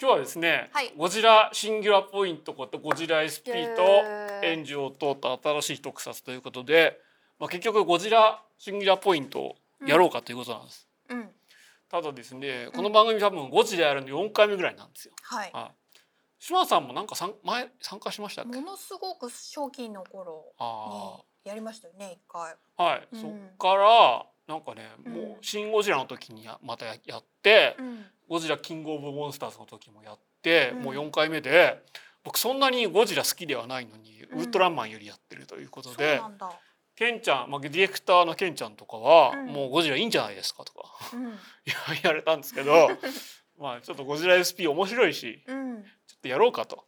今日はですね、はい。ゴジラシンギュラポイントことゴジラ SP とへー。エンジンを通った新しい特撮ということで、まあ、結局ゴジラシンギュラポイントをやろうかということなんです。うん。ただですねこの番組多分ゴジラやるの4回目ぐらいなんですよ。はい。はい。島さんもなんかさん前参加しましたも？のすごく初期の頃あにやりましたよね一回。あはい、うん。そっからなんかねうんもう「シン・ゴジラ」の時にやまたややって、うんゴジラキングオブモンスターズの時もやって、うん。もう4回目で僕そんなにゴジラ好きではないのに、うん。ウルトラマンよりやってるということでケンちゃん、まあ、ディレクターのケンちゃんとかは、うん。もうゴジラいいんじゃないですかとかうん。言われたんですけど まあちょっとゴジラ SP 面白いしうん。ちょっとやろうかと。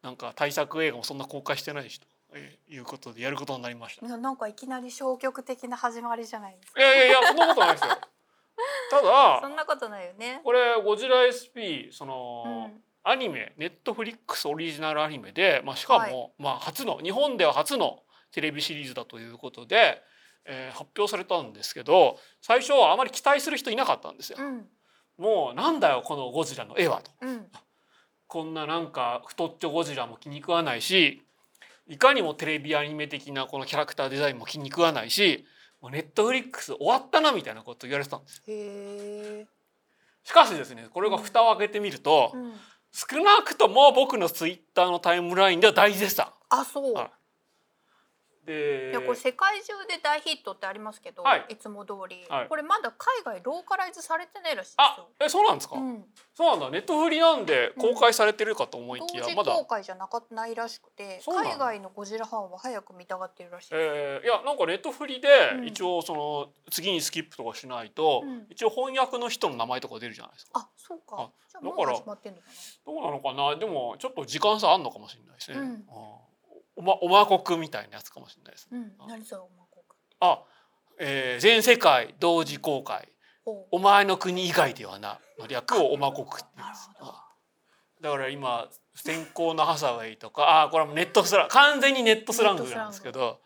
なんか対策映画もそんな公開してないしとえいうことでやることになりました。なんかいきなり消極的な始まりじゃないですいかやいやいやそんなことないですよ。ただそんなことないよね。これゴジラ SP その、うん。アニメネットフリックスオリジナルアニメで、まあ、しかも、はいまあ、初の日本では初のテレビシリーズだということで、えー発表されたんですけど最初はあまり期待する人いなかったんですよ。うん。もうなんだよこのゴジラの絵はと。うん。こんななんか太っちょゴジラも気に食わないしいかにもテレビアニメ的なこのキャラクターデザインも気に食わないしネットフリックス終わったなみたいなこと言われてたんですよ。しかしですねこれが蓋を開けてみると、うん。少なくとも僕のツイッターのタイムラインでは大絶賛。あそう。はいでいやこれ世界中で大ヒットってありますけど、はい。い、つも通り、はい。これまだ海外ローカライズされてないらしいですあよ。えそうなんですか、うん、そうなんだ。ネットフリなんで公開されてるかと思い同きや、まだ。時公開じゃなかないらしくて海外のゴジラファンは早く見たがってるらしいえーいやなんかネットフリでうん。一応その次にスキップとかしないと、うん。一応翻訳の人の名前とか出るじゃないですか。あそうあかじゃあだからどうなのかな。でもちょっと時間差あんのかもしれないですね、うん。あおまおまこくみたいなやつかもしれないです、なうん。あ何それおまあ、えー全世界同時公開。ほお前の国以外ではなの略をおまこくって言うんですなるほど。あだから今先行のハサウェイとかあーこれはもうネットスラング完全にネットスラングなんですけど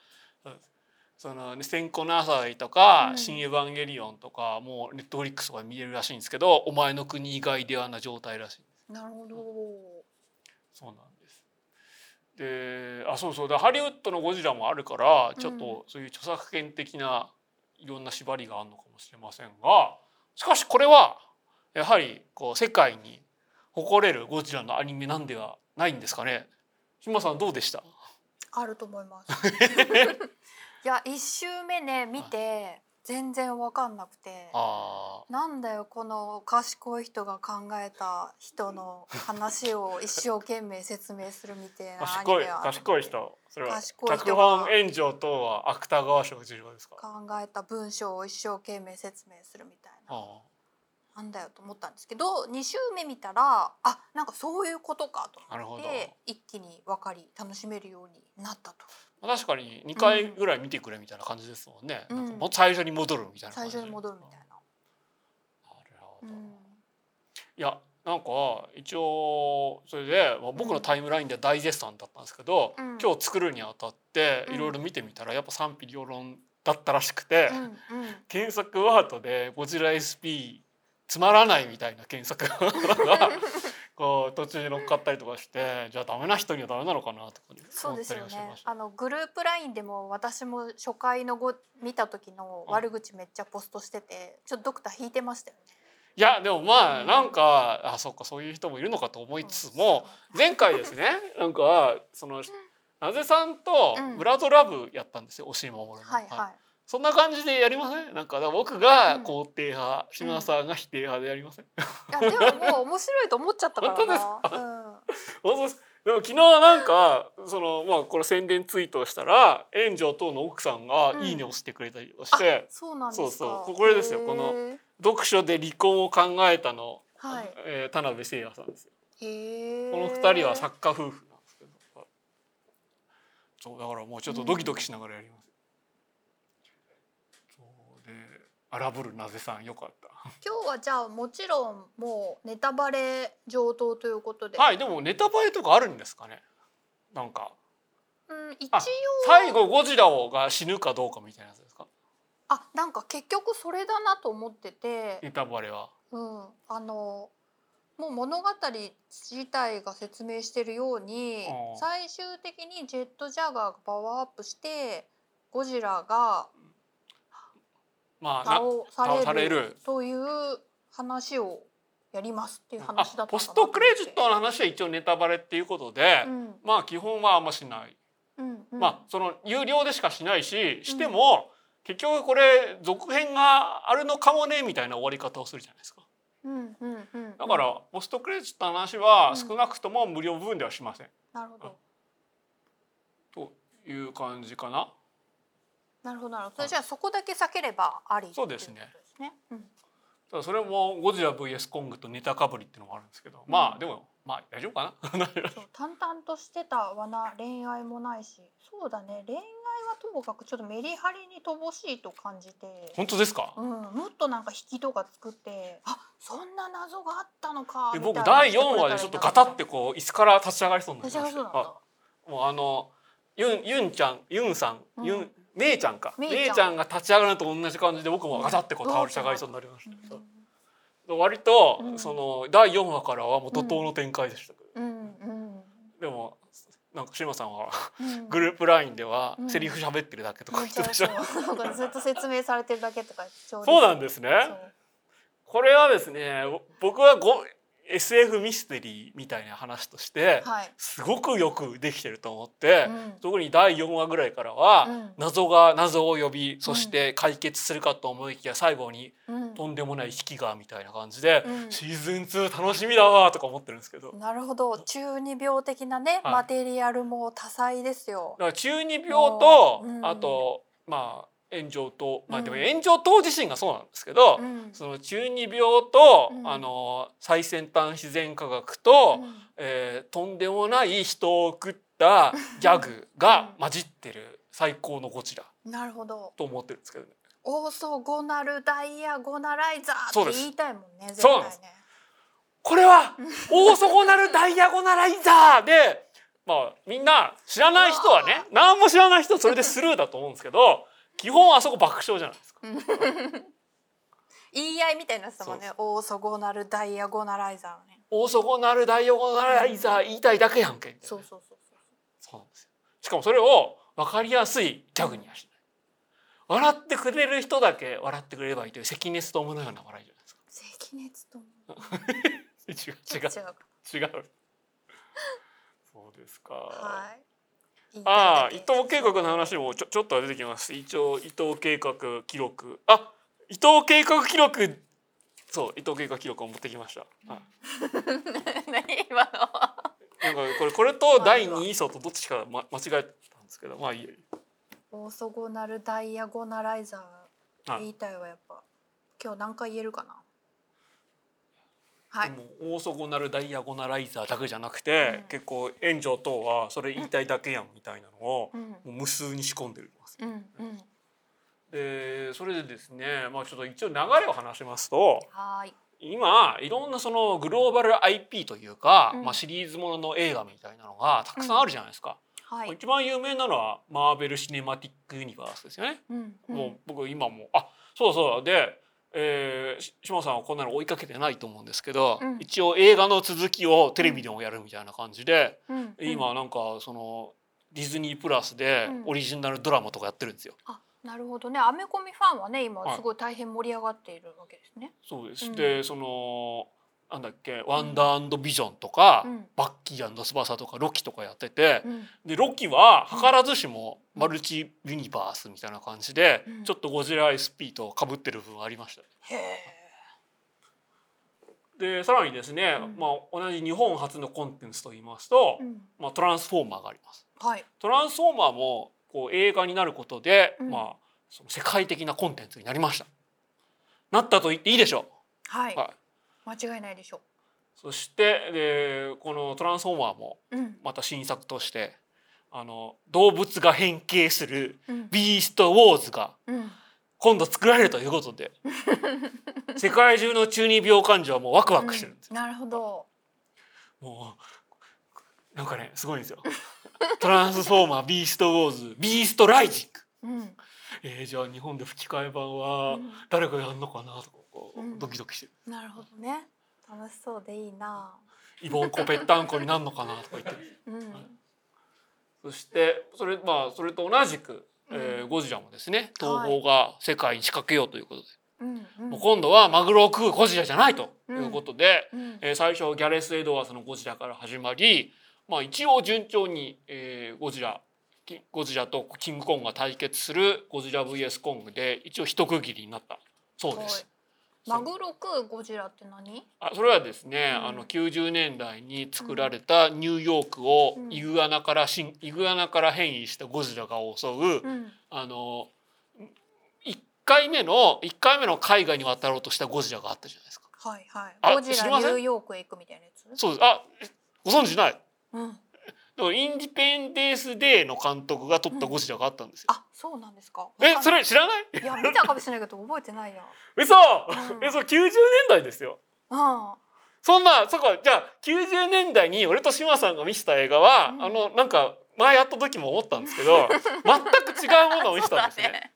その先行のハサウェイとか「うん。新エヴァンゲリオン」とかもうネットフリックスとかで見れるらしいんですけどお前の国以外ではな状態らしいなるほど。そうなんであそうそうだハリウッドのゴジラもあるからちょっとそういう著作権的ないろんな縛りがあるのかもしれませんがしかしこれはやはりこう世界に誇れるゴジラのアニメなんではないんですかね。島さんどうでした？あると思います いや一周目ね見て全然わかんなくて。あなんだよこの賢い人が考えた人の話を一生懸命説明するみたいあな 賢い賢い人？それは脚本炎上等は芥川賞受賞ですか？考えた文章を一生懸命説明するみたいな。あなんだよと思ったんですけど2週目見たらあなんかそういうことかと。思って一気に分かり楽しめるようになったと確かに2回ぐらい見てくれみたいな感じですもんね。うんなんかもう最初に戻るみたいな感じ。最初に戻るみたいな。なるほど。うんいやなんか一応それでまあ僕のタイムラインでは大絶賛だったんですけど、うん今日作るにあたってうんいろいろ見てみたらやっぱ賛否両論だったらしくて、うんうん検索ワードで「ゴジラ SP つまらない」みたいな検索がこう途中に乗っかったりとかしてじゃあダメな人にはダメなのかなとかそうですよ。ねあのグループラインでも私も初回のご見た時の悪口めっちゃポストしてて、ちょっとドクター引いてましたよね。いやでもまあうんなんかあそっかそういう人もいるのかと思いつつも前回ですね なんかそのなぜさんとうんブラッドラブやったんですよ押井守の。はいはい。そんな感じでやりません？なんか僕がうん肯定派、島田さんが否定派でやりません、いやでももう面白いと思っちゃったからな。本当ですうん本当ですでも昨日なんかそのまあこれ宣伝ツイートをしたら炎上等の奥さんがうんいいねをしてくれたりして、そうなんですか。そうそうこれですよこの読書で離婚を考えたの、はいえー田辺誠也さんですよ。この二人は作家夫婦なんですけど。そうだからもうちょっとドキドキしながらやります。そうで荒ぶるなぜさんよかっ今日はじゃあもちろんもうネタバレ上等ということで。た。はいでもネタバレとかあるんですかね？なんかうん一応あ最後ゴジラをが死ぬかどうかみたいなやつですか？あなんか結局それだなと思ってて、ネタバレは。うんあのもう物語自体が説明してるように最終的にジェットジャガーがパワーアップしてゴジラがまあな倒されるという話をやりますっていうあ話だったかなポストクレジットの話は一応ネタバレっていうことで、うん。まあ基本はあんましない、うんうん。まあその有料でしかしないししても、結局これ続編があるのかもねみたいな終わり方をするじゃないですか。うんうんうん。だからポストクレジットの話はうん少なくとも無料部分ではしません、なるほど。という感じかななるほどなるほど。それじゃあそこだけ避ければありそうですね。うん。ただそれもゴジラ VS コングとネタかぶりっていうのがあるんですけど、まあでもまあ大丈夫かな。淡々としてた罠恋愛もないし。そうだね。恋愛はともかくちょっとメリハリに乏しいと感じて、本当ですか？うん、もっとなんか引きとか作ってあそんな謎があったのかで僕第4話でちょっとガタってこう椅子から立ち上がりそうになりました。もうあのユンユンちゃんユンさん、うん。ユンメイちゃんか。メイちゃんが立ち上がるのと同じ感じで僕もガタってこう倒れ上がりそうになりました、うん。割と、うん。その第4話からはもう怒涛の展開でしたけど、でもなんか島さんはうん。グループラインではうん。セリフ喋ってるだけとかめ言っってた。でしょ、そう。なんかずっと説明されてるだけとかそうなんですね。これはですね僕はご SF ミステリーみたいな話としてはい、すごくよくできてると思って、うん。特に第4話ぐらいからは、うん。謎が謎を呼びそして解決するかと思いきや最後にうん。とんでもない引きがみたいな感じで、うん。シーズン2楽しみだわとか思ってるんですけど。なるほど。中二病的なね、はい。マテリアルも多彩ですよ。ら中二病と、うん。あとまあ炎上とまあうんでも炎上党自身がそうなんですけど、うんその中二病と、うんあの最先端自然科学と、うんえーとんでもない人を食ったギャグが混じってる最高のゴジラなるほど。と思ってるんですけどね。オーソゴナルダイヤゴナライザーって言いたいもんね。絶そうなんです対ね。これはオーソゴナルダイヤゴナライザーで、まあみんな知らない人はね、何も知らない人はそれでスルーだと思うんですけど、基本あそこ爆笑じゃないですか。言い合いみたいになってたもんね。オーソゴナルダイヤゴナライザーのね。オーソゴナルダイヤゴナライザー言いたいだけやんけ。そうそうそうそう。そうなんですよ。しかもそれを分かりやすいギャグにはしない。笑ってくれる人だけ笑ってくれればいいという関根勤のような笑いじゃないですか。関熱とも違う違うと違うか。違う。そうですか。はい。ああ伊藤計画の話もちょちょっとは出てきます。一応伊藤計画記録。あ伊藤計画記録そう伊藤計画記録を持ってきました、はい。何今の？なんかこれこれと第2位層とどっちか、ま、間違えたんですけどまあいい。やオーソゴナルダイヤゴナライザー。はい。言いたいわやっぱ。今日何回言えるかな？はい。でもオーソゴナルダイヤゴナライザーだけじゃなくて、うん。結構炎上等はそれ言いたいだけやんみたいなのを、うん。もう無数に仕込んでるんです。うんうん。でそれでですねまあちょっと一応流れを話しますとはーい。今いろんなそのグローバル IP というか、うん。まあ、シリーズものの映画みたいなのがたくさんあるじゃないですか、はい。一番有名なのはマーベル・シネマティック・ユニバースですよね、うんうん。もう僕今もあそうそう。で、えー、し島さんはこんなの追いかけてないと思うんですけど、うん。一応映画の続きをテレビでもやるみたいな感じで、うん。今なんかそのディズニープラスでうん。オリジナルドラマとかやってるんですよ。あなるほどね。アメコミファンはね今はい。すごい大変盛り上がっているわけですね。そうです、うん。でそのなんだっけ「ワンダービジョン」とか、うんバッキー翼」とか「ロキ」とかやってて、うんでロキは図らずしもマルチユニバースみたいな感じで、うんちょっとゴジラ SP と被ってる部分ありました。でさらにですね、うんまあ、同じ日本初のコンテンツといいますと、うんまあ、トランスフォーマーがあります。はい。トランスフォーマーもこう映画になることで、うんまあ、その世界的なコンテンツになりました。なったと言っていいでしょはい。う。はい、間違いないでしょそしてでこのトランスフォーマーもう。うんまた新作としてあの動物が変形するうんビーストウォーズがうん。今度作られるということで 世界中の中二病患者はもうワクワクしてるんですよ。なるほど。もうなんかねすごいんですよ。トランスフォーマービーストウォーズビーストライジング。うん。えー、じゃあ日本で吹き替え版はうん誰がやるのかなとかこううん。ドキドキしてる。なるほどね。楽しそうでいいな。イボンコぺったんこになるのかなとか言ってうん。そしてそれまあそれと同じく、えーゴジラもですね東宝が世界に仕掛けようということで、うんうん。もう今度はマグロを食うゴジラじゃないということで、うん。えー最初ギャレス・エドワーズのゴジラから始まり、まあ、一応順調に、えーゴジラキゴジラとキングコングが対決するゴジラ VS コングで一応一区切りになった。そうです。マグロ食うゴジラって何？あそれはですね、うんあの90年代に作られたニューヨークをうんイグアナから新イグアナから変異したゴジラが襲う、うん。あの1回目の1回目の海外に渡ろうとしたゴジラがあったじゃないですか。はいはい。あゴジラニューヨークへ行くみたいなやつ？そうですあご存知ない？うん。でもインディペンデンス・デーの監督が撮ったゴジラがあったんですよ。あ、そうなんですか？えそれ。れ知らない？いや見たかもしれないけど覚えてないや。嘘、うんえそう90年代ですよ。うん。そんなそこじゃあ90年代に俺と志麻さんが見せた映画は、うんあのなんか前やった時も思ったんですけど 全く違うものを見せたんですね。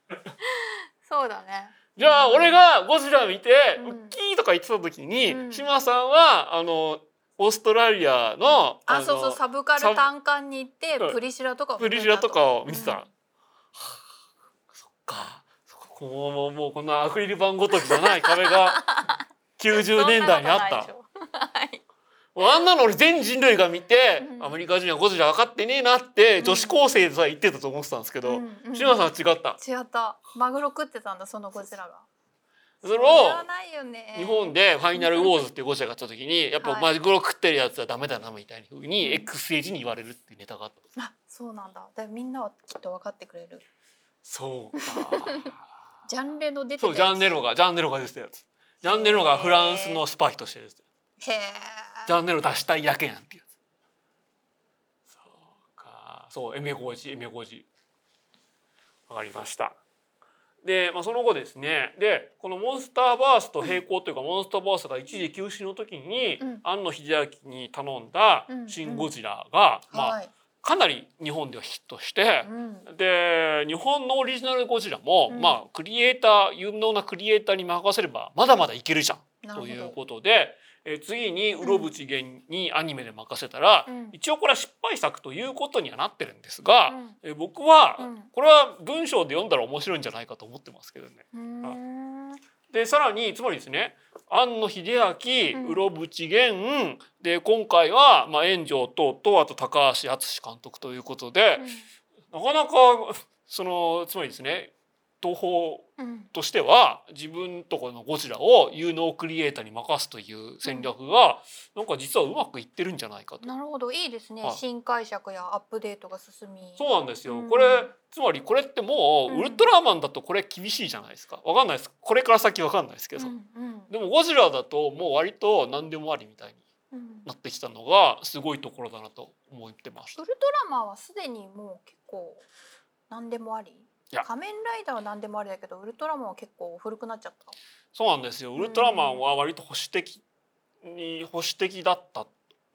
そうだね。じゃあ俺がゴジラ見て「うんウッキー」とか言ってた時に、うん志麻さんはあのオーストラリアのあ、のそうそうサブカル単館に行ってうんプリシラとかをプリシラとかを見てた、うんはあそっか。そこうもうもうこんなアクリル板ごときじゃない壁が 90年代にあった。あんなの俺全人類が見て、うんアメリカ人はゴジラ分かってねえなって、うん。女子高生でさえ言ってたと思ってたんですけど、うんうん志麻さんは違った。違った。マグロ食ってたんだそのゴジラが。それをないよね。日本でファイナルウォーズっていうゴジラがあった時にやっぱはい。マグロ食ってるやつはダメだなみたいにうん。X エイジに言われるっていうネタがあったあ、そうなんだ。でみんなはきっと分かってくれる。そうか。ジャンレの出てたそうジャンネロがジャンネロが出てたやつ。ジャンネロがフランスのスパイとして出てたへえ。ジャンネロ出したいやけやんっていうやつ。そうか。そうエメゴジエメゴジ。わかりました。で、まあ、その後ですね。でこのモンスターバースと並行というか、モンスターバースが一時休止の時に、うん。庵野秀明に頼んだうん「シン・ゴジラが」まあ、はい。かなり日本ではヒットしてう、ん。で日本のオリジナルゴジラも、うん。まあクリエイター有能なクリエイターに任せればまだまだいけるじゃん。なるほど。ということで、えー次にウロブチゲンにアニメで任せたら、うん。一応これは失敗作ということにはなってるんですが、うん。えー僕は、うん。これは文章で読んだら面白いんじゃないかと思ってますけどね。でさらにつまりですね庵野秀明、うん。ウロブチゲンで今回は、まあ、炎上等とあと高橋敦監督ということで、なかなかそのつまりですね東宝うん。としては自分とこのゴジラを有能クリエイターに任すという戦略がなんか実はうまくいってるんじゃないかと。なるほど。いいですね。はい。新解釈やアップデートが進み。そうなんですよ、うん。これつまりこれってもう、うん。ウルトラマンだとこれ厳しいじゃないですか。わかんないです。これから先わかんないですけど、うんうん。でもゴジラだともう割と何でもありみたいにうん。なってきたのがすごいところだなと思ってます。ウルトラマンはすでにもう結構何でもあり？仮面ライダーは何でもありだけどウルトラマンは結構古くなっちゃったそうなんですよ。ウルトラマンは割と保守的に保守的だった。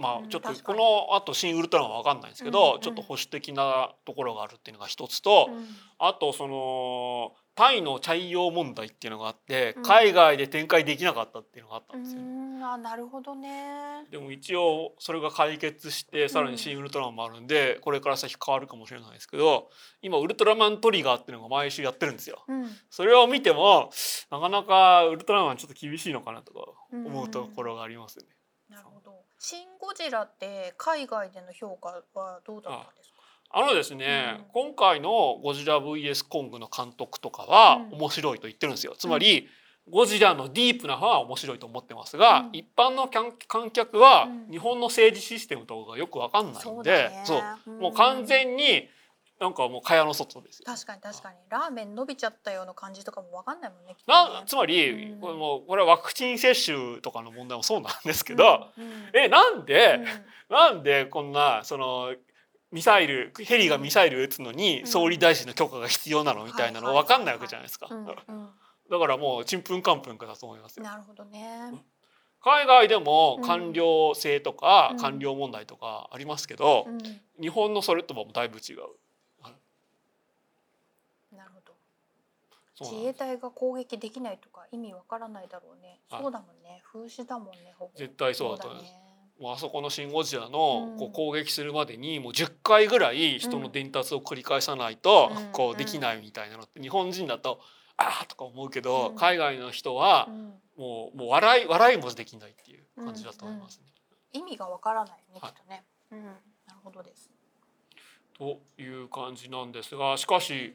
まうんあちょっとこのあと新ウルトラマンはわかんないんですけど、ちょっと保守的なところがあるっていうのが一つと、うん。あとそのタイのチャイヨー問題っていうのがあって、うん。海外で展開できなかったっていうのがあったうんですよ。んあなるほどね。でも一応それが解決してさらに新ウルトラマンもあるんで、これから先変わるかもしれないですけど今ウルトラマントリガーっていうのが毎週やってるんですよ。うん。それを見てもなかなかウルトラマンちょっと厳しいのかなとか思うところがありますね。なるほど。シン・ゴジラって海外での評価はどうだったんですか？あのですね、うん。今回のゴジラ VS コングの監督とかはうん。面白いと言ってるんですよ。つまり、ゴジラのディープなファンは面白いと思ってますが、うん。一般の観観客はうん。日本の政治システムとかがよくわかんないんで、そうう。ん。もう完全になんかもう蚊帳の外ですよ。確かに確かに。ラーメン伸びちゃったような感じとかもわかんないもんねね。なつまり、うん。これもうこれはワクチン接種とかの問題もそうなんですけど、うんうんえなんで、うんなんでこんなそのミサイルヘリがミサイル撃つのにうん総理大臣の許可が必要なの？みたいなの分かんないわけじゃないですか。だからもうちんぷんかんぷんかだと思いますなるほどね海外でもうん官僚制とかうん官僚問題とかありますけど、うん日本のそれともだいぶ違う。なるほど自衛隊が攻撃できないとか意味わからないだろうね。はいそうだもんね。風刺だもんね。絶対そうだとだ思いますね。もうあそこのシン・ゴジラのうん。こう攻撃するまでにもう10回ぐらい人の伝達を繰り返さないとうん。こうできないみたいなのって日本人だとああとか思うけどうん。海外の人はうん。もうもう笑い笑いもできないっていう感じだと思いますね。意味がわからないねきはい。っとね。うん。なるほどです。という感じなんですがしかし、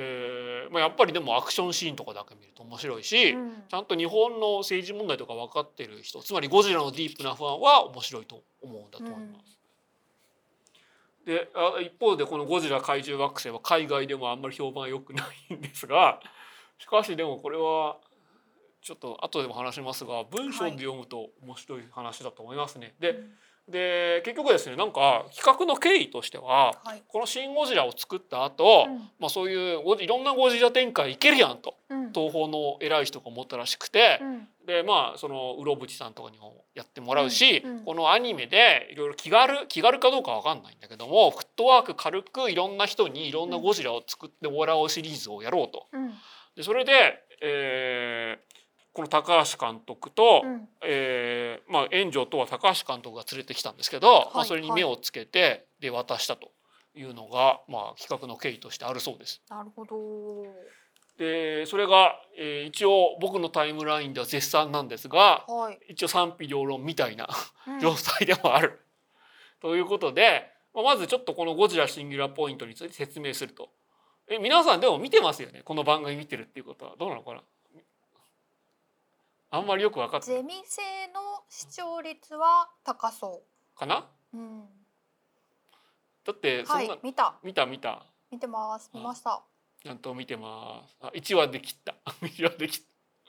えーまあ、やっぱりでもアクションシーンとかだけ見ると面白いし、うんちゃんと日本の政治問題とか分かってる人つまりゴジラのディープなファンは面白いと思うんだと思います。であ一方でこのゴジラ怪獣惑星は海外でもあんまり評判良くないんですがしかしでもこれはちょっと後でも話しますが文章で読むと面白い話だと思いますね。でで結局ですねなんか企画の経緯としてははい。この「シン・ゴジラ」を作った後、うんまあそういういろんなゴジラ展開いけるやんとうん。東宝の偉い人が思ったらしくてう、ん。でまあそのうろぶちさんとかにもやってもらうし、このアニメでいろいろ気軽気軽かどうかわかんないんだけどもフットワーク軽くいろんな人にいろんなゴジラを作ってもらおうシリーズをやろうと。うん。でそれで、えーこの高橋監督と、うん。えーまあ、援助とは高橋監督が連れてきたんですけど、まあ、はいそれに目をつけてで渡したというのが、まあ、企画の経緯としてあるそうです。なるほど。でそれが、えー一応僕のタイムラインでは絶賛なんですがはい。一応賛否両論みたいなうん 状態でもある。ということで、まあまずちょっとこの「ゴジラシンギュラポイント」について説明すると。え皆さんでも見てますよね？この番組見てるっていうことはどうなのかな？あんまりよく分かってゼミ生の視聴率は高そかな？う。うん。だってそんな、はい。見た。見た見た見てます。見ました。ちゃんと見てますあ1話で切った 1話で切っ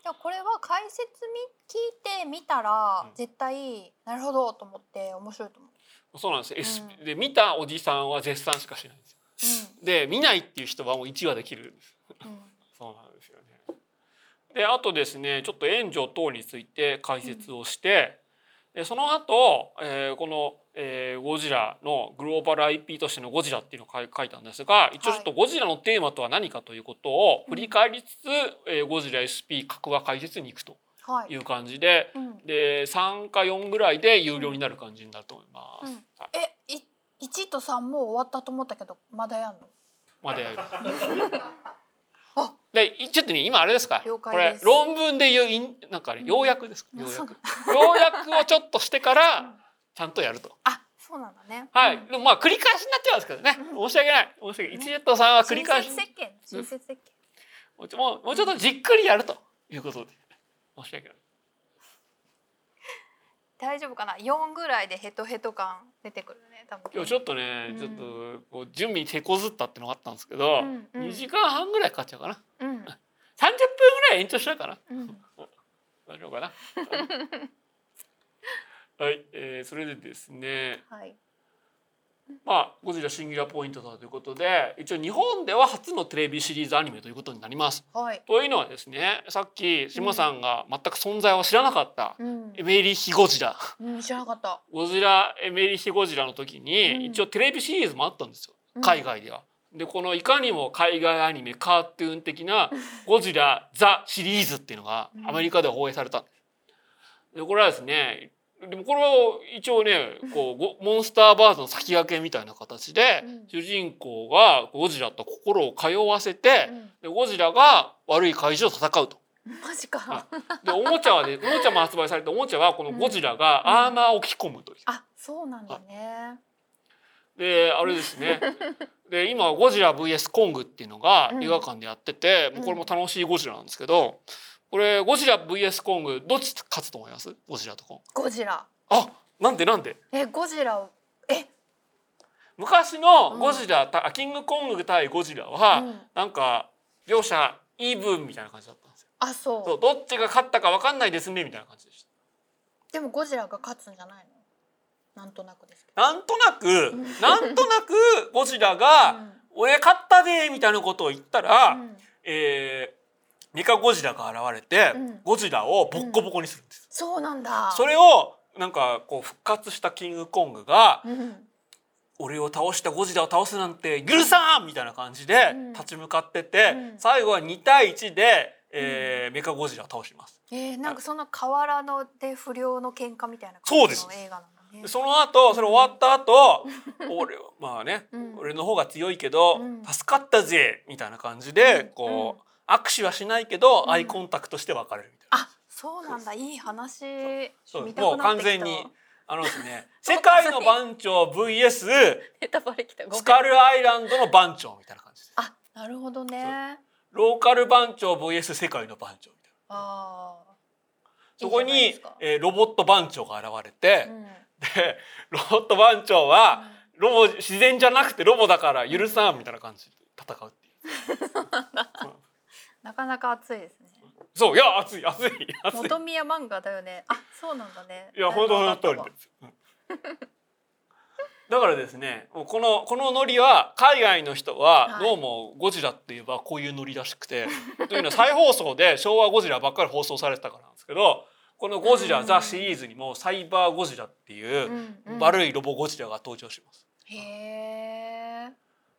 でもこれは解説み聞いてみたら、うん絶対なるほどと思って面白いと思う。たそうなんですうんで見たおじさんは絶賛しかしないんですよで見ないっていう人はもう1話で切るんですうん。うん。そうなんですよね。であとですねちょっと援助等について解説をして、でその後、えーこの、えーゴジラのグローバル IP としてのゴジラっていうのを書いたんですが一応ちょっとゴジラのテーマとは何かということを振り返りつつ、えーゴジラ SP 格話解説に行くとはい。いう感じでうん。で3か4ぐらいで有料になる感じになると思います。うんはいえ、い一と三もう終わったと思ったけどまだやんの？までやる。あでちょっとね今あれですか？これ論文で言うなんかね要約ですか、うん要約。要約をちょっとしてから ちゃんとやると。あ、そうなんだね。はい、うん。でもまあ繰り返しになっちゃうんですけどね。申し訳ない。申し訳ない。一ジェットさんは繰り返し親切設計。もうちょもうちょっとじっくりやるということで。申し訳ない。大丈夫かな？四ぐらいでヘトヘト感出てくるね。多分。今日ちょっとね、うん。ちょっとこう準備に手こずったってのがあったんですけど、うんうん。2時間半ぐらいかかっちゃうかなうん。30分ぐらい延長しようかなうん。大丈夫かなはい、えー、それでですねはい。まあゴジラシンギュラポイントだということで一応日本では初のテレビシリーズアニメということになります。はい。というのはですねさっき島さんが全く存在を知らなかったうんエ。メリヒゴジラうん、知らなかった。ゴジラエメリヒゴジラの時に、うん一応テレビシリーズもあったんですようん海外では。でこのいかにも海外アニメカートゥーン的な「ゴジラ・ザ・シリーズ」っていうのがうんアメリカでは放映されたんです。でこれはですねでもこれは一応ねこう ゴモンスターバーズの先駆けみたいな形で、うん主人公がゴジラと心を通わせて、うんでゴジラが悪い怪獣と戦うと。マジか。でおもちゃはね おもちゃも発売されておもちゃはこのゴジラがアーマーを着込むという。あ、そうなんだね。であれですねで今ゴジラ VS コングっていうのがうん映画館でやってて、もうこれも楽しいゴジラなんですけどこれゴジラ VS コングどっち勝つと思います？ゴジラとコングゴジラ。あなんでなんで？え、ゴジラを。え？昔のゴジラ、たキングコング対ゴジラは、うんなんか両者イーブンみたいな感じだったんですよあ、そう。そうどっちが勝ったか分かんないですねみたいな感じでしでもゴジラが勝つんじゃないの？なんとなくですなんとなくん なんとなくゴジラど。が「俺勝ったで」みたいなことを言ったら、えーメカゴジラが現れて、うん。ゴジラをボッコボコにするんです、そうなんだ。それをなんかこう復活したキングコングがうん。俺を倒したゴジラを倒すなんて許さん!みたいな感じでうん。立ち向かってて、うん。最後は2対1で、えーメカゴジラを倒します。えー、なんかその河原ので不良の喧嘩みたいなそうです感じの映画なの？その後それ終わった後、俺はまあね、うん。俺の方が強いけど、うん。助かったぜみたいな感じで、うん。こう、握手はしないけど、うん。アイコンタクトして別れるみたいな。あそうなんだ。いい話もう完全にあのですね世界の番長 VS スカルアイランドの番長みたいな感じです。あなるほどね。ローカル番長 VS 世界の番長みたいな。ああそこにえーロボット番長が現れて、うん。でロボット番長は、ロボ自然じゃなくてロボだから許さんみたいな感じで戦うっていう。なかなか熱いですね。そういや熱い熱い熱い。元宮漫画だよね。あそうなんだね。いや本当その通りです。うん。だからですねこのこのノリは海外の人ははい。どうもゴジラって言えばこういうノリらしくて、というのは再放送で昭和ゴジラばっかり放送されてたからなんですけどこの「ゴジラ・うん。ザ・シリーズ」にもサイバーゴジラっていう悪いロボゴジラが登場します。へえ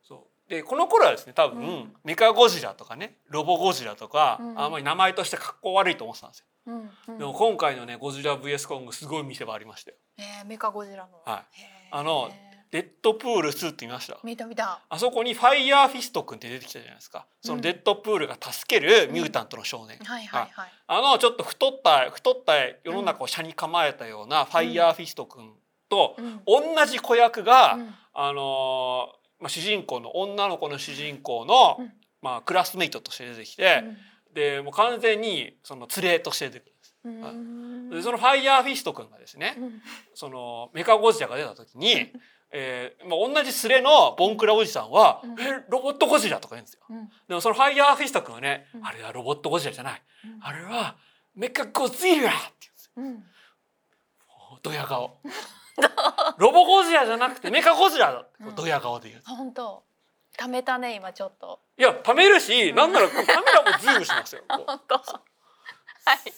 そう。でこの頃はですね多分、うん。メカゴジラとかねロボゴジラとか、うん。あんまり名前としてかっこ悪いと思ってたんですよ。うんうん。でも今回のねゴジラ VS コングすごい見せ場ありましたよ。えー、メカゴジラの。はい。あのデッドプール2って見ました？見た見た。あそこにファイヤーフィスト君って出てきたじゃないですか。そのデッドプールが助けるミュータントの少年、はいはいはい。あのちょっと太った太った世の中を斜に構えたようなファイヤーフィスト君とうん。同じ子役が、うん。あのーまあ、主人公の女の子の主人公の、うん。まあ、クラスメイトとして出てきて、でもう完全にその連れとして出てくるんでそのファイヤーフィスト君がですね、うん。そのメカゴジラが出た時に、えーまあ、同じ連れのボンクラおじさんは「うんえロボットゴジラ」とか言うんですよ。うんでもそのファイヤーフィスト君はね、うんあれはロボットゴジラじゃない、うんあれはメカゴジラって言うんですよ。うんドヤ顔。ロボゴジラじゃなくてメカゴジラだってこううんドヤ顔で言う。あ本当貯めたね今ちょっといや貯めるし、なんならカメラもズームしますよ。本当はい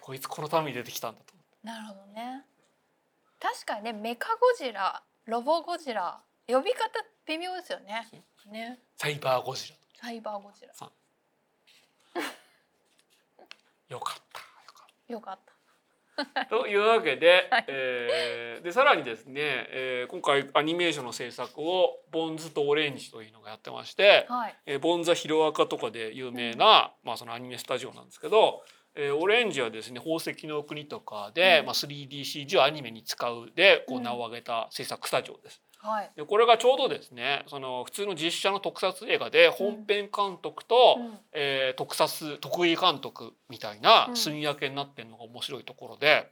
こいつこのために出てきたんだと。なるほどね確かにねメカゴジラロボゴジラ。呼び方微妙ですよね。ね。サイバーゴジラ。サイバーゴジラ。よかった。よかった。というわけで、はい。えーでさらにですね、えー今回アニメーションの制作をボンズとオレンジというのがやってまして、はい。えーボンズはヒロアカとかで有名な、まあ、そのアニメスタジオなんですけど、えーオレンジはですね宝石の国とかで、うん。まあ、3DCG をアニメに使うでこううん。名を挙げた制作スタジオです。はい。でこれがちょうどですねその普通の実写の特撮映画で本編監督と、うん。えー特撮得意監督みたいなうん。住み分けになってるのが面白いところで。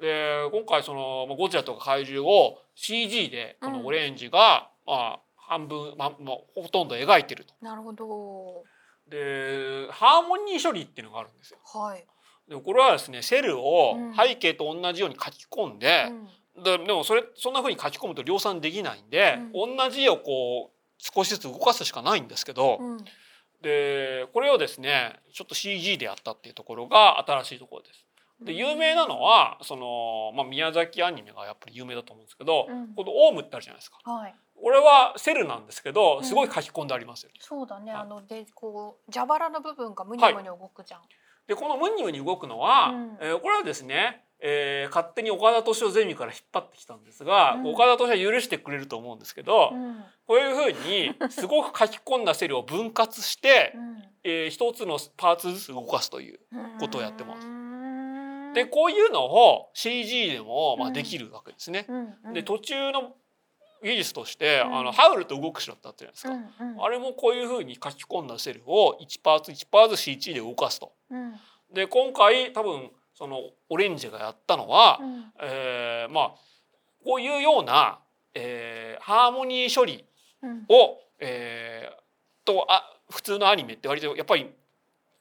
で今回そのまあゴジラとか怪獣を CG でこのオレンジが、まあ、半分、まあ、まあほとんど描いてると。なるほどでハーモニー処理っていうのがあるんですよ。はい。でこれはですねセルをうん。背景と同じように書き込んで、ででもそれそんな風に書き込むと量産できないんで、同じ絵をこう少しずつ動かすしかないんですけど、うん。うんでこれをですねちょっと CG でやったっていうところが新しいところです。で有名なのはその、まあ、宮崎アニメがやっぱり有名だと思うんですけど、うん。このオウムってあるじゃないですか。はいこれはセルなんですけどうん。すごい書き込んでありますよ。そうだね。はい。あのでこう蛇腹の部分がムニムニ動くじゃん。でこのムニムニ動くのは、うん。えーこれはですね、えー勝手に岡田斗司夫ゼミから引っ張ってきたんですが、うん。岡田斗司夫は許してくれると思うんですけど、うん。こういうふうに すごく書き込んだセルを分割して、えー一つのパーツずつ動かすという。うんことをやってます。うん。でこういうのを CG でもまあうん。できるわけですね。うんうん。で途中の技術として、うん。あのハウルと動く城ってあったじゃないですうか。んうん。あれもこういうふうに書き込んだセルを1パーツ1パーツ CG で動かすと。うん。で今回多分そのオレンジがやったのは、うん。えーまあこういうような、えーハーモニー処理うん。を、えーとあ普通のアニメって割とやっぱり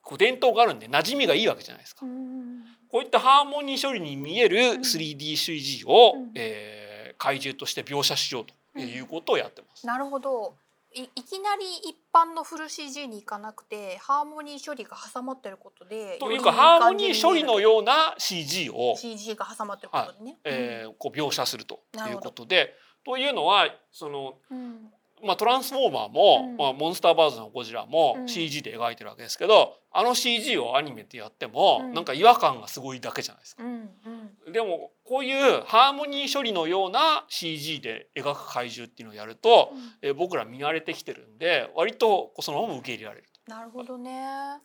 こう伝統があるんで馴染みがいいわけじゃないですか。うんこういったハーモニー処理に見える 3DCG を、うん。えー怪獣として描写しようということをやってます。なるほど。いいきなり一般のフル CG に行かなくてハーモニー処理が挟まってることでというかハーモニー処理のような CG を、CG が挟まってること。でね、えーこう描写するということで。というのはその、うんまあ、トランスフォーマーも、うんまあ、モンスターバーズのゴジラもうん CG で描いてるわけですけど、あの CG をアニメでやっても、うんなんか違和感がすごいだけじゃないですか。うんうんでもこういうハーモニー処理のような CG で描く怪獣っていうのをやると、えー僕ら見慣れてきてるんで割とそのまま受け入れられる。なるほどね。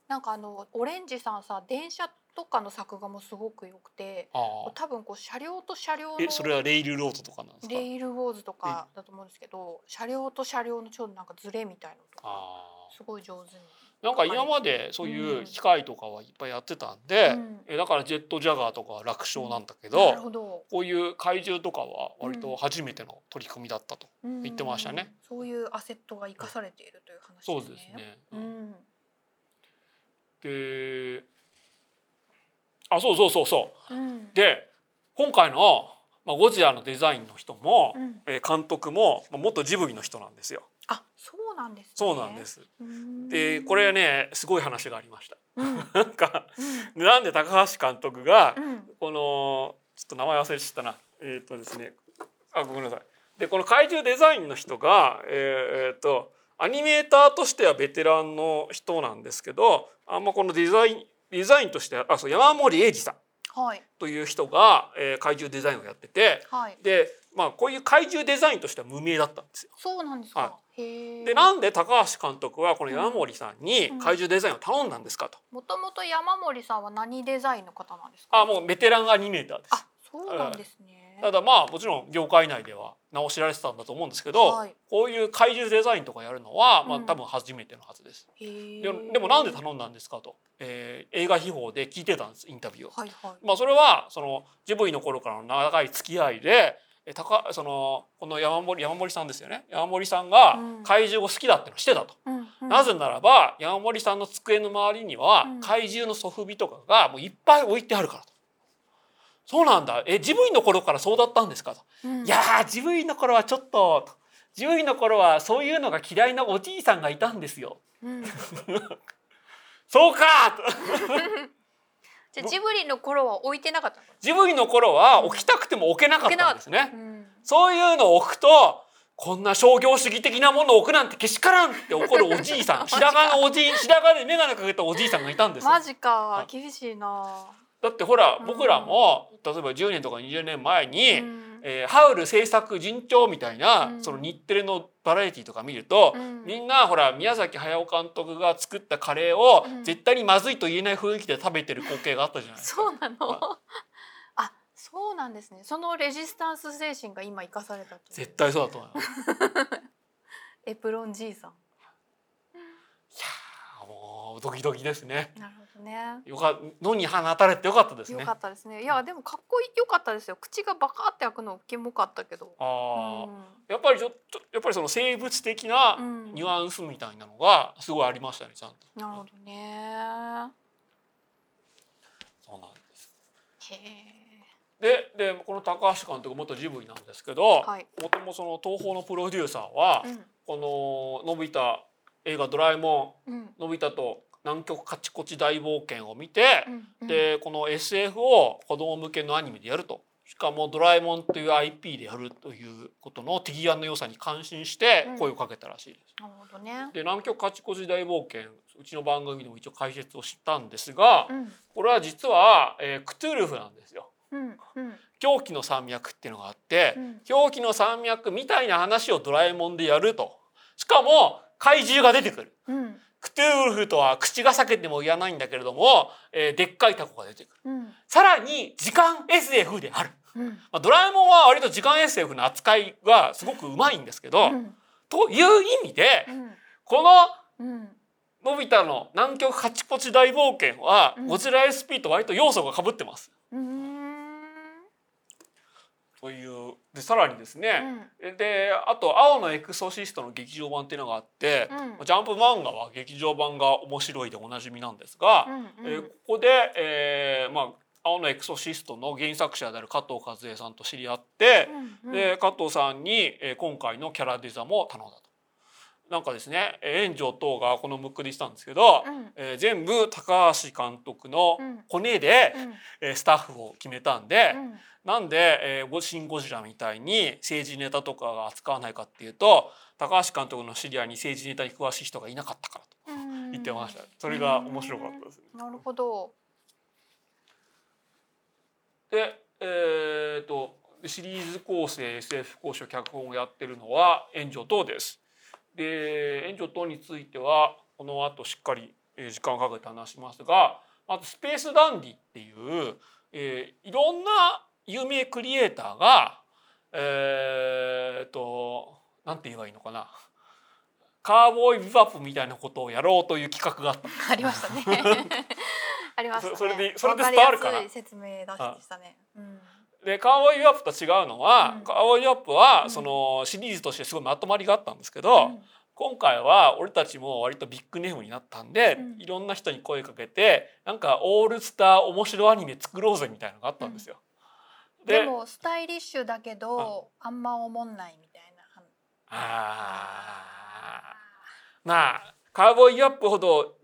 なんかあのオレンジさんさ電車とかの作画もすごく良くてあ多分こう車両と車両のそれはレイルロードとかなんですか？レイルウォーズとかだと思うんですけど車両と車両のちょうどなんかズレみたいのとかあ。すごい上手に。ーなんか今までそういう機械とかはいっぱいやってたんで、うん。えだからジェットジャガーとかは楽勝なんだけど、なるほど。こういう怪獣とかは割と初めての取り組みだったと。言ってましたね。うんそういうアセットが生かされているという話ですね。そうですね。うん。であそうそうそうそう。うん。で今回の、まあ、ゴジラのデザインの人も、うん。えー監督も、まあ、元ジブリの人なんですよ。あそうなんですね。そうなんで。す。うんでこれねすごい話がありました。うん なんかなんで高橋監督がうんこのちょっと名前忘れちゃったなえっ、とですねあごめんなさい。でこの怪獣デザインの人がえっ、とアニメーターとしてはベテランの人なんですけどあんまこのデザインデザインとしてはあそう山森英二さんはいという人が、えー怪獣デザインをやっててはい。でまあこういう怪獣デザインとしては無名だったんですよ。そうなんですか。はへえ。でなんで高橋監督はこの山森さんにうん怪獣デザインを頼んだんですかと。もともと山森さんは何デザインの方なんですか？あもうベテランアニメーターです。あそうなんですね。ただまあもちろん業界内では名を知られてたんだと思うんですけど、はいこういう怪獣デザインとかやるのは、まあ、うん多分初めてのはずです。へえ。ででもなんで頼んだんですかと、えー映画秘宝で聞いてたんですインタビューを。はいはい。まあ、それはそのジブリの頃からの長い付き合いでえ高そのこの山森山森さんですよね山森さんがうん怪獣を好きだってのをしてたと。うんうんなぜならば山森さんの机の周りにはうん怪獣のソフビとかがもういっぱい置いてあるからと。そうなんだえジブリの頃からそうだったんですか？と。うんいやージブリの頃はちょっととジブリの頃はそういうのが嫌いなおじいさんがいたんですよ。うん。そうかとじゃあジブリの頃は置いてなかったの？ジブリの頃は置きたくても置けなかったんですね。うん。そういうのを置くとこんな商業主義的なものを置くなんてけしからんって怒るおじいさん白髪のおじい白髪で眼鏡かけたおじいさんがいたんですよマジかはい厳しいな。だってほらうん僕らも例えば10年とか20年前に、うんえーハウル制作順調みたいな、うんその日テレのバラエティとか見ると、うんみんなほら宮崎駿監督が作ったカレーをうん絶対にまずいと言えない雰囲気で食べてる光景があったじゃないですか。そうなのは。あそうなんですね。そのレジスタンス精神が今生かされた。絶対そうだと思います。エプロンじいさん。あーもうドキドキですね。なるほどね。よか野に放たれてよかったですね。よかったですね。いやでもかっこいい良かったですよ。口がバカって開くのキモかったけど。あーうやっぱりちょっとやっぱりその生物的なうんニュアンスみたいなのがすごいありましたねちゃんと。ん。なるほどね。そうなんです。へえ。ででこの高橋監督元ジブリなんですけど、はいもともとその東宝のプロデューサーは、こののび太映画「ドラえもんうんうんのび太と南極カチコチ大冒険」を見て、うんうん。でこの SF を子供向けのアニメでやるとしかも「ドラえもん」という IP でやるということの手際の良さに感心して声をかけたらしいです。なるほどね。で南極カチコチ大冒険うちの番組でも一応解説をしたんですが、うんこれは実は、えークトゥルフなんですよ。うんうん狂気の山脈っていうのがあって、うん狂気の山脈みたいな話をドラえもんでやるとしかも怪獣が出てくるうんクトゥルフとは口が裂けても言わないんだけれども、えーでっかいタコが出てくる。うん。さらに時間 SF である、うん。まあ、ドラえもんは割と時間 SF の扱いがすごくうまいんですけど、うん。という意味でうん。このうん。のび太の南極カチコチ大冒険は、うん。ゴジラ SP と割と要素がかぶってます。というでさらにですうね、ん。であと「青のエクソシスト」の劇場版っていうのがあって、うん。ジャンプ漫画は劇場版が面白いでおなじみなんですが、うんえーここで、えーまあ「青のエクソシスト」の原作者である加藤和恵さんと知り合って、うん。で加藤さんに、えー今回のキャラデザも頼んだと。なんかですね炎上等がこのムックでしたんですけど、うんえー全部高橋監督のうん骨で、うんえースタッフを決めたんで、うんなんで、えーゴシン・ゴジラみたいに政治ネタとかが扱わないかっていうと高橋監督の知り合いに政治ネタに詳しい人がいなかったからとうん言ってました。それが面白かったですね。なるほど。で、えー、とシリーズ構成 SF 講師脚本をやってるのは炎上等です。で炎上等についてはこの後しっかりえー時間をかけて話しますがまずスペースダンディっていう、えーいろんな有名クリエイターがえー、となんて言えばいいのかなカーボーイビバップみたいなことをやろうという企画があった。ありましたね。ありましたね。そそれでそれでわ伝わるかなりやすい説明でしたね。うん。でカーボーイビバップと違うのは、うん。カーボーイビバップは、うん。そのシリーズとしてすごいまとまりがあったんですけど、うん。今回は俺たちも割とビッグネームになったんで、うん。いろんな人に声かけてなんかオールスター面白アニメ作ろうぜみたいなのがあったんですよ。でもスタイリッシュだけどあんま思んないみたいな。あー。まあカーボーイビバップほど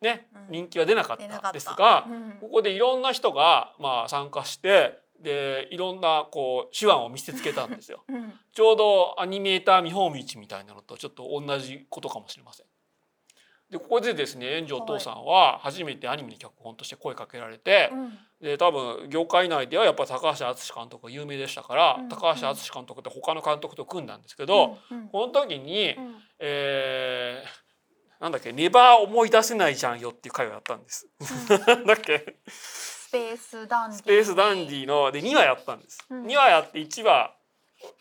ね、うん。人気は出なかったたですが、うん。ここでいろんな人がまあ参加してでいろんなこう手腕を見せつけたんですよ。うん。ちょうどアニメーター見本道みたいなのとちょっと同じことかもしれません。でここでですね炎上父さんは初めてアニメの脚本として声かけられて、うん。で多分業界内ではやっぱ高橋敦監督が有名でしたから、うん。高橋敦監督って他の監督と組んだんですけど、うん。この時に、うん。えーなんだっけ「ネバー思い出せないじゃんよ」っていう回をやったんです。なんだっけスペースダンディ。スペースダンディので2話やったんです。うん2話やって1話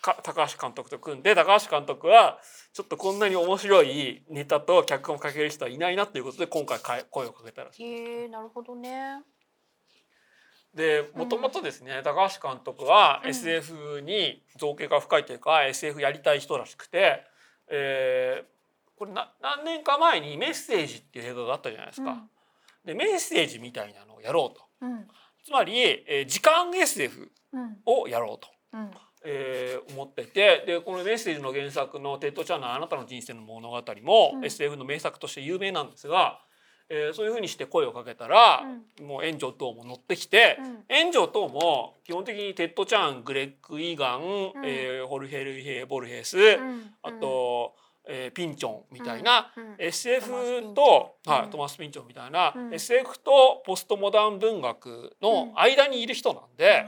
か高橋監督と組んで高橋監督はちょっとこんなに面白いネタと脚本をかける人はいないなということで今回か声をかけたらしい。へえなるほどね。でもともとですね、高橋監督はうん SF に造形が深いというか、SF やりたい人らしくて、えーこれな何年か前に「メッセージ」っていう映画があったじゃないですか。でメッセージみたいなのをやろうと。うん。うんつまり、えー時間 SF うん。をやろうと。うん。えー思っててでこのメッセージの原作の「テッド・チャンのあなたの人生の物語も」うん。SF の名作として有名なんですが、えーそういうふうにして声をかけたら、もう円城塔も乗ってきて、うん。円城塔も基本的にテッド・チャングレッグ・イーガン、ん。えーホルヘルイス・ボルヘス、うん。あと、えーピンチョンみたいな、うんうん。SF トマはいうんトマス・ピンチョンみたいな、うん。SF とポストモダン文学の間にいる人なんで,、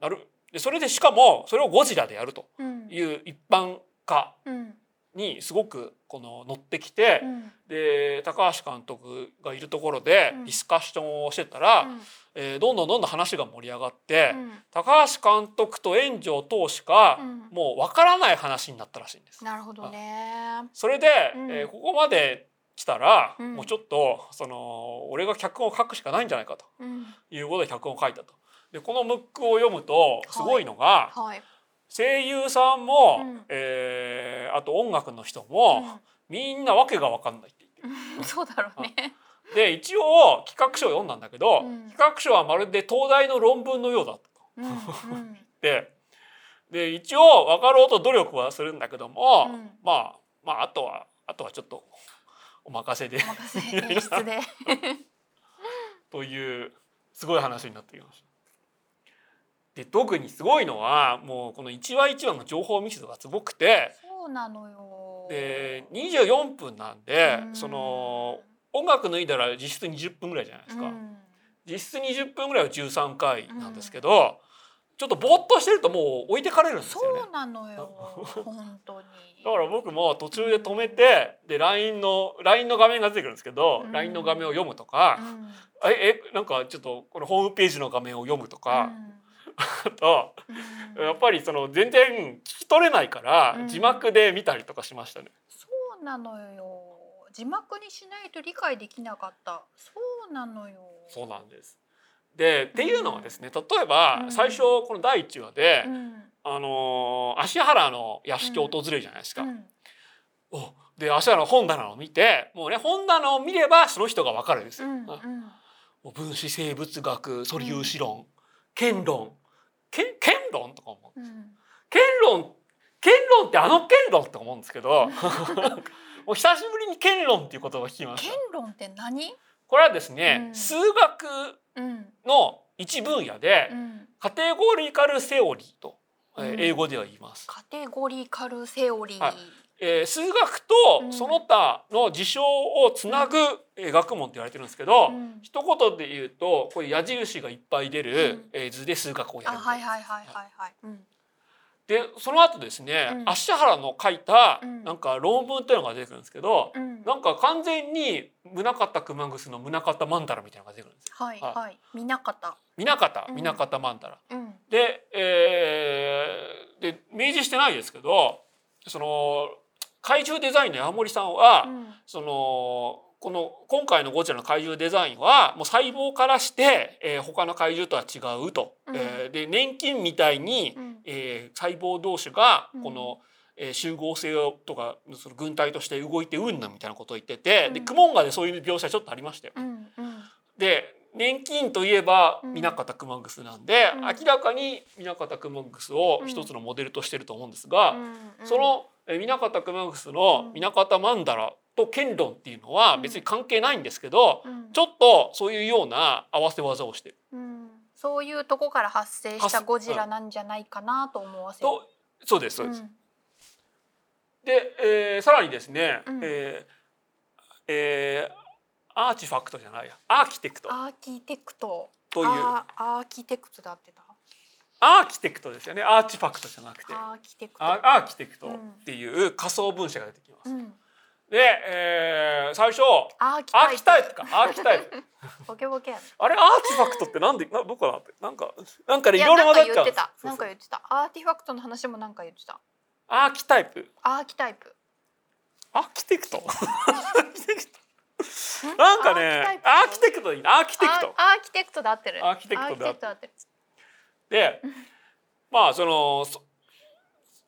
なるでそれでしかもそれをゴジラでやるとうん。いう一般化うんにすごくこの乗ってきて、うん。で高橋監督がいるところでうん。ディスカッションをしてたら、うん。えーどんどんどんどん話が盛り上がって、うん。高橋監督と炎上等しか、うん。もうわからない話になったらしいんです。なるほどね。それで、うん。えーここまで来たら、うん。もうちょっとその俺が脚本を書くしかないんじゃないかとうん。いうことで脚本を書いたと。でこのムックを読むとすごいのが、はい。声優さんも、うんえーあと音楽の人も、みんなわけが分かんないって言ってうん そうだろうね。る。で一応企画書を読んだんだけど、うん企画書はまるで東大の論文のようだとうんうん言ってで一応分かろうと努力はするんだけども、うんまあまああとはあとはちょっとお任せでお任せ。というすごい話になってきました。で特にすごいのはもうこの一話一話の情報密度がすごくてそうなのよ。で24分なんで、うん。その音楽脱いだら実質20分ぐらいじゃないですか、うん。実質20分ぐらいは13回なんですけど、ちょっとぼーっとしてるともう置いてかれるんですよね。そうなのよ。本当に。だから僕も途中で止めてで LINE の LINE の画面が出てくるんですけど、うん。LINE の画面を読むとか、うん。ええなんかちょっとこのホームページの画面を読むとか、あとうんやっぱりその全然聞き取れないから、うん字幕で見たりとかしましたね。そうなのよ。字幕にしないと理解できなかった。そうなのよ。そうなんです。でっていうのはですね例えばうん最初この第1話で、うんあのー芦原の屋敷を訪れるじゃないですか。うんおで芦原の本棚を見てもうね本棚を見ればその人がわかるんですよ。うんう分子生物学素粒子論、剣論剣剣論とか思ううん剣論剣論ってあの剣論って思うんですけども もう久しぶりに剣論っていう言葉を聞きまし剣た。論って何？これはですね、うん数学うんの一分野でうん。カテゴリカルセオリーと、えーうん英語では言います。カテゴリカルセオリー。はいえー数学とうんその他の事象をつなぐ、えー学問って言われてるんですけど、うん一言で言うとこういう矢印がいっぱい出る、うんえー図で数学をやある。はいはいはいはいはい。うんでその後ですね、うん芦原の書いたうんなんか論文っていうのが出てくるんですけど、うん。なんか完全に宗像熊楠の宗像曼荼羅みたいなのが出てくるんですよ。はいはい。南方。南方うん南方曼荼羅。うんで,、えーで明示してないですけどその怪獣デザインの山森さんは、うん。そのこの今回のゴジラの怪獣デザインはもう細胞からして、えー他の怪獣とは違うと。うん。えーで年金みたいに、うん。えー細胞同士がうん。この、えー集合性をとかその軍隊として動いてうんぬみたいなことを言ってて、でうん。クモンガでそういう描写ちょっとありましたよ。うんうん。で年金といえばうん。南方熊楠なんで、うん。明らかに南方熊楠を一つのモデルとしてると思うんですが、うん。そのえー南方熊楠のうん南方曼荼羅と剣論っていうのは別に関係ないんですけど、うんちょっとそういうような合わせ技をしてる。うんそういうとこから発生したゴジラなんじゃないかなと思わせる。とそうですそうです。んで、えーさらにですね、うんえーえーアーチファクトじゃないやアーキテクトアーキテクト。というアーキテクトだってた。アーキテクトですよねアーチファクトじゃなくてアーキテクト。アアーキテクトっていう仮想分子が出てきます。うん。で、えー最初アーキタイプ。プかアーキタイプ ボケボケ。あれアーチファクトってなんでなどこだってなんかなんかでいろいろ混ざっちゃう。なんか言ってた。アーティファクトの話もなんか言ってた。アーキタイプアーキタイプ。アーキテクト？アーキテクトなんかねアーキテクトアーキテクトアーキテクトで合ってる。アーキテクトで合ってるでまあそのそ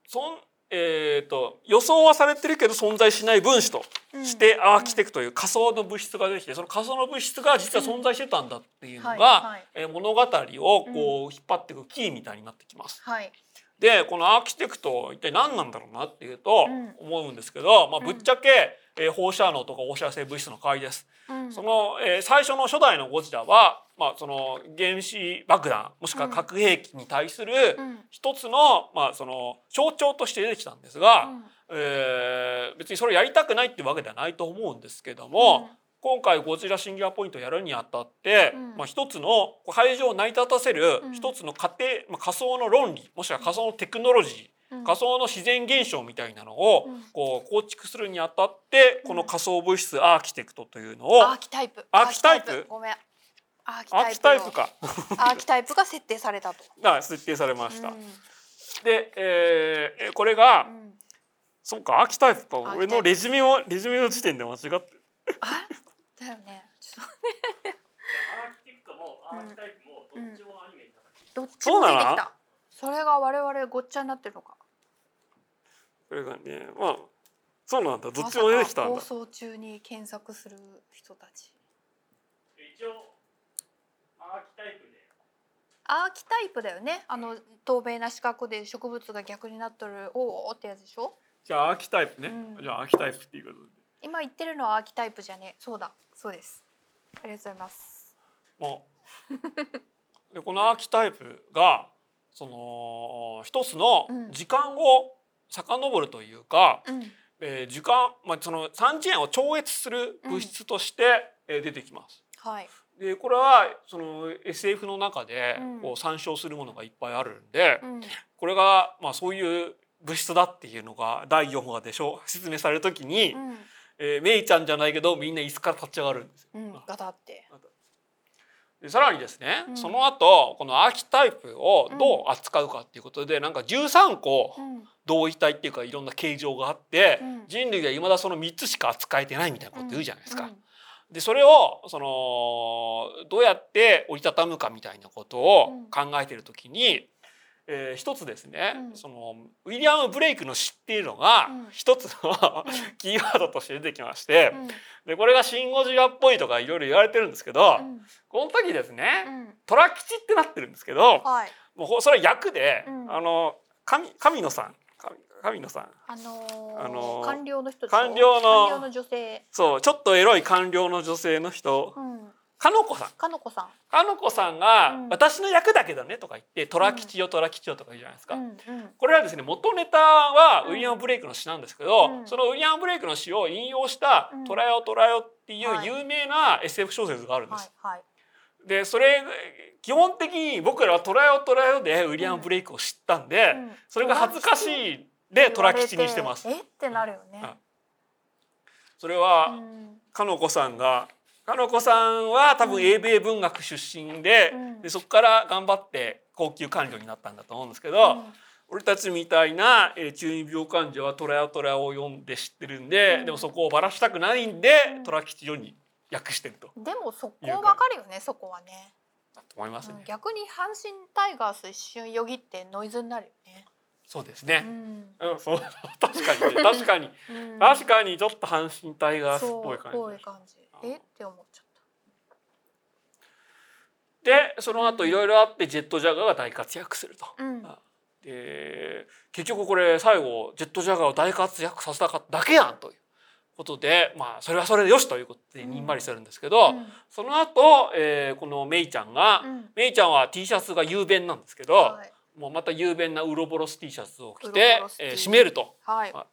そんえー、と予想はされてるけど存在しない分子とうん。してアーキテクトという仮想の物質が出てきてその仮想の物質が実は存在してたんだっていうのはいがはい。えー物語をこう引っ張っていくキーみたいになってきます。はい。でこのアーキテクト一体何なんだろうなっていうとうん。思うんですけど、まあ、うん。ぶっちゃけ、えー放射能とか放射性物質の解です。うん。その、えー最初の初代のゴジラは、まあ、その原子爆弾もしくは核兵器に対するうん。一つの,、まあその象徴として出てきたんですが、うん。えー別にそれをやりたくないっていうわけではないと思うんですけども、今回ゴジラシンギュラポイントをやるにあたって、うん。まあ、一つの会場を成り立たせるうん。一つの仮定、まあ、仮想の論理もしくは仮想のテクノロジー、うん。仮想の自然現象みたいなのをうん。こう構築するにあたってこの仮想物質アーキテクトというのをアーキタイプ？アーキタイプ。ごめん。アーキタイプをかアーキタイプが設定されたと。が設定されました。うんで、えーこれが、うんそうかアーキタイプとアーキタイプ俺のレジュメをレジュメの時点で間違ってる。あ？だよね。ちょっアーキテクトもアーキタイプもどっちもアニメにとどっちも出てきた。それが我々ごっちゃになってるのか。これがねまあそうなんだどっちも出てきたんだ放送中に検索する人たち。アーキタイプでアーキタイプだよね。あの透明な四角で植物が逆になっとるおおってやつでしょ？じゃあアーキタイプね、うんじゃあアーキタイプっていうことで今言ってるのはアーキタイプじゃね？そうだ。そうです。ありがとうございます。まあ でこのアーキタイプがその一つのうん時間を遡るというか、うん。えー時間、まあ、その三次元を超越する物質として、えー出てきます。はい。でこれはその SF の中でうんこう参照するものがいっぱいあるんで、うん。これがまあそういう物質だっていうのが第4話でしょ説明される時に、うん。えーメイちゃんじゃないけどみんな椅子から立ち上がるんですよ。うん。ガタって。でさらにですね、うんその後このアーキタイプをどう扱うかっていうことで、なんか13個うん。同位体っていうかいろんな形状があって、うん人類はいまだその3つしか扱えてないみたいなこと言うじゃないですか。うんでそれをそのどうやって折りたたむかみたいなことを考えてる時に、えー一つですね、うん。そのウィリアム・ブレイクの詩っていうのがうん。一つの、キーワードとして出てきまして、うん。でこれが「シン・ゴジラ」っぽいとかいろいろ言われてるんですけど、うん。この時ですね、うん。虎吉ってなってるんですけどはい。もうほそれは役で、うん。あの神神野さん神神野さん。あのーあのー官僚の人官僚の官僚の女性。そうちょっとエロい官僚の女性の人。うん。かのこさん。かのこさん。かのこさんが、うん。私の役だけどね」とか言って「虎吉よ虎吉よ」とか言うじゃないですか。うんうん。これはですね元ネタはうん。ウィリアム・ブレイクの詩なんですけど、うん。そのウィリアム・ブレイクの詩を引用したうん「トラよトラよ」っていうはい。有名な SF 小説があるんです。はいはい。でそれ基本的に僕らは「トラよトラよ」でウィリアム・ブレイクを知ったんで、うん。それが恥ずかしいで虎吉にしてます。え？ってなるよね。あそれは、うん。かのこさんがかのこさんは多分英米文学出身で,、うん。でそこから頑張って高級官僚になったんだと思うんですけど、うん。俺たちみたいな、えー中二病患者は「トラヤトラヤ」を読んで知ってるんで、うん。でもそこをばらしたくないんでうん「虎吉よ」に訳してると。でもそこわかるよねそこはね、思いますね。うん。逆に阪神タイガース一瞬よぎってノイズになるよねそうですね。うん。うん、そう 確かにね。確かに。うん。確かにちょっと阪神タイガースっぽい感じ。感じえ？って思っちゃっでその後いろいろあってジェットジャガーが大活躍すると。たうん。あで結局これ最後ジェットジャガーを大活躍させたかっただけやんということでまあそれはそれでよしということでにんまりするんですけど、うん。その後、えーこのメイちゃんが、うん。メイちゃんは T シャツが雄弁なんですけど、はいもうまた雄弁なウロボロス T シャツを着てえー締めると。はい。あ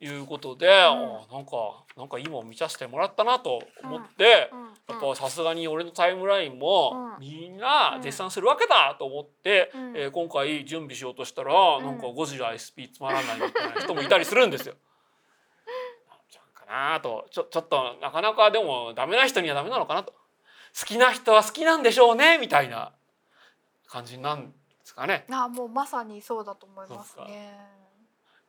い。うことで、あなんかなんかいいもん見させてもらったなと思って、うん。やっぱさすがに俺のタイムラインもうん。みんな絶賛するわけだと思って、うん。えー今回準備しようとしたら、ん。なんかゴジラ SP つまらないみたいな人もいたりするんですよ。なんかなと。ちょちょっとなかなかでもダメな人にはダメなのかなと。好きな人は好きなんでしょうねみたいな感じなんかね。あもうまさにそうだと思いますね。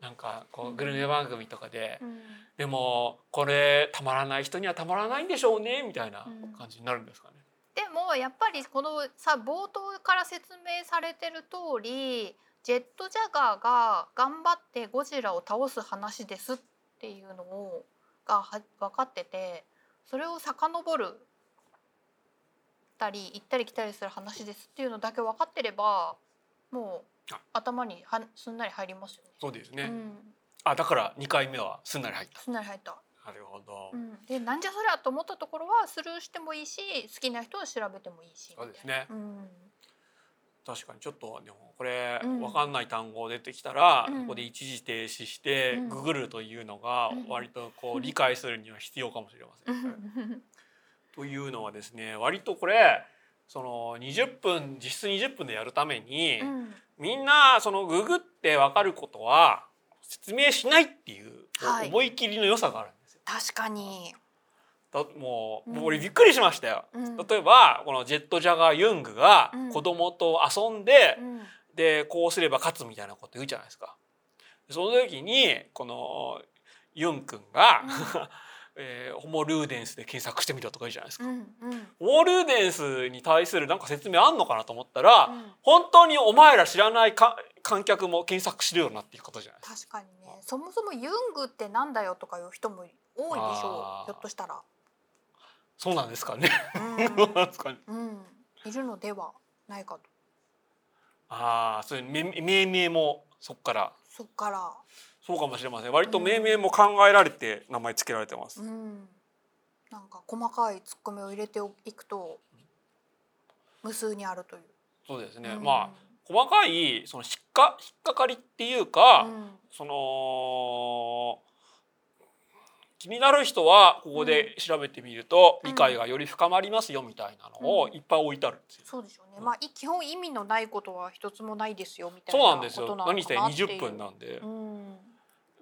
なんかこうグルメ番組とかで、うんでもこれたまらない人にはたまらないんでしょうねみたいな感じになるんですかね。でもやっぱりこのさ冒頭から説明されてる通りジェットジャガーが頑張ってゴジラを倒す話ですっていうのをがは分かっててそれを遡るたり行ったり来たりする話ですっていうのだけ分かってればもうあ頭にはすんなり入りますよね。そうですね。うん、あだから2回目はすんなり入った。すんなり入った。なるほど。うん、でなんじゃそりゃと思ったところはスルーしてもいいし好きな人は調べてもいいしみたいうですね。うん確かにちょっとでもこれうんわかんない単語出てきたら、うんここで一時停止してうんググるというのがうん割とこう理解するには必要かもしれません。というのはですね割とこれその20分実質20分でやるために、うん。みんなそのググってわかることは説明しないっていうはい。思い切りの良さがあるんですよ。確かに、だもううん。もう俺びっくりしましたよ。うん。例えばこのジェットジャガー・ユングがうん。子供と遊んで、うん。でこうすれば勝つみたいなこと言うじゃないですか。その時にこのユン君が、えーホモ・ルーデンスで検索してみろとか言うじゃないですか。うんうん。ホモ・ルーデンスに対するなんか説明あんのかなと思ったら、うん。本当にお前ら知らないか観客も検索しろよなっていうことじゃないですか。確かにね。そもそもユングってなんだよとかいう人も多いでしょう。ひょっとしたら、そうなんですかね。うん。ね。いるのではないかと。ああ、そういう命命名もそっから。そっから、そうかもしれません。割と命名も考えられて名前つけられてます。うん、なんか細かいツッコミを入れていくと無数にあるという。そうですね。うんまあ細かいその引っか引っかかりっていうか、うんその気になる人はここで調べてみると、うん理解がより深まりますよみたいなのをうんいっぱい置いてあるんですよ。そうでしょうね。まあい基本意味のないことは一つもないですよみたいそうななんですよ。何してっていう20分なんで。うん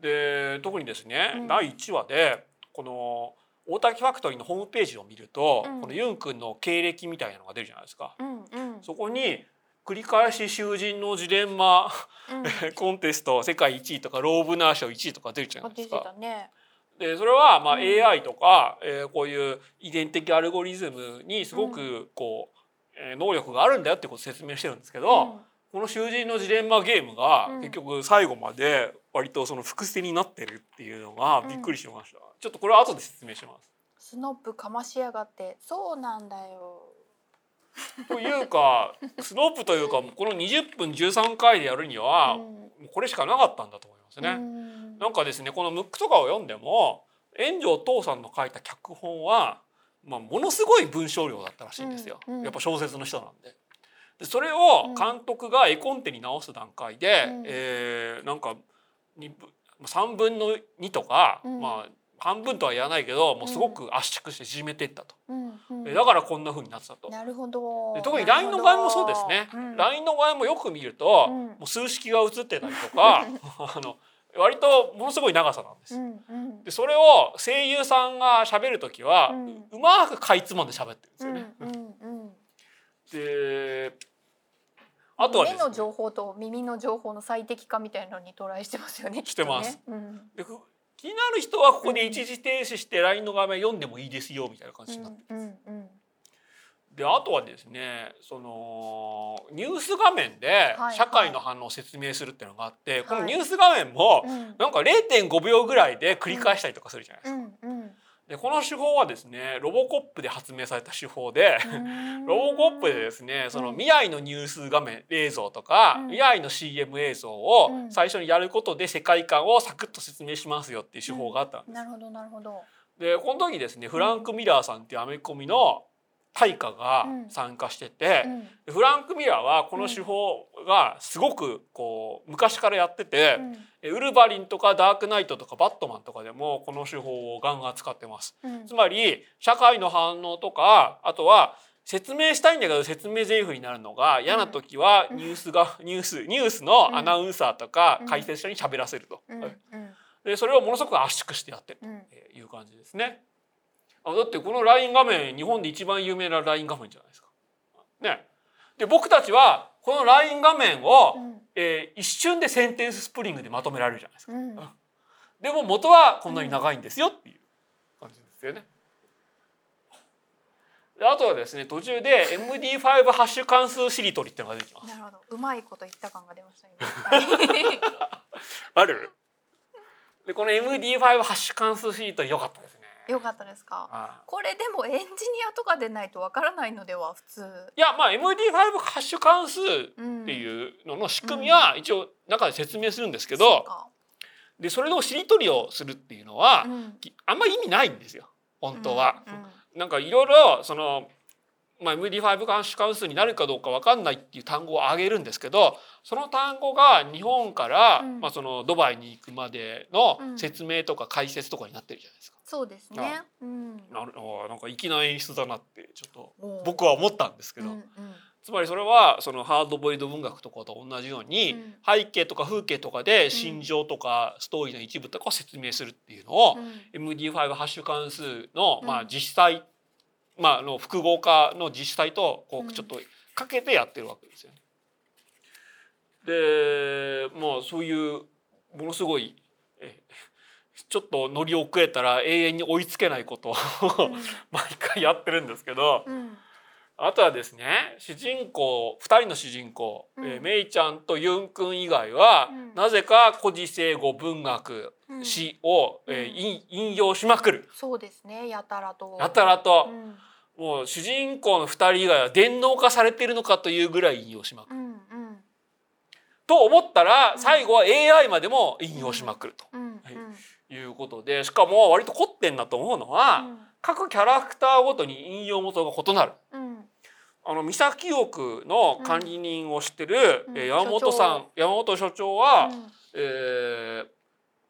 で特にですね、うん第1話でこの大滝ファクトリーのホームページを見ると、うんこのユン君の経歴みたいなのが出るじゃないですか。うんうんそこに繰り返し囚人のジレンマうん。コンテスト世界1位とかローブナー賞1位とか出るじゃないですか。たね。でそれはまあうん AI とか、えーこういう遺伝的アルゴリズムにすごくこう、えー能力があるんだよってことを説明してるんですけど、この囚人のジレンマゲームがうん結局最後まで割とその伏線になってるっていうのがびっくりしました。ちょっとこれは後で説明します。スノップかましやがってそうなんだよ。というか スノープというかこの20分13回でやるには、これしかなかったんだと思いますね。うんなんかですねこのムックとかを読んでも炎上父さんの書いた脚本は、まあ、ものすごい文章量だったらしいんですよ、うんうんやっぱ小説の人なんで。でそれを監督が絵コンテに直す段階で、うん。えーなんか2分3分の2とか、うん。まあ半分とは言わないけどもうすごく圧縮して縮めていったと、うん。うん。でだからこんな風になってたと。なるほど。で特に LINE の場合もそうですね、うん。LINE の場合もよく見ると、うん。もう数式が映ってたりとか あの割とものすごい長さなんです。う。ん。うん。でそれを声優さんが喋る時は、ううんまくかいつまんで喋ってるんですうんよね。うん。うんであとはですね。目の情報と耳の情報の最適化みたいなのにトライしてますよね。してます。うん。でふ気になる人はここで一時停止して LINE の画面読んでもいいですよみたいな感じになって。うんうんであとはですねそのニュース画面ではい社会の反応を説明するっていうのがあって、このはい。ニュース画面もうん。なんか0.5秒ぐらいで繰り返したりとかするじゃないですか。うんうんでこの手法はですねロボコップで発明された手法で、うん。ロボコップでですねそのうん未来のニュース画面映像とか、うん。未来の CM 映像をうん。最初にやることで世界観をサクッと説明しますよっていう手法があったんです。なるほどなるほど。でこの時ですねフランク・ミラーさんっていうアメコミの大家がうん。参加してて、うん。でフランク・ミラーはこの手法がすごくこう昔からやってて、えウルヴァリンとかダークナイトとかバットマンとかでもこの手法をガンガン使ってます。うん。つまり社会の反応とかあとは説明したいんだけど説明台詞になるのが嫌な時はニュースがニュースニュースのアナウンサーとかうん。解説者に喋らせると。うん。うん。でそれをものすごく圧縮してやってるうん。という感じですね。あだってこの LINE 画面日本で一番有名な LINE 画面じゃないですか。ね。で僕たちはこの LINE 画面を、うんえー一瞬でセンテンススプリングでまとめられるじゃないですか。うんでも元はこんなに長いんですよっていう感じですよね。であとはですね途中で MD5 ハッシュ関数しりとりっていうのが出てきます。なるほどうまいこと言った感が出ました今。ある？でこの MD5 ハッシュ関数しりとり良かったですね。よかったですか？これでもエンジニアとかでないとわからないのでは普通。いやまあ MD5 ハッシュ関数っうんていうのの仕組みは一応中で説明するんですけど、そうかでそれのしりとりをするっていうのは、うんあんま意味ないんですよ本当は。うんうんなんかいろいろその、まあ、MD5 関数関数になるかどうか分かんないっていう単語を挙げるんですけどその単語が日本から、うんまあ、そのドバイに行くまでのうん説明とか解説とかになってるじゃないですか。そうですね。うん。なるあなんか粋な演出だなってちょっと僕は思ったんですけど、うんうんつまりそれはそのハードボイルド文学とかと同じように、うん背景とか風景とかで心情とかストーリーの一部とかを説明するっていうのを、うん MD5 ハッシュ関数の、まあ、うん実際、まあ、あの複合化の実際とこうんうちょっとかけてやってるわけですよね。でまあそういうものすごいえちょっと乗り遅れたら永遠に追いつけないことを 毎回やってるんですけど。うん。あとはですね主人公2人の主人公、うん。えーメイちゃんとユンくん以外は、うん。なぜか古事成語文学うん。詩を、えーうん。引引用しまくる。そうですね。やたらと。やたらと。う、ん。もう主人公の2人以外は電脳化されてるのかというぐらい引用しまくる。と思ったらうん最後は AI までも引用しまくるということでしかも割と凝ってんなと思うのは、各キャラクターごとに引用元が異なる。うん。あの三崎憶の管理人をしてる、うん。えー山本さん山本所長うは、ん。えー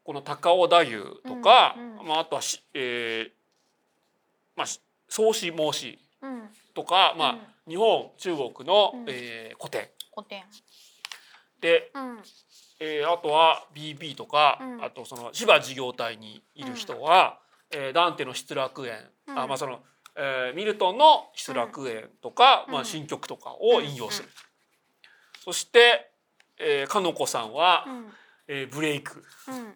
この高尾太夫とか、うん。うん。まあ、あとはし、えーまあし創始孟子うん。とか、まあうん。日本中国の、うん。えー古典。古典。で、うんえーあとは BB とか、うん。あとその芝事業体にいる人は、えーダンテの失楽園、うん。あまあその、えーミルトンの失楽園とか、うん。まあ、新曲とかを引用する。そして、えー、かのこさんは、うん。えーブレイク。うん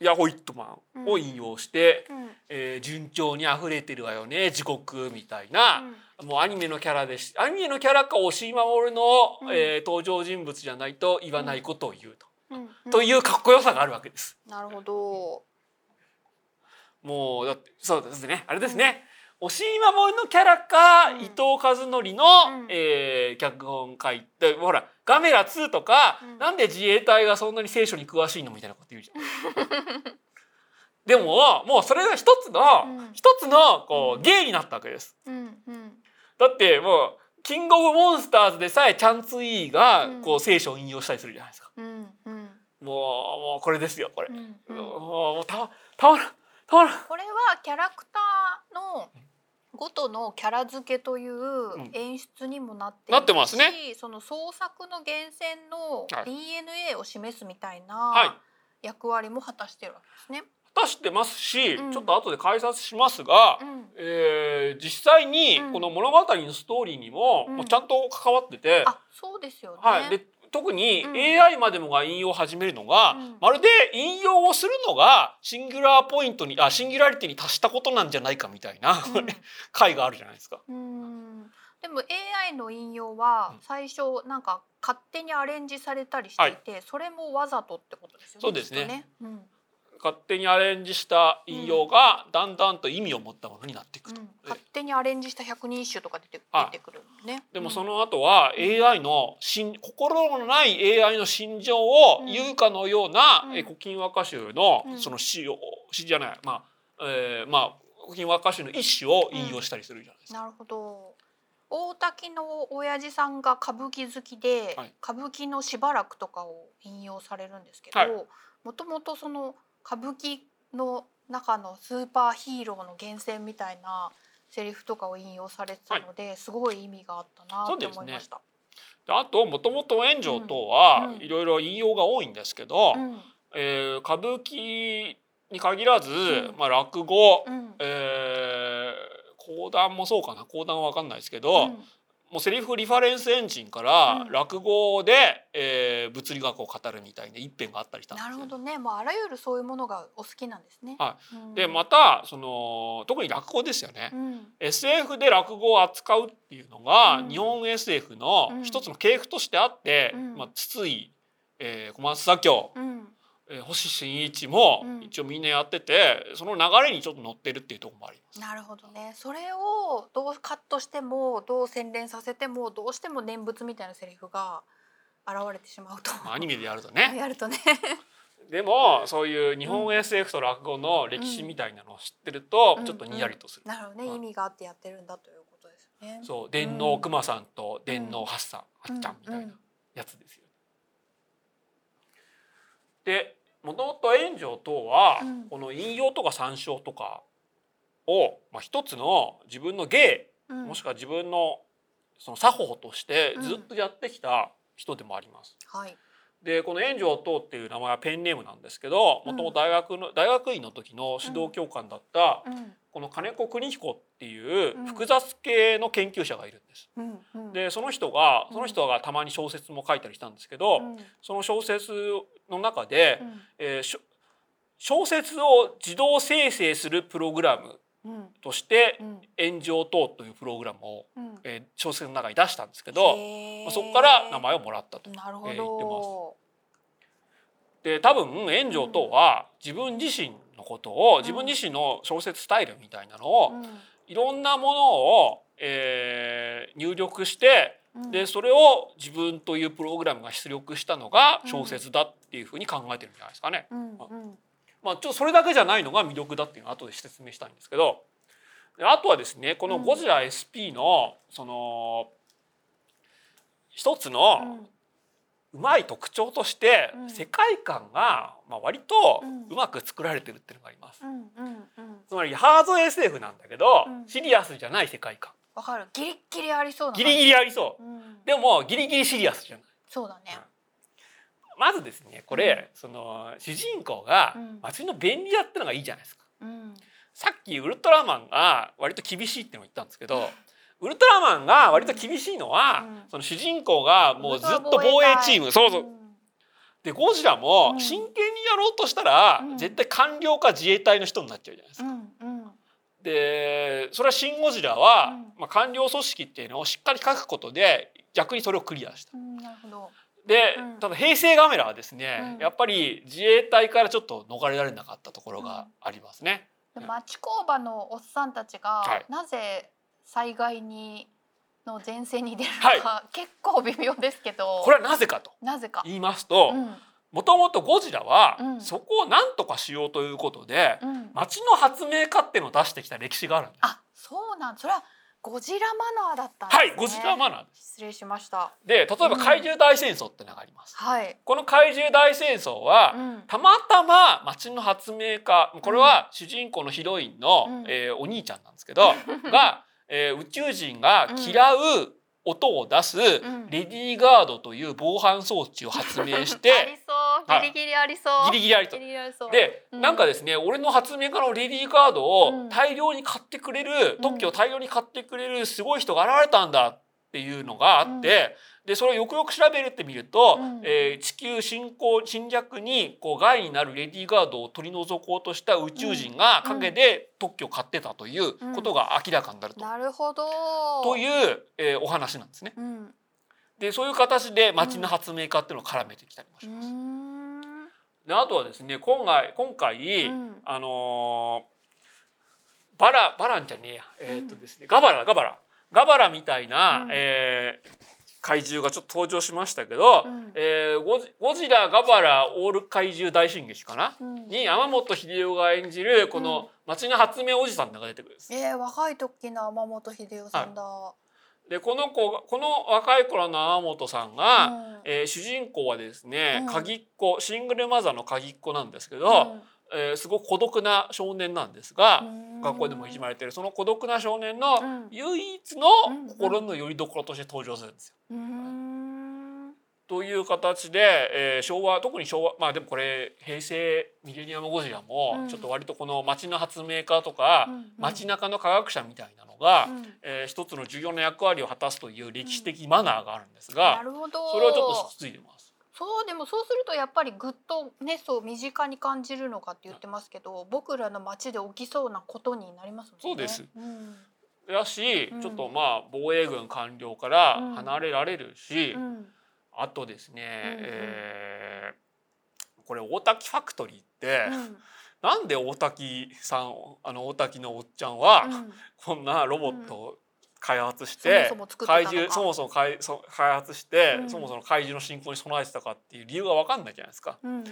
やホイットマンを引用して、うん。えー順調に溢れてるわよね地獄みたいな、もうアニメのキャラですアニメのキャラか押井守の、うん。えー登場人物じゃないと言わないことを言うと、うん。うん。というかっこよさがあるわけです。なるほど。もうだってそうですね。あれですね、押井守のキャラか、うん伊藤和則の、うんえー脚本書いてほら「ガメラ2」とか、うんなんで自衛隊がそんなに聖書に詳しいのみたいなこと言うじゃん。でももうそれが一つの、うん一つのこううん芸になったわけです。うんうんだってもうキングオブモンスターズでさえチャンツイーがうんこう聖書を引用したりするじゃないですか。もうもうこれですよこれ。もうたたまら。これはキャラクターのごとのキャラ付けという演出にもなっていなってますね。しその創作の源泉のはい。DNA を示すみたいはい。な役割も果たしてるわけですね。出してますし、うん。ちょっと後で解説しますが、うん。えー実際にうん。この物語のストーリーにも,、うん。もうちゃんと関わってて、あそうですよね。はい、で特にうん。AI までもが引用を始めるのが、うん。まるで引用をするのがシンギュラーポイントにあシンギュラリティに達したことなんじゃないかみたいな、うん。回があるじゃないですか。うん。でも AI の引用はうん。最初なんか勝手にアレンジされたりしていて、それもわざとってことですよね。そうですね。ね。うん勝手にアレンジした引用がだんだんと意味を持ったものになっていくと。うん、勝手にアレンジした百人一首とか出てはい出てくるのね。でもその、の後は AI の心心のない AI の心情をうん言うかのような、うん。え古今和歌集のうん。その詩を詩じゃないまあ、えー、まあ古今和歌集の一首を引用したりするじゃないですか。なるほど。大滝の親父さんが歌舞伎好きで、はい。歌舞伎のしばらくとかを引用されるんですけはい。ど、もともとその歌舞伎の中のスーパーヒーローの源泉みたいなセリフとかを引用されてたので、すごい意味があったなって思いました。であともともと炎上等はうん。いろいろ引用が多いんですけど、うん。えー歌舞伎に限らず、ん。まあ、落語、うん。えー講談もそうかな。講談は分かんないですけど、うんもうセリフリファレンスエンジンからうん。落語で、えー物理学を語るみたいな一編があったりしたんですよ。なるほどね。もうあらゆるそういうものがお好きなんですね。はうん。でまたその特に落語ですよね、うん、SF で落語を扱うっていうのが、うん。日本 SF のうん。一つの系譜としてあって、うん。まあ、筒井、えー小松左京、うん、えー星新一もうん一応みんなやっててその流れにちょっと乗ってるっていうところもあります。なるほどね。それをどうカットしてもどう洗練させてもどうしても念仏みたいなセリフが現れてしまうと。まあアニメでやるとね やるとね。でもそういう日本 SF と落語の歴史みたいなのを知ってるとうんちょっとにやりとする。なるほどね。はい意味があってやってるんだということですね。そう電脳熊さんと電脳ハッサン、うんはっちゃんみたいうんなやつですよ。でもともと炎上等は、うん。この引用とか参照とかを、まあ、一つの自分の芸うん。もしくは自分のその作法としてずっとやってきた人でもあります。はい。でこの炎上等っていう名前はペンネームなんですけどうん。もともと大学の大学院の時の指導教官だったうん。この金子邦彦っていううん。複雑系の研究者がいるんです。うん。うん。でその人がうんその人がたまに小説も書いたりしたんですけど、うん。その小説の中で、うん。えー小説を自動生成するプログラムうんとしてうん「炎上等」というプログラムを、うん。えー小説の中に出したんですけど、まあそこから名前をもらったと。えー言ってど。で多分炎上等は自分自身のことを自分自身の小説スタイルみたいなのをうん。いろんなものを、えー入力してうんでそれを自分というプログラムが出力したのが小説だっていうふうに考えてるんじゃないですかね。うんうん。まあ、ちょっとそれだけじゃないのが魅力だっていうのを後で説明したいんですけど。であとはですねこのゴジラ SP のその一つのうまい特徴としてうん。世界観がまあ割とうまく作られてるっていうのがあります。つまりハード SF なんだけどうん。シリアスじゃない世界観わかる？ギリッギリありそうな。ギリギリありそううん。でもギリギリシリアスじゃない。そうだね。まずですねこれ、その主人公がうん街の便利屋ってのがいいじゃないですか。うん。さっきウルトラマンが割と厳しいってのを言ったんですけどウルトラマンが割と厳しいのは、うんその主人公がもうずっと防衛チームそうそうでゴジラうんも真剣にやろうとしたら、うん絶対官僚か自衛隊の人になっちゃうじゃないですか。でそれは「シン・ゴジラは」うんまあ、官僚組織っていうのをしっかり書くことで逆にそれをクリアした。うん。なるほど。で、うんただ平成ガメラはですね、うんやっぱり自衛隊からちょっと逃れられなかったところがありますね。で町工場のおっさんたちが、はいなぜ災害にの前線に出るのか、結構微妙ですけどこれはなぜかとなぜか。言いますとうんもともとゴジラはうんそこを何とかしようということでうん、町の発明家っていうのを出してきた歴史があるんです。あそうなんそれはゴジラマナーだったんですね。はいゴジラマナー。失礼しました。で例えば怪獣大戦争ってのがあります。はい。この怪獣大戦争は、うんたまたま町の発明家これは主人公のヒロインの、うんえーお兄ちゃんなんですけど が、えー宇宙人が嫌う音を出す、ん。レディーガードという防犯装置を発明し ありてそう。はい。ギリギリありそう。ギリギリありそう。で、うん。なんかですね俺の発明家のレディーガードをうん大量に買ってくれる、うん。特許を大量に買ってくれるすごい人が現れたんだっていうのがあって、でそれをよくよく調べるってみると、うんえー地球侵攻侵略にこう害になるレディーガードを取り除こうとした宇宙人が陰で特許を買ってたということが明らかになると,、なるほど。という、えーお話なんですね。うん。うでそういう形で町の発明家っていうのを絡めてきたりもしーます。ん。であとはですね今回今回、うんあのーバラバランじゃねえやえーっとですね、ガバラガバラガバラみたいな、うんえー怪獣がちょっと登場しましたけど、うん。えーゴジラガバラオール怪獣大進撃かな、うん。に山本秀夫が演じるこうん。の町の発明おじさんが出てくるんです。えー、若い時の天本秀夫さんだ。でこの子がこの若い頃の山本さんが、うん。えー主人公はですね、うん。鍵っ子シングルマザーの鍵っ子なんですけど、うんえーすごく孤独な少年なんですが、うん。学校でもいじまれてる。その孤独な少年のうん。唯一のうん。心の拠り所として登場するんですよ。という形で、えー昭和特に昭和まあでもこれ平成ミレニアムゴジラもうん。ちょっと割とこの街の発明家とか、うん。街中の科学者みたいなのが、うん。えー一つの重要な役割を果たすという歴史的マナーがあるんですなが、るほど。それをちょっと引き継いでます。そうでもそうするとやっぱりぐっとねそう身近に感じるのかって言ってますけど僕らの街で起きそうなことになりますもんね。そうです。うん。だし、うん。ちょっとまあ防衛軍官僚から離れられるし、うん。あとですね、うんうん。えーこれ大滝ファクトリーって、うん。なんで大滝さんあの大滝のおっちゃんは、うん。こんなロボットを開発して、怪獣そもそも開そ開発して、うん。そもそも怪獣の進行に備えてたかっていう理由が分かんないじゃないですか。うん。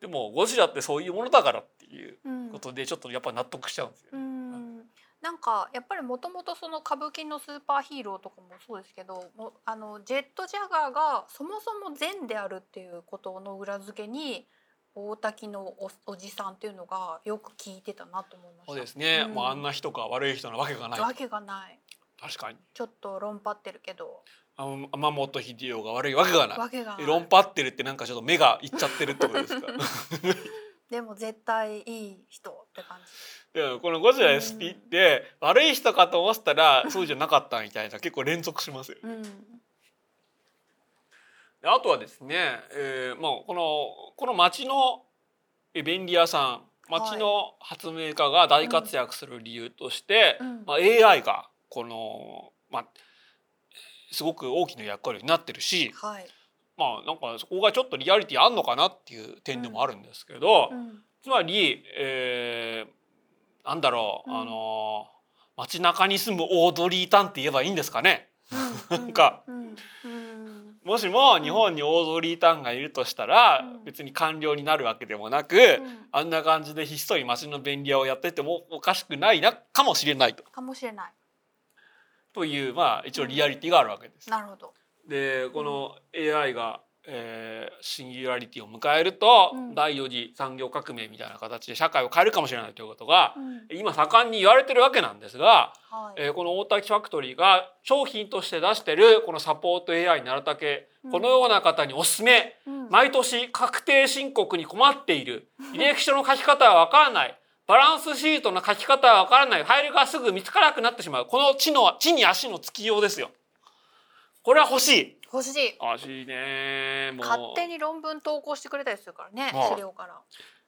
でもゴジラってそういうものだからっていううん。ことでちょっとやっぱ納得しちゃうんですよね。うん。なんかやっぱりもともとその歌舞伎のスーパーヒーローとかもそうですけどもうあのジェットジャガーがそもそも善であるっていうことの裏付けに大滝のおおじさんっていうのがよく聞いてたなと思いました。そうですね、うん。もうあんな人が悪い人なわけがない。わけがない確かに。ちょっと論破ってるけど。天本秀夫が悪いわけがない。わけが。ない論破ってるってなんかちょっと目がいっちゃってるってことですか？でも絶対いい人って感でこのゴジラ SP って悪い人かと思ってたらそうじゃなかったみたいな結構連続しますよ。じ。うん。であとはですね、えーまあ、このこの町のえ便利屋さん町の発明家が大活躍する理由として、うん。まあ、AI がこの、まあ、すごく大きな役割になってるし、はい。まあなんかそこがちょっとリアリティあんのかなっていう点でもあるんですけど、うん。つまり、えーなんだろう、うん。あの街中に住むオードリー・タンって言えばいいんですかね？うんなんか。うん。うんもしも日本にオードリー・タンがいるとしたら、うん。別に官僚になるわけでもなく、うん。あんな感じでひっそり街の便利屋をやっててもおかしくないなかもしれないと。かもしれない。というまあ一応リアリティがあるわけです。なるほど。でこの AI が、えーシンギュラリティを迎えると、うん第4次産業革命みたいな形で社会を変えるかもしれないということがうん今盛んに言われてるわけなんですが、はい。えーこの大滝ファクトリーが商品として出してるこのサポート AI なるたけ、うんこのような方におすすめうん毎年確定申告に困っている履歴書の書き方はわからないバランスシートの書き方はわからない。ファイルがすぐ見つからなくなってしまう。この地の地に足のつきようですよ。これは欲しい。欲しい。欲しいね。もう。勝手に論文投稿してくれたりするからねはい資料から。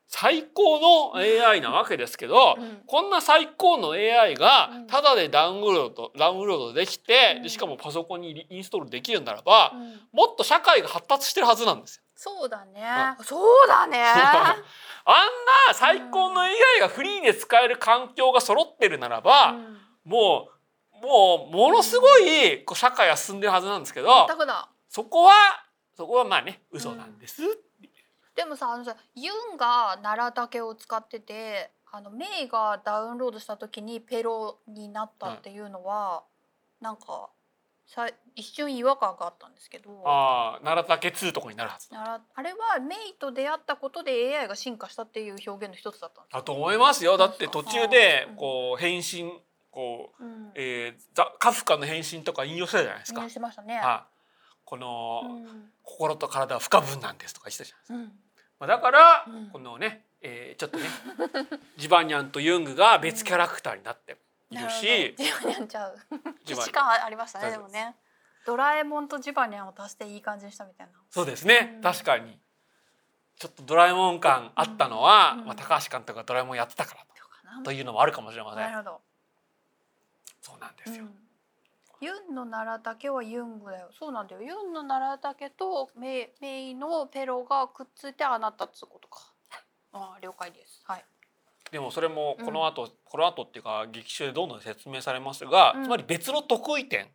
最高の AI なわけですけど、うん。こんな最高の AI がうん。タダでダウンロードダウンロードできて、うん。でしかもパソコンにリインストールできるならば、うん。もっと社会が発達してるはずなんですよ。そうだねあ。そうだね。あんな最高の AI がフリーで使える環境が揃ってるならば、うんもうもうものすごいこう社会は進んでるはずなんですけど、全くだそこはそこはまあね嘘なんです。でもさあのさユンが奈良竹を使っててあのメイがダウンロードした時にペロになったっていうのは、なんかさ一瞬違和感があったんですけど。ああ奈良竹2とかになるはず奈良あれはメイと出会ったことで AI が進化したっていう表現の一つだったんですだと思いますよ。だって途中でうん。こう返信こう、うん、えー、ザカフカの返信とか引用したじゃないですか。入。してましたね。はい。この、うん。心と体は不可分なんですとか言ってたじゃないですか。うん。まあ、だから、うん。このね、えー、ちょっとねジバニャンとユングが別キャラクターになっているし、ジバニャンちゃう。既視感ありましたねでもね。ドラえもんとジバニャンを足していい感じにしたみたいな。そうですね、うん確かにちょっとドラえもん感あったのは、うんまあ、高橋監督がドラえもんやってたからそうかなというのもあるかもしれません。なるほど。そうなんですよ。うんユンの奈良竹はユングだよ。そうなんだよ。ユンの奈良竹とメイメイのペロがくっついてあなたっつうことか。ああ了解です。はい。でもそれもこの後、この後っていうか劇中でどんどん説明されますが、うん。つまり別の得意点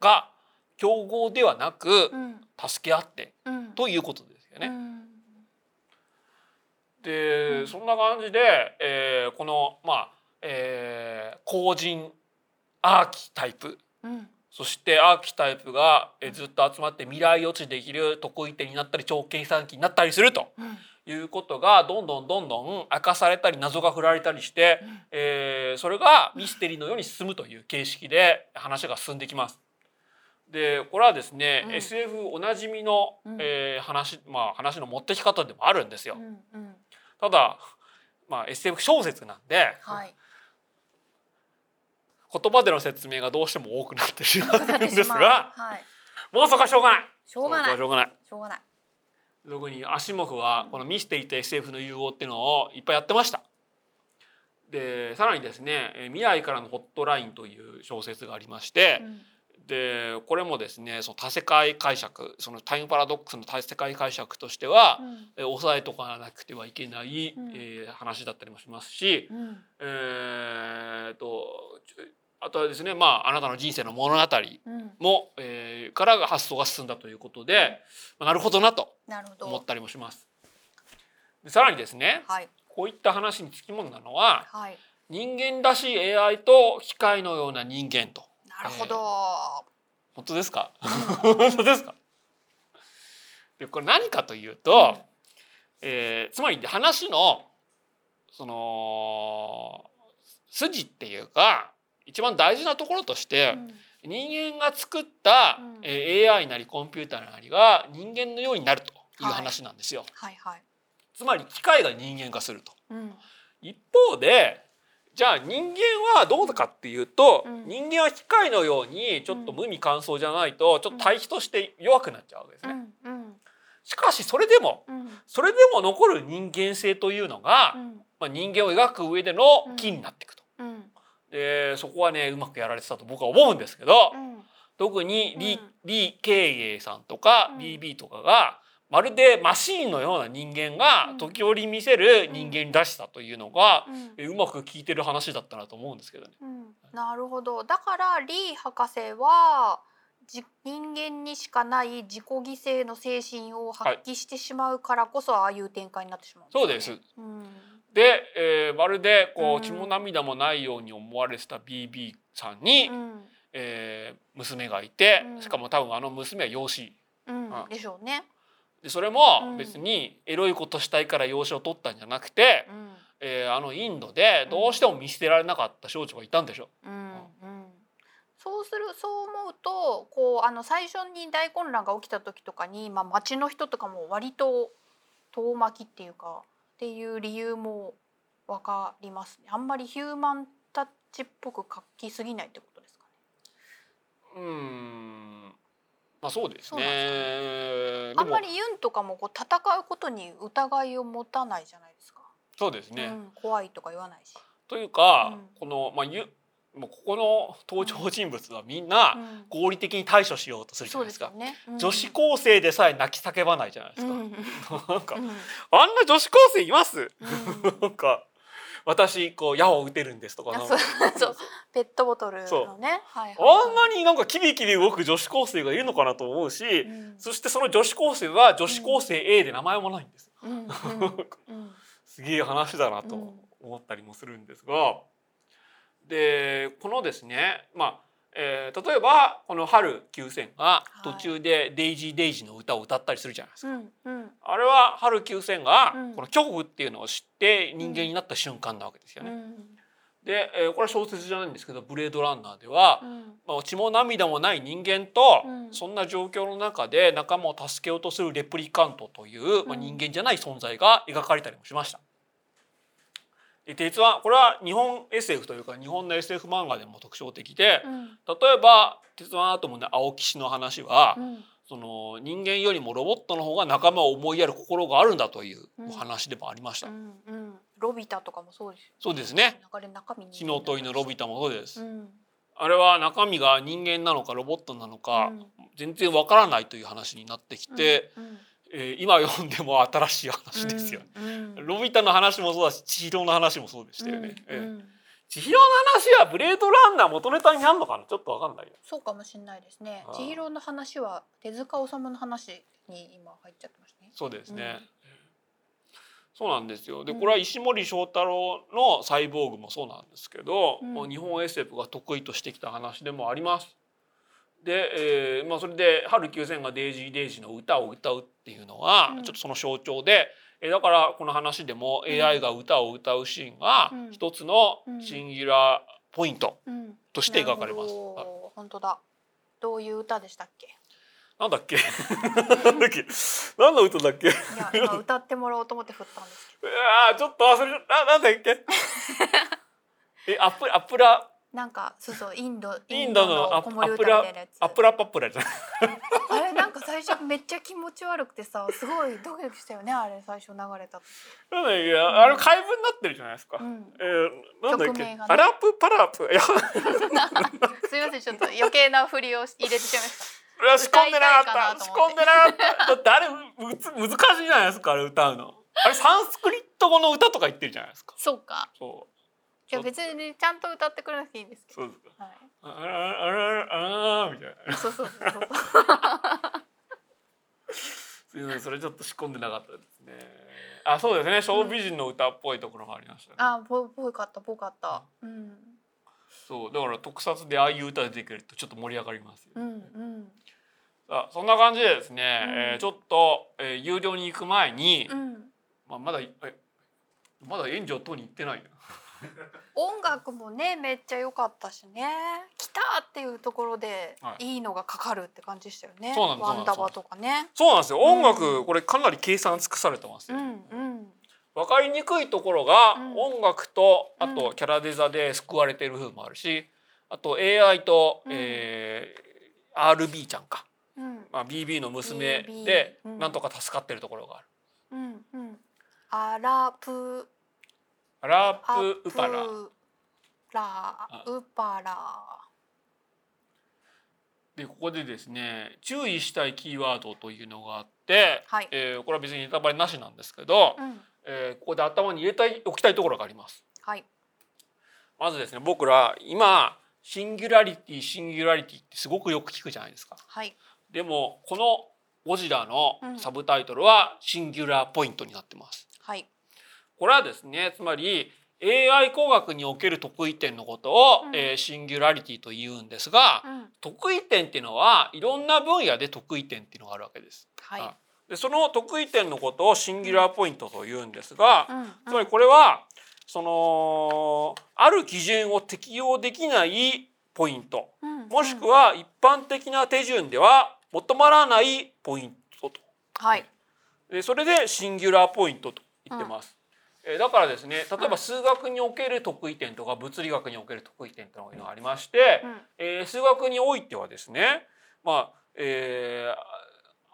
が競合ではなくうん。助け合ってうん。ということですよね。うん。で、うん。そんな感じで、えーこのまあ、えー、後人アーキタイプ。うん。そしてアーキタイプがえーずっと集まって未来予知できる得意点になったり超計算機になったりすると。うんいうことがどんどんどんどん明かされたり謎が振られたりして、うんえーそれがミステリーのように進むという形式で話が進んできます。でこれはですね、うん SF おなじみの、うんえー話まあ話の持ってき方でもあるんですよ。うんうんただ、まあ、SF 小説なんで、はい。言葉での説明がどうしても多くなってしまうんですがはい。もうそこはしょうがない。しょうがない。しょうがない。しょうがない。特にアシモフはこのミステリーと SF の融合っていうのをいっぱいやってました。でさらにですね「えー未来からのホットライン」という小説がありまして、うん。でこれもですねその多世界解釈そのタイムパラドックスの多世界解釈としては、うん。えー抑えとかなくてはいけない、うん。えー話だったりもしますし、うん。えー、とあとはですねまああなたの人生の物語うん。も、えーからが発想が進んだということで、まあなるほどなと。思ったりもします。でさらにですねはいこういった話につきものなのははい。人間らしい AI と機械のような人間となるほど。本当ですか？本当ですか？でこれ何かというと、えーつまり話のその筋っていうか一番大事なところとして、うん。人間が作った、うん。えー AI なりコンピューターなりが人間のようになるという話なんですよ。はいはい。つまり機械が人間化すると。うん。一方でじゃあ人間はどうかっていうと、うん。人間は機械のようにちょっと無味乾燥じゃないとちょっと対比として弱くなっちゃうわけですうね。しかしそれでもうん。それでも残る人間性というのが、うん。まあ、人間を描く上でのキーになっていくと。うんでそこはねうまくやられてたと僕は思うんですけど、うん。特にリ,、うん。リー・ケイエイさんとか、うん。BB とかがまるでマシーンのような人間がうん。時折見せる人間らしさというのが、うん。えうまく効いてる話だったなと思うんですけどね。うん。なるほど。だからリー博士はじ人間にしかない自己犠牲の精神を発揮してしまうからこそああいう展開になってしまうんそうです。うんで、えーまるでこうん。う血も涙もないように思われてた BB さんに、うん。えー娘がいて、うん。しかも多分あの娘は養子。うん。あでしょうね。でそれうもん。別にエロいことしたいから養子を取ったんじゃなくて、うん。えーあのインドでどうしても見捨てられなかった少女がいたんでしょ。うんうん。そうするそう思うとこうあの最初に大混乱が起きた時とかに、まあ、町の人とかも割と遠巻きっていうかっていう理由も分かりますね。あんまりヒューマンタッチっぽく書きすぎないってことですかね。うーんまあそうですね。でもあんまりユンとかもこう戦うことに疑いを持たないじゃないですか。そうですね。うん、怖いとか言わないし。というか、うんこのまあゆもうここの登場人物はみんなうん。合理的に対処しようとするじゃそないでか。うですね。うん。女子高生でさえ泣き叫ばないじゃないですか。うん。うんなんか、うん。あんな女子高生います？うん。なんか私こう矢を打てるんですとか ペットボトルのね。はいはいあんなになんかキビキビ動く女子高生がいるのかなと思うし、うん。そしてその女子高生は女子高生 A で名前もないんです すげえ話だなと思ったりもするんですが、でこのですねまあ、えー例えばこの「春9000」が途中で「デイジーデイジー」の歌を歌ったりするじゃないですか。うんうん。あれは春9000がうん。この恐怖っていうのを知って人間になった瞬間なわけですよね。うん。で、えーこれは小説じゃないんですけど「ブレードランナー」では、うん。まあ、血も涙もない人間と、うん。そんな状況の中で仲間を助けようとするレプリカントという、まあ、うん。人間じゃない存在が描かれたりもしました。で鉄腕これは日本 SF というか日本の SF 漫画でも特徴的でうん。例えば「鉄腕アトム」の青騎士の話は、うん。その人間よりもロボットの方が仲間を思いやる心があるんだというお話でもありました。うんうん。ロビタとかもそうですよそうですね。流れ中身に火の問いのロビタもそうです。うん。あれは中身が人間なのかロボットなのか、うん。全然わからないという話になってきて、うんえー今読んでも新しい話ですよね。うんうんロビタの話もそうだし千尋の話もそうでしたよね。ええうんうん千尋の話はブレードランナー元ネタにあんのかな？ちょっとわかんないよ。そうかもしれないですね千尋の話は手塚治虫の話に今入っちゃってますねそうですね。うんそうなんですよ。でうんこれは石森章太郎のサイボーグもそうなんですけど、うん日本 SF が得意としてきた話でもあります。で、えーまあ、それで「春9000」がデイジー・デイジーの歌を歌うっていうのは、うん。ちょっとその象徴で、えーだからこの話でもうん。AI が歌を歌うシーンがうん。一つのうん。シンギュラーポイントうん。として描かれます。なるほあど本当だ。どういう歌でしたっけ？なんだっけ？なんだっけ？何の歌だっけ？いや今歌ってもらおうと思って振ったんですけうわーちょっと忘れななんだっけ？えアップアップラどなんかそうそうインドインドの子守歌みたいなやつ。アップラパップラじゃない あれなんか最初めっちゃ気持ち悪くてさすごいドキドキしたよねあれ最初流れた時。なんだっけあれ回文になってるじゃないですか、うん。えー、なんだっけ、ね。アラップパラップ。いや。すいませんちょっと余計な振りを入れてしまいました。仕込んでなかった。仕込んでなかった。だってあれむつ難しいじゃないですかあれ歌うの。あれサンスクリット語の歌とか言ってるじゃないですか。そうか。そういや別にちゃんと歌ってくれなくていいんですけそうですか。ど、はい、あらあらあらみたいなそうそうそうそうすいませんそれちょっと仕込んでなかったですねあそうですね小美人の歌っぽいところがありましたね、あぽぽかったぽかったうんそうだから特撮でああいう歌出てくるとちょっと盛り上がりますよ、うんうんさあそんな感じでですね、うんえーちょっと、えー有料に行く前に、うんまあ、まだえまだ援助等に行ってないな 音楽もねめっちゃ良かったしね。来たっていうところではい。いいのがかかるって感じでしたよね、そうなんですワンダバとかね。そうなんですよ。音楽、うんこれかなり計算尽くされてますよ、うんうん。分かりにくいところが、うん。音楽とあとうん。キャラデザで救われてる部分もあるしあと AI と、うん。えー RB ちゃんか、うん。まあ、BB の娘でうん。なんとか助かってるところがある。うんうん。アラプラアップウパラ。プラウパラ。でここでですね注意したいキーワードというのがあって、はい。えーこれは別にネタバレなしなんですけど、うん。えーここで頭に入れたいおきたいところがあります。はい。まずですね僕ら今シンギュラリティシンギュラリティってすごくよく聞くじゃないですか。はい。でもこのゴジラうん。のサブタイトルはシンギュラーポイントになってます。はいこれはですねつまり AI 工学における得意点のことを、うん。えーシンギュラリティと言うんですが、うん。得意点っていうのはいろんな分野で得意点っていうのがあるわけです。はい。あでその得意点のことをシンギュラーポイントと言うんですが、うん。つまりこれはそのある基準を適用できないポイント。うん。もしくは一般的な手順では求まらないポイントと。はい。でそれでシンギュラーポイントと言ってます。えーだからですね例えば数学における得意点とか物理学における得意点というのがありまして、うん。えー数学においてはですねまあ、えー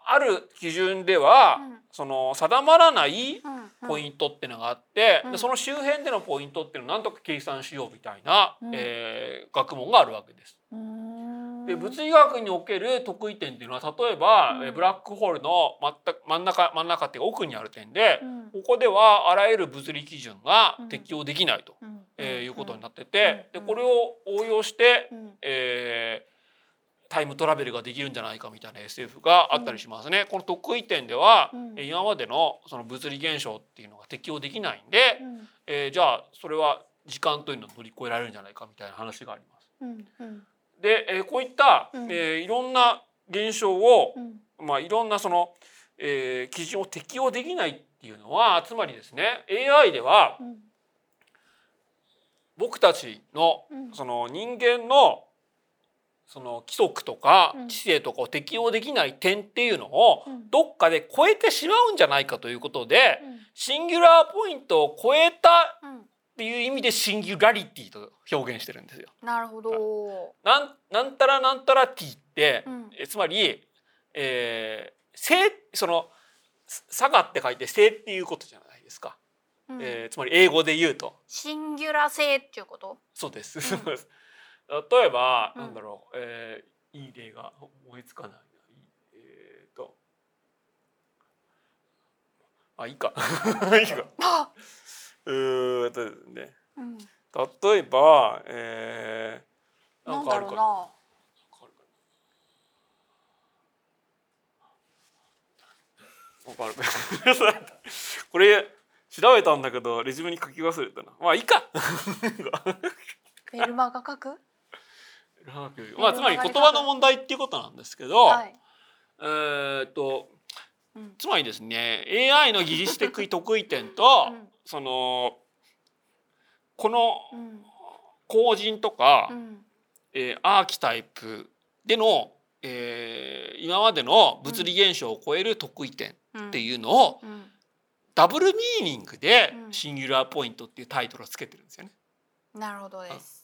ある基準では、うん。その定まらないうん。ポイントっていうのがあって、うん。でその周辺でのポイントっていうのをなんとか計算しようみたいな、うん。えー学問があるわけです。うん。で物理学における得意点っていうのは例えば、うん。えーブラックホールの全く真ん中真ん中っていうか奥にある点で、うん。ここではあらゆる物理基準がうん。適用できないと、うん。えーいうことになってて、うん。でこれを応用して、うん。えータイムトラベルができるんじゃないかみたいな SF があったりしますね。この得意点では、今までのその物理現象っていうのが適用できないんで、うん。えーじゃあそれは時間というのを乗り越えられるんじゃないかみたいな話があります。うん。うんで、えーこういった、うん。えーいろんな現象をう、ん。まあ、いろんなその、えー基準を適用できないっていうのはつまりですね AI ではうん。僕たちのうん。その人間のその規則とかうん。知性とかを適用できない点っていうのをうん。どっかで超えてしまうんじゃないかということでうん。シンギュラーポイントを超えたうんっていう意味でシンギュラリティと表現してるんですよ。なるほど。なんなんたらなんたらティって、うん。えつまり、えー、正その差がって書いて正っていうことじゃないですか、うん。えーつまり英語で言うと。シンギュラ性っていうこと？そうです、うです 例えば、うん。なんだろう、えー、いい例が思いつかな。いえー、と。あいいか。いいか。あ、うとねうん。例えば、えー、なんかあるかだろうな。わかる これ調べたんだけどレジュメに書き忘れたなまあいいかベルマが書く？まあつまり言葉の問題っていうことなんですけど、はい。えーっとうん。つまりですね AI の技術的得意点と、うん。そのこのうん。後人とか、うん。えーアーキタイプでの、えー今までの物理現象を超える得意点うん。っていうのを、うん。ダブルミーニングでうん。シンギュラーポイントっていうタイトルをつけてるんですよね。なるほどです。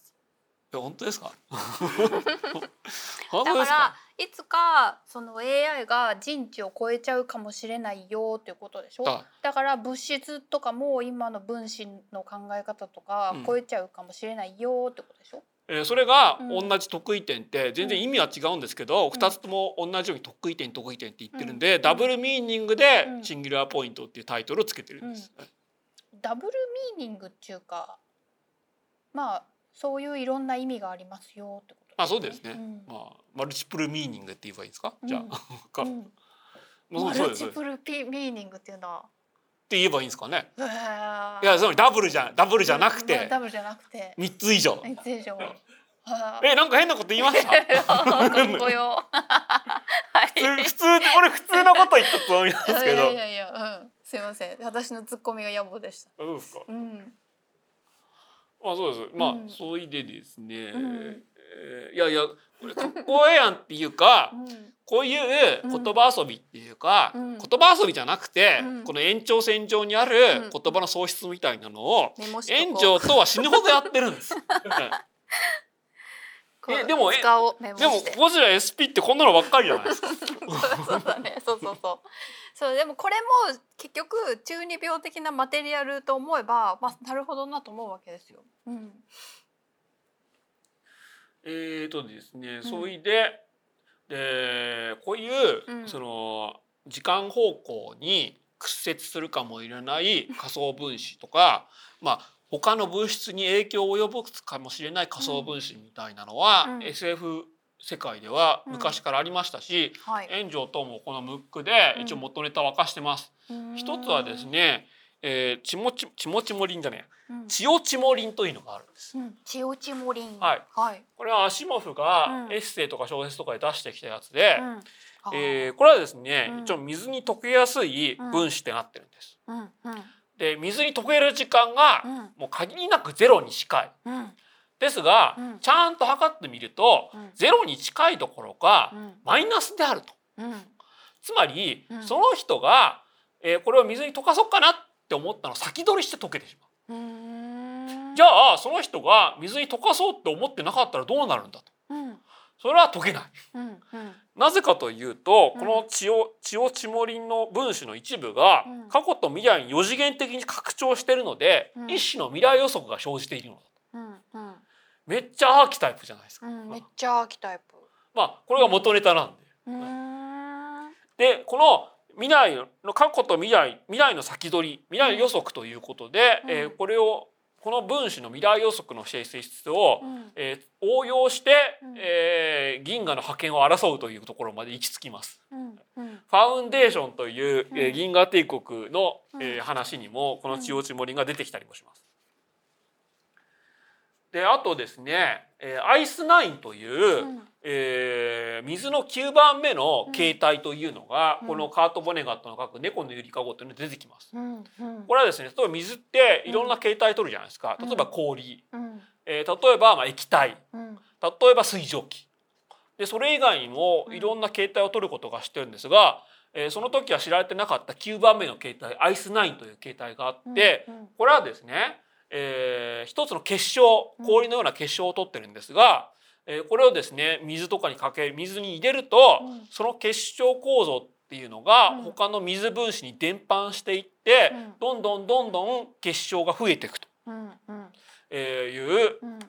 本当ですか？本当ですからいつかその AI が人知を超えちゃうかもしれないよっていうことでしょ？だだから物質とかも今の分子の考え方とかうん。超えちゃうかもしれないよってことでしょ？えーそれがうん。同じ得意点って全然意味は違うんですけど、二つとも同じように得意点得意点って言ってるんで、ダブルミーニングでうん。シンギュラーポイントっていうタイトルをつけてるんです。ダブルミーニングっていうか、まあそういういろんな意味がありますよってこと、あそうですね。うんまあマルチプルミーニングって言えばいいんですか？うんじゃあ、か マルチプルピミーニングっていうのは？て言えばいいんですかね？いやつまりダブルじゃダブルじゃなくうんてダブルじゃなくて三つ以上。三つ以上。はえなんか変なこと言いました？かっこよ。はい。普通俺普通のこと言ったと思いますけど。いやいやいや、うん、すいません。私のツッコミが野暮でした。そうですか。うん。まあそうです。まあ、うんそういでですね、いやいやこれかっこええやんっていうか、うん。こういう言葉遊びっていうか、うん言葉遊びじゃなくて、うんこの延長線上にあうんる言葉の喪失みたいなのを、メモしとは死ぬほどやってるんです。えでもでも。ゴジラ SP ってこんなのばっかりじゃないですか。そうだね。そうそうそう。そうでもこれも結局中二病的なマテリアルと思えば、まあなるほどなと思うわけですよ。うん。えーとですね、んそいででこういう、うんその時間方向に屈折するかもしれない 仮想分子とか、まあ他の物質に影響を及ぼすかもしれない仮想分子みたいなのは、うん SF 世界では昔からありましたし、はい。炎上等もこのムックでうん一応元ネタ沸かしてます。一つはです。ね、えー、チモチチモチモリンじゃねえうん。チオチモリンというのがあるんです。うん。チオチモリン。はい。はい。これはアシモフがうんエッセイとか小説とかで出してきたやつで、うん。えーこれはですね、うん一応水に溶けやすい分子ってなってるんです。うんうんで水に溶ける時間がうんもう限りなくゼロに近い。うんですが、うんちゃんと測ってみると、うんゼロに近いどころか、うんマイナスであると。うんつまり、うんその人が、えーこれを水に溶かそうかなって思ったのを先取りして溶けてしまう。じゃあその人が水に溶かそうって思ってなかったらどうなるんだと。うん。それは解けない。うんうん。なぜかというと、うん。この千代千代千森の分子の一部がうん。過去と未来に4次元的に拡張しているので、うん。一種の未来予測が生じているのだめっちゃアーキタイプじゃないですか。うんめっちゃアーキタイプ。まあこれが元ネタなんで。でこの未来の過去と未来未来の先取り未来予測ということで、うん。えーこれをこの分子の未来予測の性質を、うん。えー応用して、うん。えー銀河の覇権を争うというところまで行き着きます。うん。うん。ファウンデーションという、え銀河帝国の、え話にもこの千代千森が出てきたりもします。であとですね、えーアイスナインという、うん。えー水の9番目の形態というのが、うん。このカート・ボネガットの書く猫のゆりかごというのに出てきます。うん。うん。これはですね例えば水っていろんな形態取るじゃないですか。うん。例えば氷、うん。えー例えばまあ液体。うん。例えば水蒸気。でそれ以外にもいろんな形態を取ることが知ってるんですが、えーその時は知られてなかった9番目の形態アイスナインという形態があって、うん。これはですね、えー一つの結晶氷のような結晶を取ってるんですが、えーこれをですね水とかにかけ水に入れると、うん。その結晶構造っていうのがうん。他の水分子に伝播していって、うん。どんどんどんどん結晶が増えていくと。うん。うん。いううん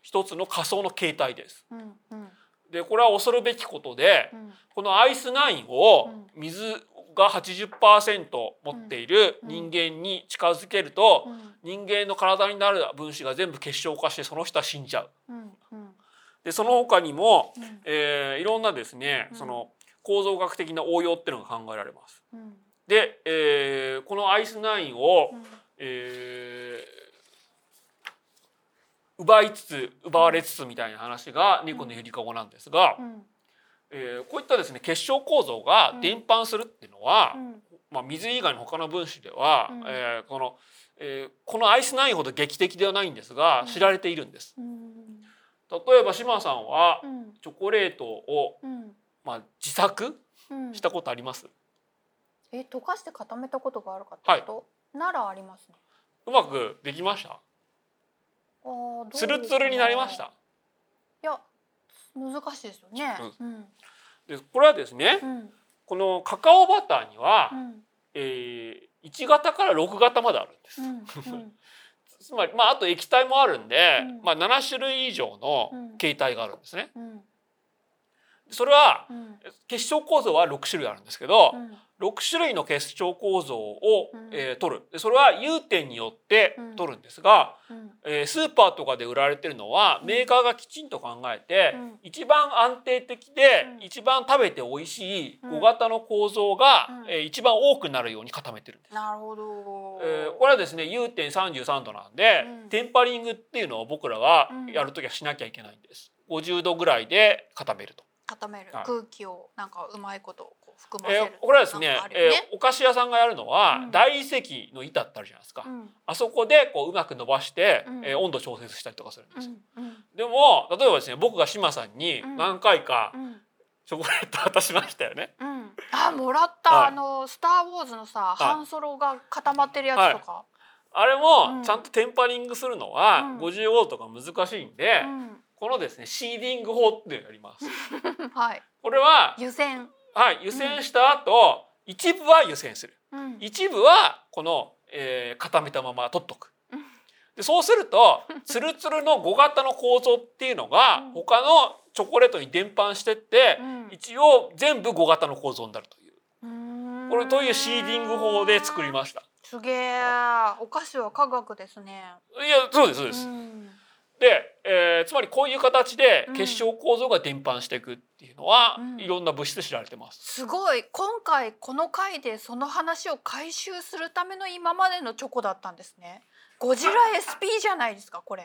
一つの仮想の形態です。うん。うん。でこれは恐るべきことでうん。このアイスナインをうん。水が80%持っている人間に近づけるとうん。人間の体になる分子が全部結晶化してその人は死んじゃう。でその他にも、うん。えーいろんなですねうん。その構造学的な応用っていうのが考えられます。うん。で、えーこのアイスナインを、うん。えー奪いつつ奪われつつみたいな話が猫のゆりかごなんですが、うんえーこういったですね結晶構造が伝播するっていうのは、うん。まあ、水以外の他の分子では、うん。えーこの、えーこのアイスナインほど劇的ではないんですが、うん。知られているんです。うん。例えば島さんはうん。チョコレートを、うん。まあ、自作うん。したことあります、え溶かして固めたことがあるかってこと、ならありますね。うまくできました？あーどうツルツルになりました？いや難しいですよね。うん。でこれはですね、うん。このカカオバターには、うん。えー1型から6型まであるんです。つまり、まあ、あと液体もあるんで、うん。まあ、7種類以上のうん。形態があるんですね。うん。それはうん。結晶構造は6種類あるんですけど、うん6種類の結晶構造を、うん。えー取る。でそれは融点によってうん。取るんですが、うん。えースーパーとかで売られてるのはうん。メーカーがきちんと考えて、うん。一番安定的で、うん。一番食べて美味しいうん。5型の構造が、うん。えー一番多くなるように固めてるんです。なるほど。えーこれはですね融点33度なんで、うん。テンパリングっていうのを僕らがうん。やるときはしなきゃいけないんです。50度ぐらいで固めると。固める。はい。空気をなんかうまいこと含ませる。えーこれはですねえーお菓子屋さんがやるのは、うん。大理石の板ってあるじゃないですか。うん。あそこでこううまく伸ばして、うん。えー温度調節したりとかするんです。うん。うん。でも例えばですね僕が島さんにうん。何回かうん。チョコレート渡しましたよね。うん、あもらった、はい。あのスターウォーズのさ、い。ハンソロが固まってるやつとか、あれうん。もちゃんとテンパリングするのはうん。50ウォルトが難しいんで、うん。このですねシーディング法っていうのをやります。はい。これは湯煎、はい湯煎した後、一部は湯煎する。うん。一部はこの、えー固めたまま取っとく。うん。でそうするとツルツルの5型の構造っていうのがうん。他のチョコレートに伝播してって、うん。一応全部5型の構造になるという。これというシーディング法で作りました。すげえお菓子は科学ですね。いやそうですそうです。んで、えーつまりこういう形でうん。結晶構造が伝播していくっていうのは、うん。いろんな物質で知られてます。すごい。今回この回でその話を回収するための今までのチョコだったんですね。ゴジラ SP じゃないですかこれ。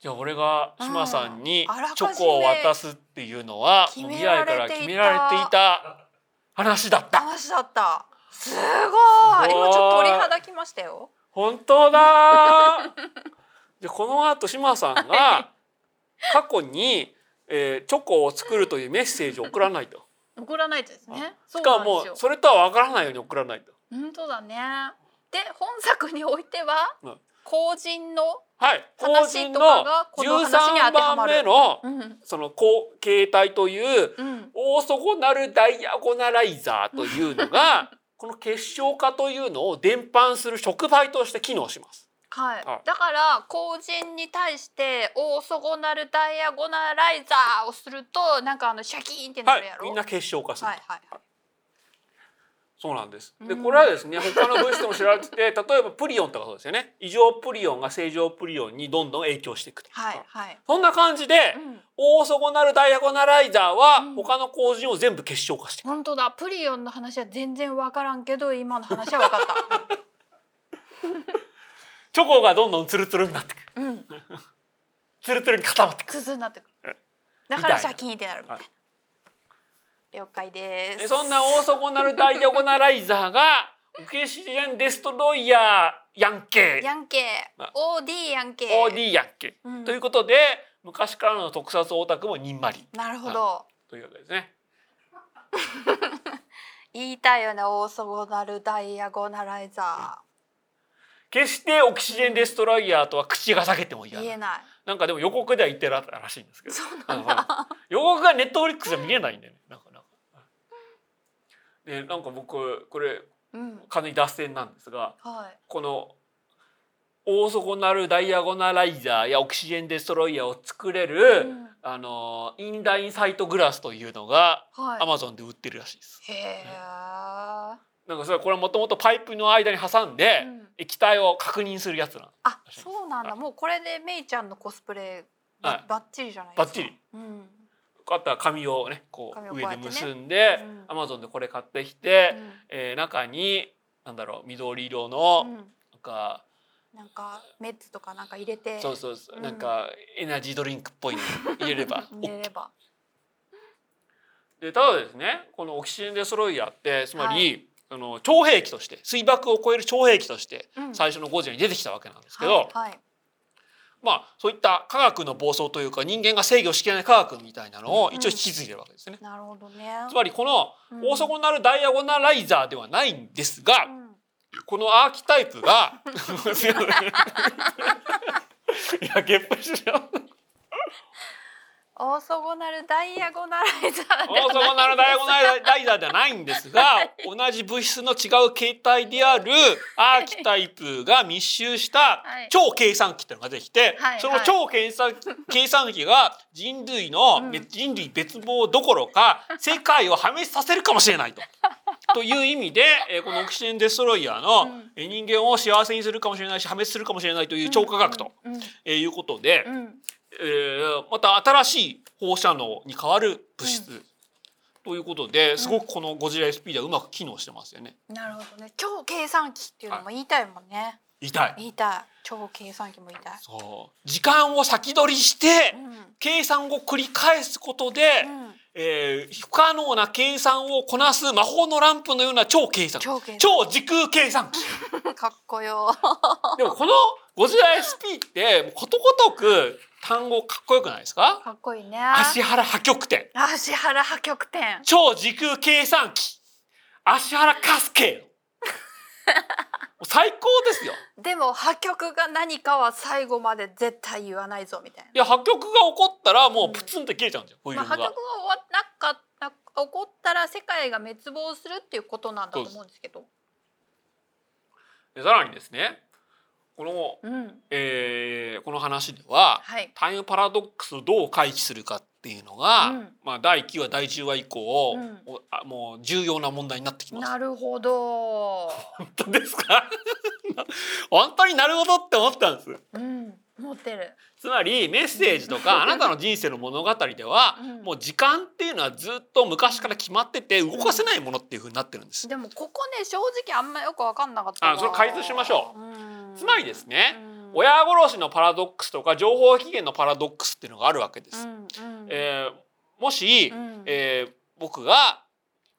じゃあ俺が島さんにチョコを渡すっていうのはうめられていた。未来から決められていた話だった。話だった。すごい。今ちょっと鳥肌きましたよ。本当だ でこの後島さんが過去に、えーチョコを作るというメッセージを送らないと。送らないとですね。そしかもそれとは分からないように送らないと。本当だね。で本作においては、うん。後人の話と人のかがこの話に当13番てはまる。目のうんそのこう形態といううん。オーソゴナルダイアゴナライザーというのが この結晶化というのを伝播する触媒として機能します。はい。はい、だから後人に対してオーソゴナルダイアゴナライザーをするとなんかあのシャキーンってなるや、ろ、はいみんな結晶化すると。はいはいはい。そうなんです。でうん。これはですね他の物質でも知られてて例えばプリオンとかそうですよね。異常プリオンが正常プリオンにどんどん影響していくと。はいはい、そんな感じで、うん、オーソゴナルダイアゴナライザーはうん。他の構人を全部結晶化していく。本当だ。プリオンの話は全然わからんけど今の話はわかった チョコがどんどんツルツルになっていく。うん。ツルツルに固まっていく。クズになってく。え。るだからシャキーンってなるみたいな、はい了解です。でそんなオーソゴナルダイアゴナライザーがウケシジェンデストロイヤーヤンケヤンケあ。ー OD ヤンケー OD ヤンケ、うん。ということで昔からの特撮オタクもにんまり。なるほど、というわけですね。言いたいよねオーソゴナルダイアゴナライザ決してオキシジェンデストロイヤーとは口が裂けてもいいー言えない。なんかでも予告では言ってららしいんですけど。予告がネットフリックスで見れないんでね。なんかなんか。でなんか僕これうん完全に脱線なんですがはい。このオーソゴナルダイアゴナライザーやオキシジェンデストロイヤーを作れる、うん。あのインラインサイトグラスというのがはい。アマゾンで売ってるらしいです。へえ、なんかそれこれもともとパイプの間に挟んで、うん液体を確認するやつなの。あそうなんだ。もうこれでメイちゃんのコスプレば,、はい。バッチリじゃないですか。バッチリ、うん。あとは紙をねこう上で結んでうん。アマゾンでこれ買ってきて、うん。えー中になんだろう緑色の、うん。なんかなんかメッツとかなんか入れて。そうそうそう、うん。なんかエナジードリンクっぽいの 入れれば。入れれば。でただですねこのオキシジェンデストロイヤーってつまり、はあの超兵器として水爆を超える超兵器としてうん。最初のゴジラに出てきたわけなんですけど、はいはい。まあそういった科学の暴走というか人間が制御しきれない科学みたいなのを一応引き継いでるわけですね。なるほどね。つまりこのうん。オーソゴナルダイアゴナライザーではないんですが、うん。このアーキタイプがす いやゲップしようオーソゴナルダイアゴナライザーオーソゴナルダイアゴナルライザーではないんですが同じ物質の違う形態であるアーキタイプが密集したはい。超計算機っていうのができて、はい。その超計算計算機が人類の、うん。人類滅亡どころか世界を破滅させるかもしれないと。という意味で、えーこのオキシジェンデストロイヤーの、うん。えー人間を幸せにするかもしれないし破滅するかもしれないという超科学と、うん。うん。えーいうことで、うんえーまた新しい放射能に変わる物質、ということですごくこのゴジラ SP ではうまく機能してますよね。なるほどね。超計算機っていうのも言いたいもんね。痛い。言いたい。超計算機も言いたい。そう。時間を先取りしてうん。計算を繰り返すことで、うん。えー不可能な計算をこなす魔法のランプのような超計算超時空計算機。かっこよでもこのゴジラ SP ってことごとく単語かっこよくないですか？かっこいいね。足原破局点足原破局点超時空計算機。足原カスケ 最高ですよ。でも破局が何かは最後まで絶対言わないぞみたいいや破局が起こったらもうプツンって切れちゃうんですよ、フィな、まあ、破局が終わなかった起こったら世界が滅亡するっていうことなんだと思うんですけど。でさらにですねこの、うん。えーこの話でははい。タイムパラドックスをどう回避するかっていうのが、うん。まあ、第9話第10話以降、うん。おあもう重要な問題になってきます。なるほど。本当ですか？本当になるほどって思ったんです。うん。持ってる。つまりメッセージとかあなたの人生の物語では、うん。もう時間っていうのはずっと昔から決まってて動かせないものっていう風になってるんです。でもここね正直あんまよく分かんなかったわあそれ解説しましょう、んつまりですね、うん。親殺しのパラドックスとか情報起源のパラドックスっていうのがあるわけです。うんうん。えーもし、うん。えー僕が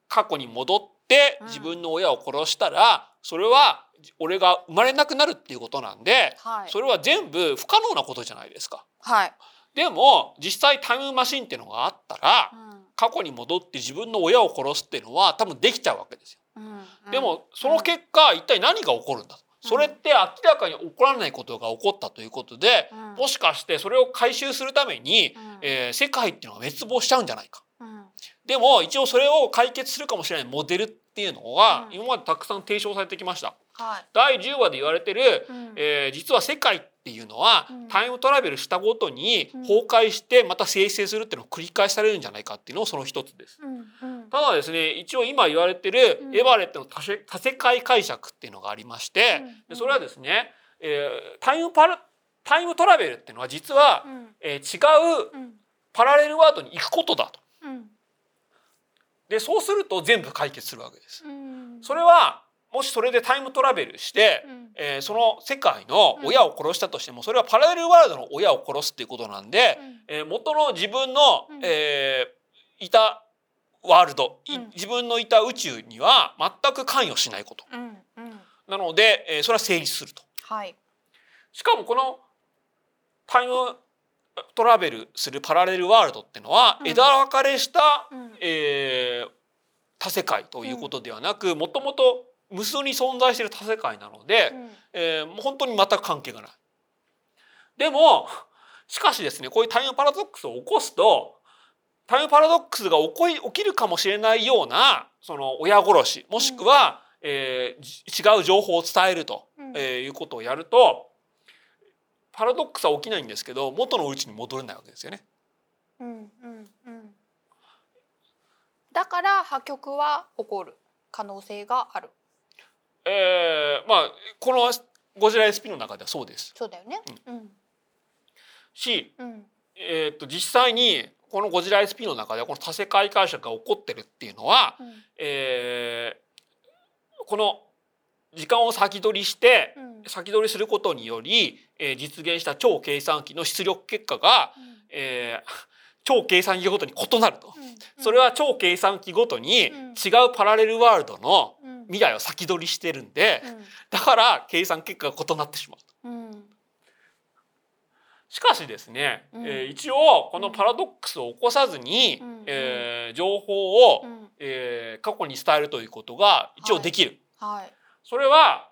過去に戻ってうん。自分の親を殺したら、それは俺が生まれなくなるっていうことなんで、はい。それは全部不可能なことじゃないですか。はい、でも実際タイムマシンっていうのがあったら、過去に戻って自分の親を殺すっていうのは多分できちゃうわけですよ。うん。うん。でもその結果、一体何が起こるんだと。それって明らかに起こらないことが起こったということで、うん。もしかしてそれを回収するために、うん。えー世界っていうのが滅亡しちゃうんじゃないか。うん。でも一応それを解決するかもしれないモデルっていうのがうん。今までたくさん提唱されてきました。はい。第10話で言われてる、うん。えー実は世界っていうのは、うん。タイムトラベルしたごとにうん。崩壊してまた生成するっていうのを繰り返されるんじゃないかっていうのもその一つです。うん。うんただですね一応今言われてるうん。エバレットの多世多世界解釈っていうのがありまして、うそれはですね、えータイムパラタイムトラベルっていうのは実は、うん。えー違ううん。パラレルワードに行くことだと。うん。でそうすると全部解決するわけです。うん。それはもしそれでタイムトラベルして、うん。えーその世界の親を殺したとしてもそれはパラレルワールドの親を殺すっていうことなんで、えー元の自分の、うん。えーいたワールド、いうん。自分のいた宇宙には全く関与しないこと。うんうん。なので、えーそれは成立すると。はい。しかもこのタイムトラベルするパラレルワールドっていうのはうん。枝分かれした、うん。えー多世界ということではなくもともと無数に存在している多世界なので、うん。えー本当に全く関係がない。でもしかしですねこういうタイムパラドックスを起こすとタイムパラドックスが起こり起きるかもしれないようなその親殺しもしくは、えーじ違う情報を伝えると、うん。えーいうことをやるとパラドックスは起きないんですけど元のうちに戻れないわけですよね。うんうんうん。だから破局は起こる可能性がある。えーまあこのゴジラ SP の中ではそうです。そうだよね。うん。し、うん。えー、と実際にこのゴジラ SP の中ではこの多世界解釈が起こってるっていうのは、うん。えーこの時間を先取りしてうん。先取りすることにより、えー実現した超計算機の出力結果が、えー超計算機ごとに異なると。うん。それは超計算機ごとにうん。違うパラレルワールドのうん。未来を先取りしてるんでだから計算結果が異なってしまう。うんうんしかしですね、うん。えー一応このパラドックスを起こさずに、うん。えー情報を、うん。えー過去に伝えるということが一応できる。はい。それは、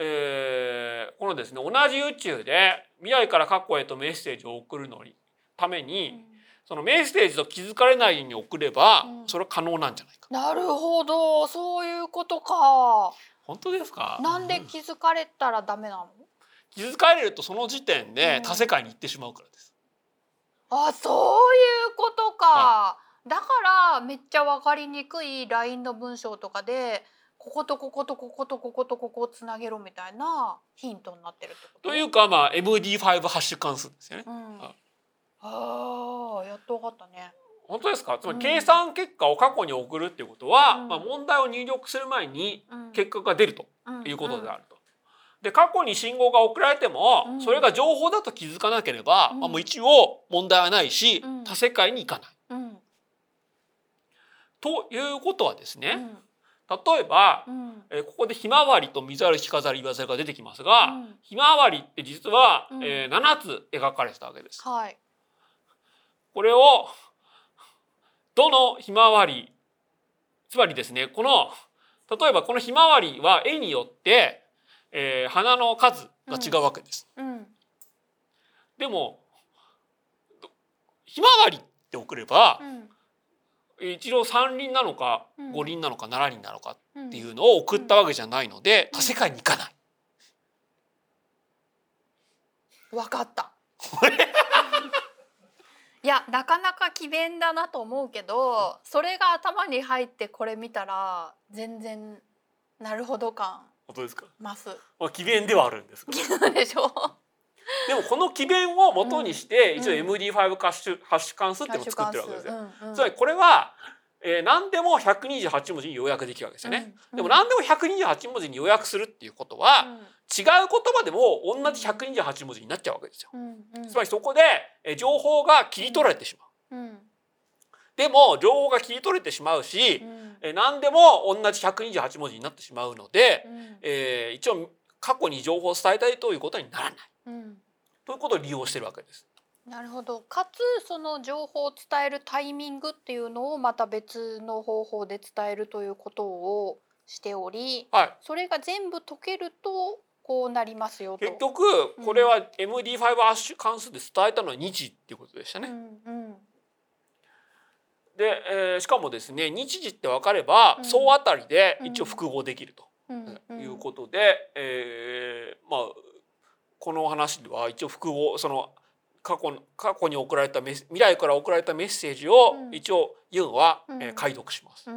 えーこのですね同じ宇宙で未来から過去へとメッセージを送るのにために、そのメッセージと気づかれないように送れば、うん。それは可能なんじゃないか。なるほど。そういうことか。本当ですか？なんで気づかれたらダメなの？気づかれるとその時点でうん。多世界に行ってしまうからです。あそういうことか、だからめっちゃわかりにくい LINE の文章とかでこことこことこことこことここをつなげろみたいなヒントになってるってこと？というかまあ MD5 ハッシュ関数ですよね。うん、はい。あーやっとわかったね。本当ですか？つまりうん計算結果を過去に送るっていうことは、うん。まあ、問題を入力する前にうん。結果が出るとうんいうことであると。で過去に信号が送られても、うん。それが情報だと気づかなければ、うん。まあ、もう一応問題はないし、うん。多世界に行かない。うん。ということはですね、うん。例えば、うん。えーここでひまわりと水ある着飾り言わせが出てきますが、うん。ひまわりって実は、うん。えー7つ描かれてたわけです。はい。これをどのひまわりつまりですねこの例えばこのひまわりは絵によって、えー花の数が違うわけです。うん。でもどひまわりって送ればうん。一応三輪なのかうん。五輪なのか七輪なのかうん。っていうのを送ったわけじゃないのでうん。多世界に行かない。わかった。いやなかなか奇弁だなと思うけどそれが頭に入ってこれ見たら全然なるほど感本当ですか？増す。まあ奇弁ではあるんです。でしょでもこの奇弁を元にして一応うん MD5 ハッシュハッシュ関数っていうのを作ってるわけですよ。うんうんつまりこれは、えー、何でも128文字に要約できるわけですよね。うんでも何でも128文字に要約するっていうことは、違う言葉でも同じ128文字になっちゃうわけですよ。うんうんつまりそこで、えー情報が切り取られてしまう。うんでも情報が切り取れてしまうし、うん。えー何でも同じ128文字になってしまうので、うん。えー一応過去に情報を伝えたいということにならない。うん。ということを利用してるわけです。なるほど。かつその情報を伝えるタイミングっていうのをまた別の方法で伝えるということをしておりはい、それが全部解けるとこうなりますよと。結局これは MD5 ハッシュ関数で伝えたのは日っていうことでしたね。うんうんで、えーしかもですね日時って分かれば、うん。総当たりで一応複合できると。いうことで、えーまあこの話では一応複合その過去の過去に送られたメッ未来から送られたメッセージをうん。一応ユンは、うん。えー解読します。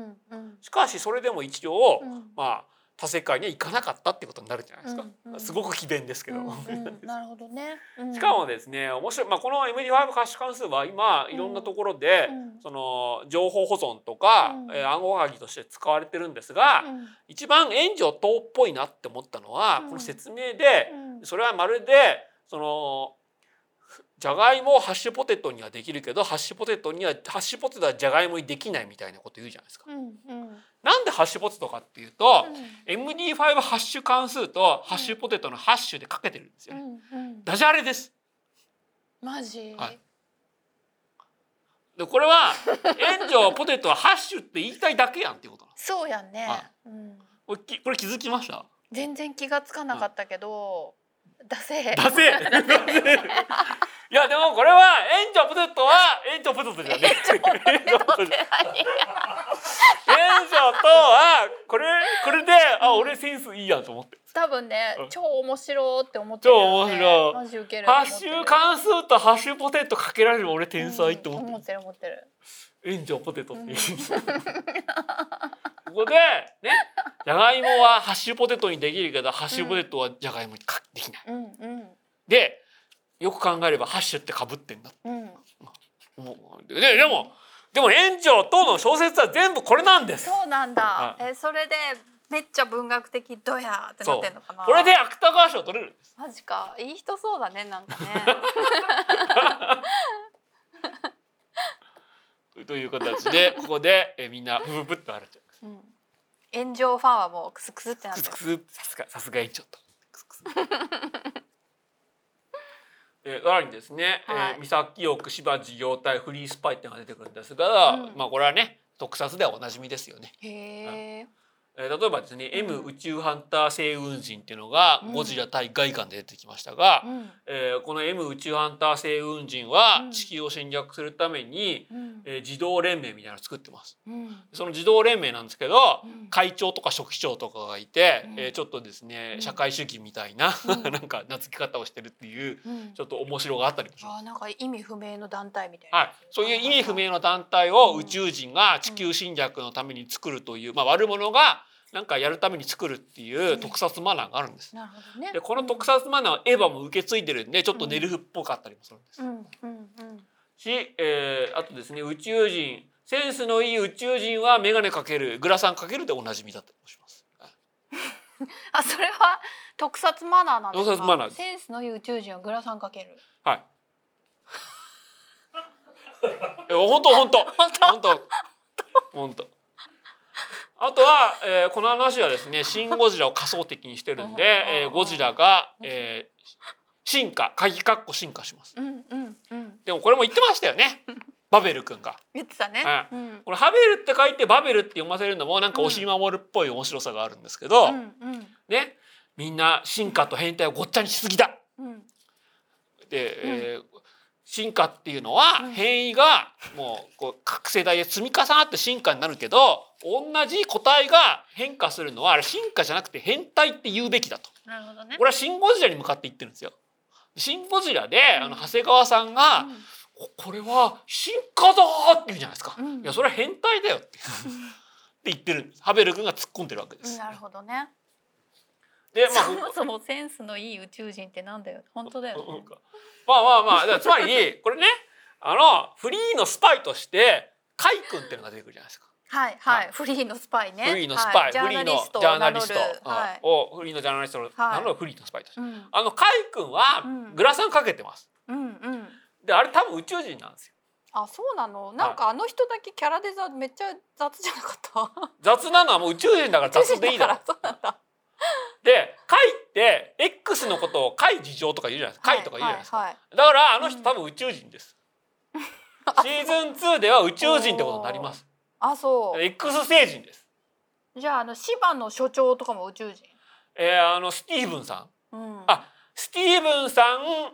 しかしそれでも一応、うん。まあ多世界には行かなかったってことになるじゃないですか。うんうん。すごく詭弁ですけど。うんうん。なるほどね。うん。しかもですね面白い、まあ、この MD5 ハッシュ関数は今いろんなところで、うん。その情報保存とか、うん。えー暗号鍵として使われてるんですが、うん。一番援助等っぽいなって思ったのは、うん。この説明で、うん。それはまるでそのじゃがいもをハッシュポテトにはできるけどハッシュポテトにはハッシュポテトはじゃがいもにできないみたいなこと言うじゃないですか。うんうんなんでハッシュポテトかっていうと、う MD5 ハッシュ関数とハッシュポテトのハッシュでかけてるんですよね。んうんダジャレです。マジ？はいでこれは援助ポテトはハッシュって言いたいだけやんっていうこと。そうやねは。うんこれ気づきました？全然気がつかなかったけど、だせ。ダセえいやでもこれは援助ポテトは援助ポテトじゃねえ援助ポテト援助とはこれこれであ俺センスいいやんと思って多分ねうん、超面白いって思ってる。超面白いマジウケる。ハッシュ関数とハッシュポテトかけられる俺天才って思ってうん思ってる思ってる。援助ポテトっていう、ここでねじゃがいもはハッシュポテトにできるけどハッシュポテトはじゃがいもにかできない。うんうんでよく考えればハッシュってかぶってんだうん。ででもでも援助等の小説は全部これなんです。そうなんだは。えそれでめっちゃ文学的ドヤーってなってんのかな。これで芥川賞取れる。マジか。いい人そうだねなんかね。という形で ここでえみんなブブブッと笑っちゃう。うん。炎上ファンはもうクスクスってなってるクスク。スさすがさすが援助と。クスクス えさらにですね、はいえー、三崎奥芝事業体フリースパイっていうのが出てくるんですが、うんまあこれはね特撮ではおなじみですよね。へえ。えー例えばですね、うん。M 宇宙ハンター星雲人っていうのがうん。ゴジラ対外観で出てきましたが、うん。えーこの M 宇宙ハンター星雲人はうん。地球を侵略するために、うん。えー自動連盟みたいなのを作ってます。うん。その自動連盟なんですけど、うん。会長とか書記長とかがいて、うん。えーちょっとですね、うん。社会主義みたいな、うん。なんか名付け方をしてるっていううん。ちょっと面白があったりもします。あーなんか意味不明の団体みたいな。はい、そういう意味不明の団体をうん宇宙人が地球侵略のために作るという、まあ、悪者がなんかやるために作るっていう特撮マナーがあるんです。なるほどね。でこの特撮マナーはエヴァも受け継いでるんでちょっとネルフっぽかったりもするんです。し、えーあとですね宇宙人センスのいい宇宙人は眼鏡かけるグラサンかけるでおなじみだったりもします。あそれは特撮マナーなんですか？特撮マナーですセンスのいい宇宙人はグラサンかける。はい。え本当本当本当？本当 本当。あとは、えーこの話はですね、シン・ゴジラを仮想的にしてるんで、えーゴジラが、えー進化、鍵括弧進化します。うんうんうん。でもこれも言ってましたよね。バベル君が。言ってたね。はうんこれハベルって書いてバベルって読ませるのもなんか押し守るっぽい面白さがあるんですけど、うんうんね、みんな進化と変態をごっちゃにしすぎだ。うんで、えー進化っていうのはうん変異がもうこう各世代で積み重なって進化になるけど同じ個体が変化するのはあれ進化じゃなくて変態って言うべきだとなるほどねこ。れはシン・ゴジラに向かって言ってるんですよ。シン・ゴジラでうんあの長谷川さんがうん「ここれは進化だ!」って言うじゃないですか。うんいやそれは変態だよってって言ってるんですハベル君が突っ込んでるわけです。うんなるほどね。でまあそもそもセンスのいい宇宙人ってなんだよ。本当だよね。まあまあまあつまりこれねあのフリーのスパイとしてカイ君っていうのが出てくるじゃないですか。はいはい。フリーのスパイね。フリーのスパイ、フリーのーナリストジャーナリストをフリーのジャーナリストを名乗るフリーのスパイとして、うんあのカイ君はうんグラサンかけてます。うんうん。であれ多分宇宙人なんですよ。あそうなの？なんかあの人だけキャラデザめっちゃ雑じゃなかった？雑なのはもう宇宙人だから雑でいいだろ そうなんだ。でカイって X のことをカイ事情とか言うじゃないですか。カイとか言うじゃないですか。はいはいだからあの人うん多分宇宙人です。シーズン2では宇宙人ってことになります。あそう。X 星人です。じゃああの芝の所長とかも宇宙人？えー、あのスティーブンさん。うん。あスティーブンさ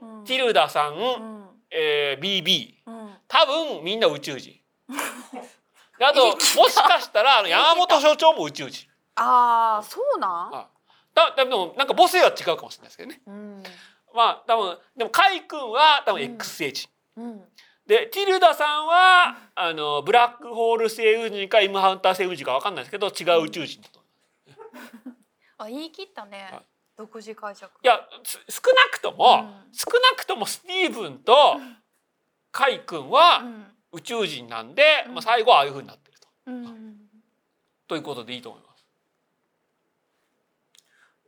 ん、うん。ティルダさん、うん。えー、BB うん。多分みんな宇宙人。で あともしかしたらあの山本所長も宇宙人。ああそうなん？あだだでもなんか母性は違うかもしれないですけどね。うん。まあ多分でもカイ君は多分うん。X 星人、うんでティルダさんはあのブラックホール星雲人かイムハンター星雲人かわかんないですけど違う宇宙人だと。思 うあ言い切ったね。はい。独自解釈。いやす少なくとも、うん。少なくともスティーブンとカイ君はうん。宇宙人なんで、うん。まあ、最後はああいうふうになってると。うん。ということでいいと思います。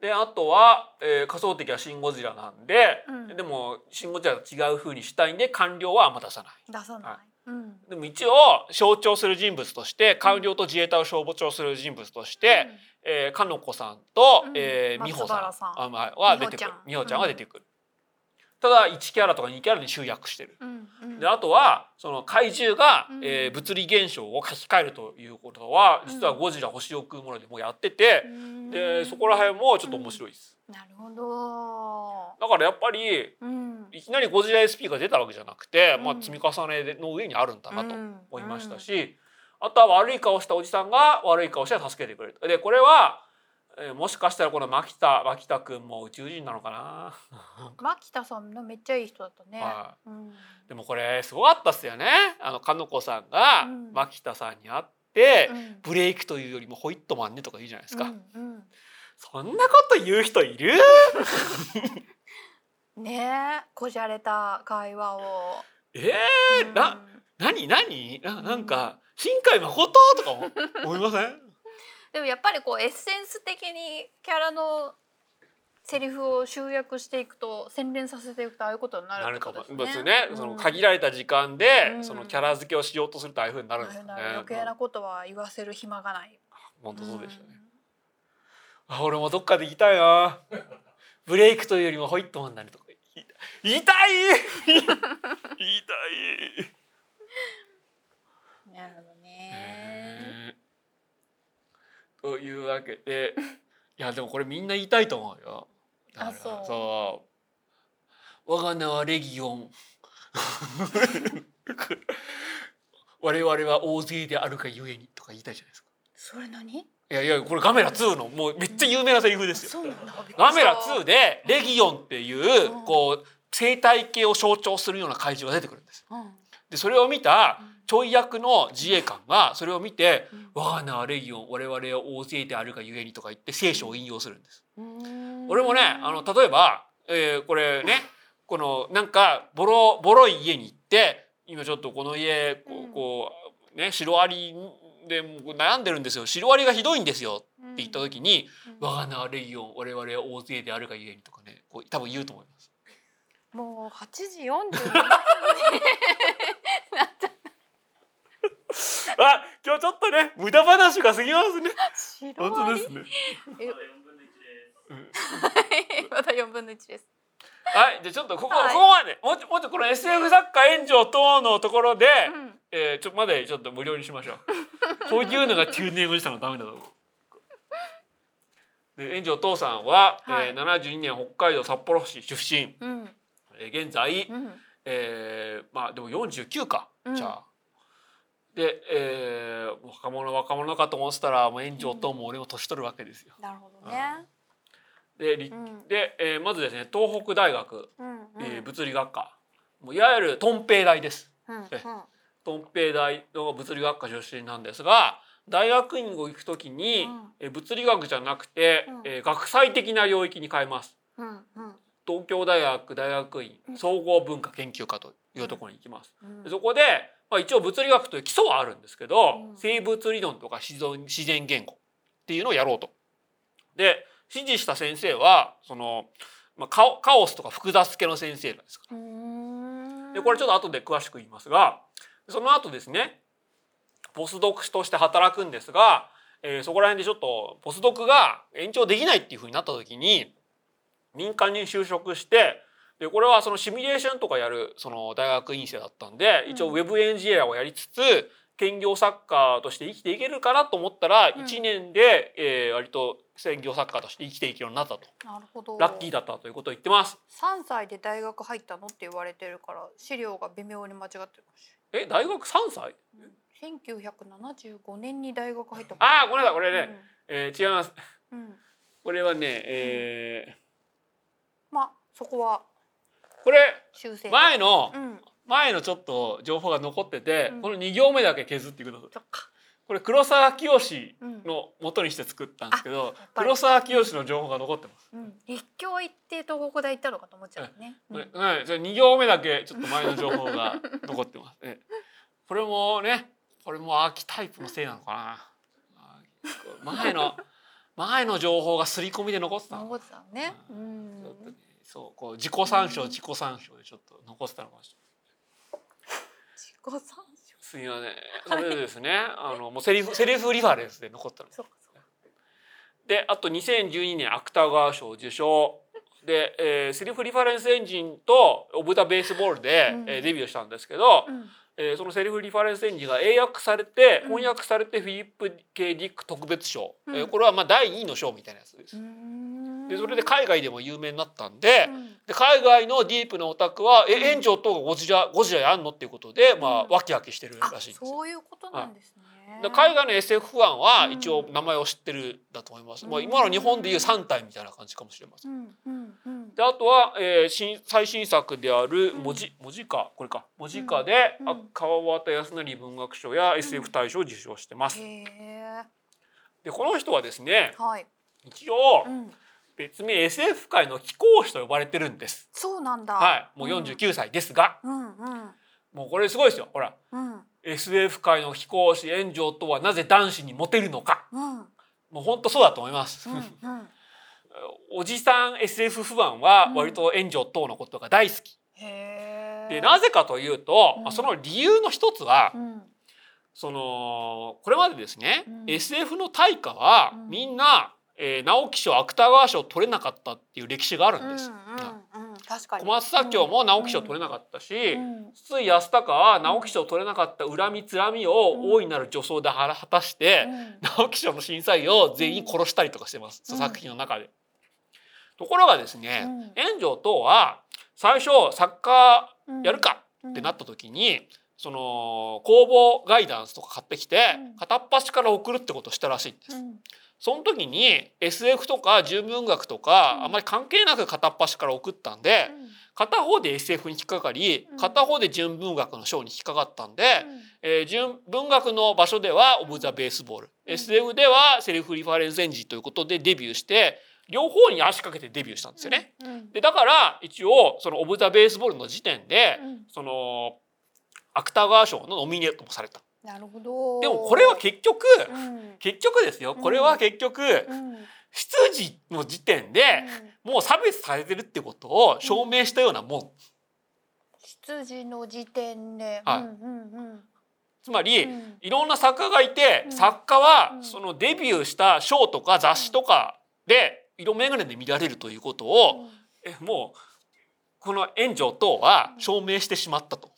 であとは、えー仮想敵はシン・ゴジラなんで、うん。でもシン・ゴジラと違うふうにしたいんで官僚はあんま出さない。出さない。はうん。でも一応象徴する人物として官僚と自衛隊を象徴する人物として、えー、かのこさんと、うん。えー、美穂さん。さん。あまあは出てくる。美美穂ちゃん。穂ちゃんは出てくる、ただ1キャラとか2キャラに集約してる。うんうん。であとはその怪獣が、うん。えー物理現象を書き換えるということはうん。実はゴジラ星を食うものでもうやってて、うん。でそこら辺もちょっと面白いです。なるほど。だからやっぱりうん。いきなりゴジラ SP が出たわけじゃなくて、まあ、うん積み重ねの上にあるんだなとうん。思いましたし、あとは悪い顔したおじさんが悪い顔して助けてくれる。でこれは、えーもしかしたらこの牧田牧田君も宇宙人なのかな？牧田さんのめっちゃいい人だったね。はうん。でもこれすごかったっすよね。あのかのこさんがうん。牧田さんに会って、うん。ブレイクというよりもホイットマンねとか言うじゃないですか。うんうん。そんなこと言う人いる？ねえこじゃれた会話を。えー、な何何？ななんか新海誠？とかも思いません？でもやっぱりこうエッセンス的にキャラのセリフを集約していくと洗練させていくとああいうことにななるってこともですね。ですね。その限られた時間で、うんそのキャラ付けをしようとするとああいう風になるんですよね。余計なことは言わせる暇がない。本当そうでしたね。あ俺もどっかで言いたいな。ブレイクというよりもホイットマンになるとか言いたい。言い。ねというわけで いやでもこれみんな言いたいと思うよ。あそうそう我が名はレギオン 我々は大勢であるがゆえにとか言いたいじゃないですか。それ何？いやいやこれガメラ2のもうめっちゃ有名なセリフですよ。ガメラ2でレギオンっていううんこう生態系を象徴するような怪獣が出てくるんです。うんでそれを見たちょい役の自衛官がそれを見てうん「我が名はレギオン我々は大勢であるがゆえに」とか言って聖書を引用するんです。うん。俺もねあの例えば、えーこれねこのなんかボロボロい家に行って今ちょっとこの家こうこうねシロアリでもう悩んでるんですよ。シロアリがひどいんですよ。って言った時に「我が名はレギオン我々は大勢であるがゆえに」とかねこう多分言うと思います。もう8時47分に あ今日ちょっとね無駄話が過ぎますね。シロアリね。まだ4分の1です。はい、じゃあちょっとここ、はいここまでもうちょもうちょっとこの SF 作家炎上等のところで、うんえー、ちょっとまでちょっと無料にしましょう。こういうのがテューニングしたのダメだと思う。で炎上父さんは、はいえー、72年北海道札幌市出身、うんえー、現在、うんえー、まあでも49か、うんじゃあ。で、えー、若者若者かと思ってたらもう炎上等も俺も年取るわけですよ。なるほどね。で,り、うん。で、えー、まずですね東北大学、うんうん。えー、物理学科。もういわゆるトンペイ大です。うんうん。えトンペイ大の物理学科出身なんですが大学院を行くときに、うん。え物理学じゃなくて、うん。えー学際的な領域に変えます。うんうん。東京大学大学院うん。総合文化研究科というところに行きます。うん。でそこで、まあ、一応物理学という基礎はあるんですけど、うん生物理論とか自然自然言語っていうのをやろうと。で指示した先生はその、まあ、カオカオスとか複雑系の先生なんです。うーんでこれちょっと後で詳しく言いますがその後ですねポスドクとして働くんですが、えーそこら辺でちょっとポスドクが延長できないっていうふうになった時に民間に就職してでこれはそのシミュレーションとかやるその大学院生だったんで一応ウェブエンジニアをやりつつ兼業作家として生きていけるかなと思ったら、うん。1年で、えー割と専業作家として生きていけるようになったと。なるほど。ラッキーだったということを言ってます。3歳で大学入ったのって言われてるから資料が微妙に間違ってるえ大学3歳？れない、1975年に大学入ったああごめんなさい。これね、えー違います。うん、うん、これはね、えまあそこはーこれ前のうん。前のちょっと情報が残ってて、うん。この2行目だけ削ってくださいこれ黒沢清うんの元にして作ったんですけど、ぱり。黒沢清の情報が残ってます。うん、立教行って東北大行ったのかと思っちゃうね。うん。ねはい、じゃあ2行目だけちょっと前の情報が残ってます。えこれもねこれもアーキタイプのせいなのかな。前の前の情報が刷り込みで残ってたの。残ってたのね。うちょっとね。ん。そうこう自己参照自己参照でちょっと残ってたのかもしれない。自己参照？すみません。それでですね、あのもうセリフセリフリファレンスで残ったの。そうかそうか。であと2012年芥川賞受賞で、えーセリフリファレンスエンジンとオブ・ザ・ベースボールで、うんえーデビューしたんですけど、うん。えーそのセリフリファレンスエンジンが英訳されてうん翻訳されてフィリップ・ケディック特別賞、うんえーこれはまあ第2位の賞みたいなやつです。うんでそれで海外でも有名になったんで,、うんで海外のディープなオタクは「うんえ援助とゴジラゴジラやんの?」っていうことで、まあうんワキワキしてるあらしいんですよ。そういうことなんですね。で海外の SF ファンはうん一応名前を知ってるだと思います。うんまあ、今の日本でいう3体みたいな感じかもしれません。うんうんうん。であとは、えー、新最新作であるうん文字文字化これか文字化で、うんあ川端康成文学賞や SF 大賞を受賞してます。でこの人はですねはい。一応うん。別名 SF 界の貴公子と呼ばれてるんです。そうなんだ。はい、もう49歳ですが、うんうんもうこれすごいですよ。ほらうん。SF 界の貴公子炎上とはなぜ男子にモテるのか。うんもう本当そうだと思います。うんうん。おじさん SF 不安は割と炎上等のことが大好き。へえ。でなぜかというと、うんまあその理由の一つは、うん。そのこれまでですね、うん SF の大家はうんみんな、えー直木賞芥川賞取れなかったっていう歴史があるんです。うんうんうん。確かに。小松左京も直木賞取れなかったし、うん筒井康隆は直木賞取れなかった恨みつらみをうん大いなる女装で果たして、うん直木賞の審査員を全員殺したりとかしてます、うん作品の中で。ところがですね、うん炎上等は最初作家うんやるかうんってなった時に、その公募ガイダンスとか買ってきて、うん片っ端から送るってことをしたらしいんです。うんその時に SF とか純文学とか、うん。あんまり関係なく片っ端から送ったんで、片方で SF に引っかかりうん。片方で純文学の賞に引っかかったんで、えー純文学の場所では「オブ・ザ・ベースボール」うん。SF ではセルフリファレンスエンジンということでデビューして両方に足かけてデビューしたんですよね。でだから一応その「オブ・ザ・ベースボール」の時点で、うん。その芥川賞のノミネートもされた。なるほど。でもこれは結局、うん。結局ですよ。これは結局、うん。出自の時点で、もう差別されてるってことを証明したようなもん。出自の時点で。はい。うんうんうん。つまり、うん。いろんな作家がいて、うん。作家はうん。そのデビューした賞とか雑誌とかで色眼鏡で見られるということを、えもうこの炎上等は証明してしまったと。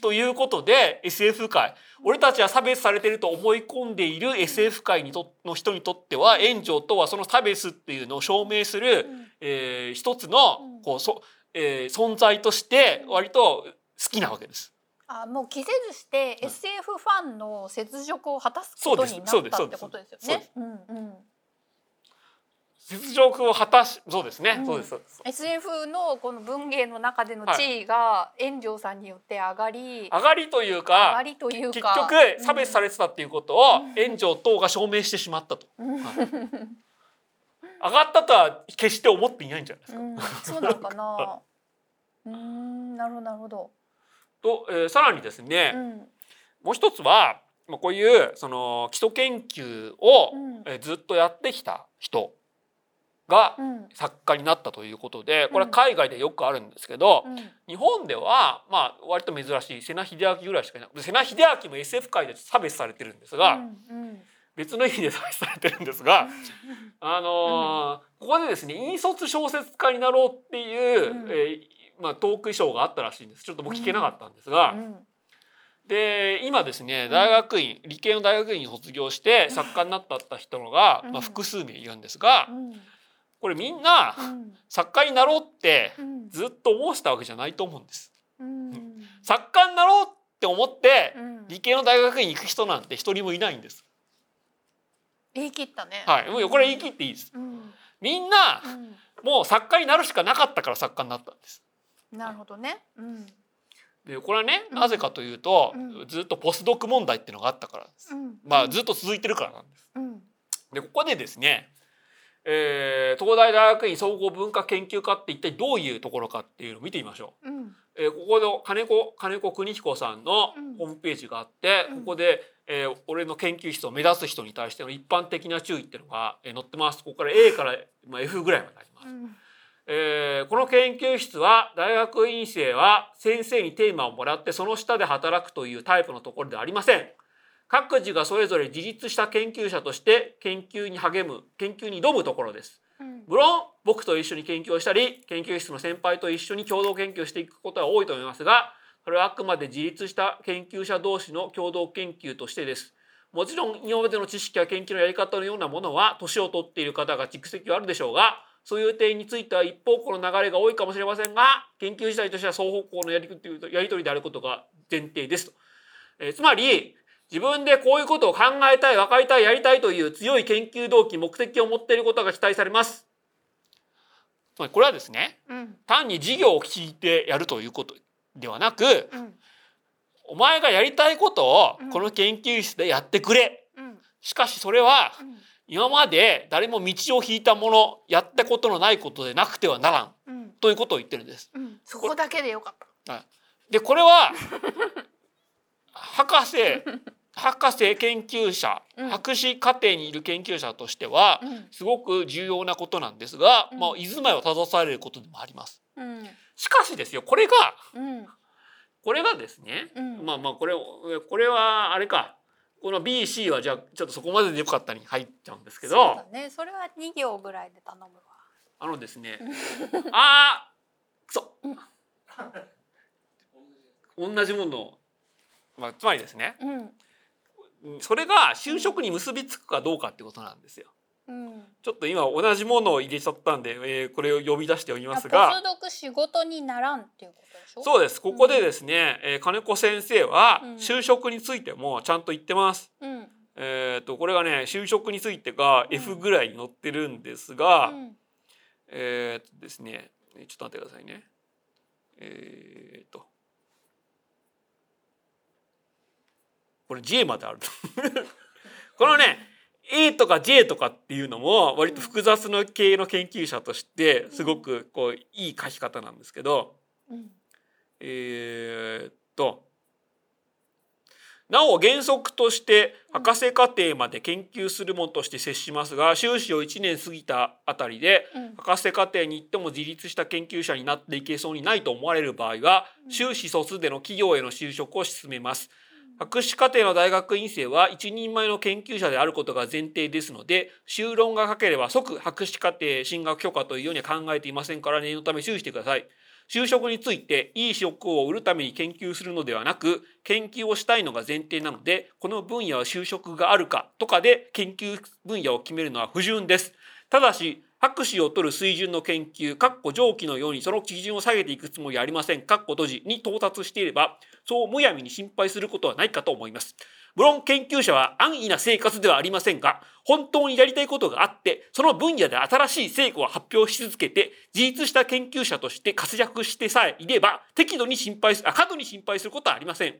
うんということで SF 界俺たちは差別されてると思い込んでいる SF 界にとの人にとっては炎上とはその差別っていうのを証明する、うん。えー一つのうん。こうそ、えー存在として割と好きなわけです。あもう着せずして SF ファンの雪辱を果たすことになったってことですよね。うんうん雪辱を果たしそうですね、うん。そうですそうです。SF のこの文芸の中での地位が炎上さんによって上がり、上がりという上かがりという結か局差別されてたっていうことをうん。炎上等が証明してしまったと。うん。はい。上がったとは決して思っていないんじゃないですか。うん、そうなのかな。うん、なるほどなるほど。と、えーさらにですね、うん。もう一つはまあこういうその基礎研究を、ずっとやってきた人がうん。作家になったということでこれは海外でよくあるんですけど、うん。日本ではまあ割と珍しい瀬名秀明ぐらいしかいない瀬名秀明も SF 界で差別されてるんですが、うんうん。別の意味で差別されてるんですが、あのーここでですね引率小説家になろうっていう、うん。えーまあ、トークショーがあったらしいんです。ちょっと僕聞けなかったんですが、うん。で今ですね大学院、理系の大学院に卒業して作家になった人のが、うん。まあ、複数名いるんですが、うんこれみんなうん作家になろうってうんずっと思ってたわけじゃないと思うんです。うん作家になろうって思ってうん理系の大学院に行く人なんて一人もいないんです。言い切ったね。はい、もうこれ言い切っていいです。うんみんなうもう作家になるしかなかったから作家になったんです。んなるほどね。うんでこれはねうんなぜかというと、うんずっとポスドク問題っていうのがあったからです。うんまあずっと続いてるからなんです。うんでここでですね、えー東大大学院総合文化研究科って一体どういうところかっていうのを見てみましょう。うんえーここの金子金子邦彦さんのうんホームページがあって、うんここで、えー俺の研究室を目指す人に対しての一般的な注意っていうのが、えー載ってます。ここから A から、まあ、F ぐらいまであります。うんえーこの研究室は大学院生は先生にテーマをもらってその下で働くというタイプのところではありません。各自がそれぞれ自立した研究者として研究に励む研究に挑むところです。うん無論僕と一緒に研究をしたり研究室の先輩と一緒に共同研究をしていくことは多いと思いますがそれはあくまで自立した研究者同士の共同研究としてです。もちろん今までの知識や研究のやり方のようなものは年を取っている方が蓄積はあるでしょうがそういう点については一方向の流れが多いかもしれませんが研究自体としては双方向のやりやり取りであることが前提ですと。えーつまり自分でこういうことを考えたい分かりたいやりたいという強い研究動機目的を持っていることが期待されます。つまりこれはですねうん。単に授業を聞いてやるということではなくうん。お前がやりたいことをうん。この研究室でやってくれ。うん。しかしそれはうん。今まで誰も道を引いたものやったことのないことでなくてはならん。うん。ということを言ってるんです。うん。そこだけでよかった。でこれは 博士博士研究者、うん。博士課程にいる研究者としてはうん。すごく重要なことなんですが、うん。まあ居住まいを正されることでもあります。うん。しかしですよこれがうん。これがですね、うん。まあまあこれこれはあれか。この BC はじゃあちょっとそこまででよかったに入っちゃうんですけど。そうだね。それは二行ぐらいで頼むわ。あのですね あーくそ同じものを、まあ、つまりですねうんそれが就職に結びつくかどうかってことなんですよ。うん。ちょっと今同じものを入れちゃったんで、えーこれを呼び出しておりますポが仕事にならんっていうことでしょ？そうですここでですね、えー金子先生はうん就職についてもちゃんと言ってます。うん。えー、とこれがね就職についてがうん F ぐらいに載ってるんですが、うんえー、とですねちょっと待ってくださいね。えー、とこれ J まである このね A とか J とかっていうのも割と複雑な系の研究者としてすごくこういい書き方なんですけど、うんえーっとなお原則として博士課程まで研究するものとして接しますが修士を1年過ぎたあたりでうん。博士課程に行っても自立した研究者になっていけそうにないと思われる場合はうん。修士卒での企業への就職を進めます。博士課程の大学院生は一人前の研究者であることが前提ですので修論が書ければ即博士課程進学許可というようには考えていませんから念のため注意してください。就職についていい職を売るために研究するのではなく研究をしたいのが前提なのでこの分野は就職があるかとかで研究分野を決めるのは不純です。ただし博士を取る水準の研究、かっこ上記のようにその基準を下げていくつもりはありません、かっこ閉じに到達していれば、そうむやみに心配することはないかと思います。無論研究者は安易な生活ではありませんが、本当にやりたいことがあって、その分野で新しい成果を発表し続けて、自立した研究者として活躍してさえいれば、適度に心配す、あ、過度に心配することはありません。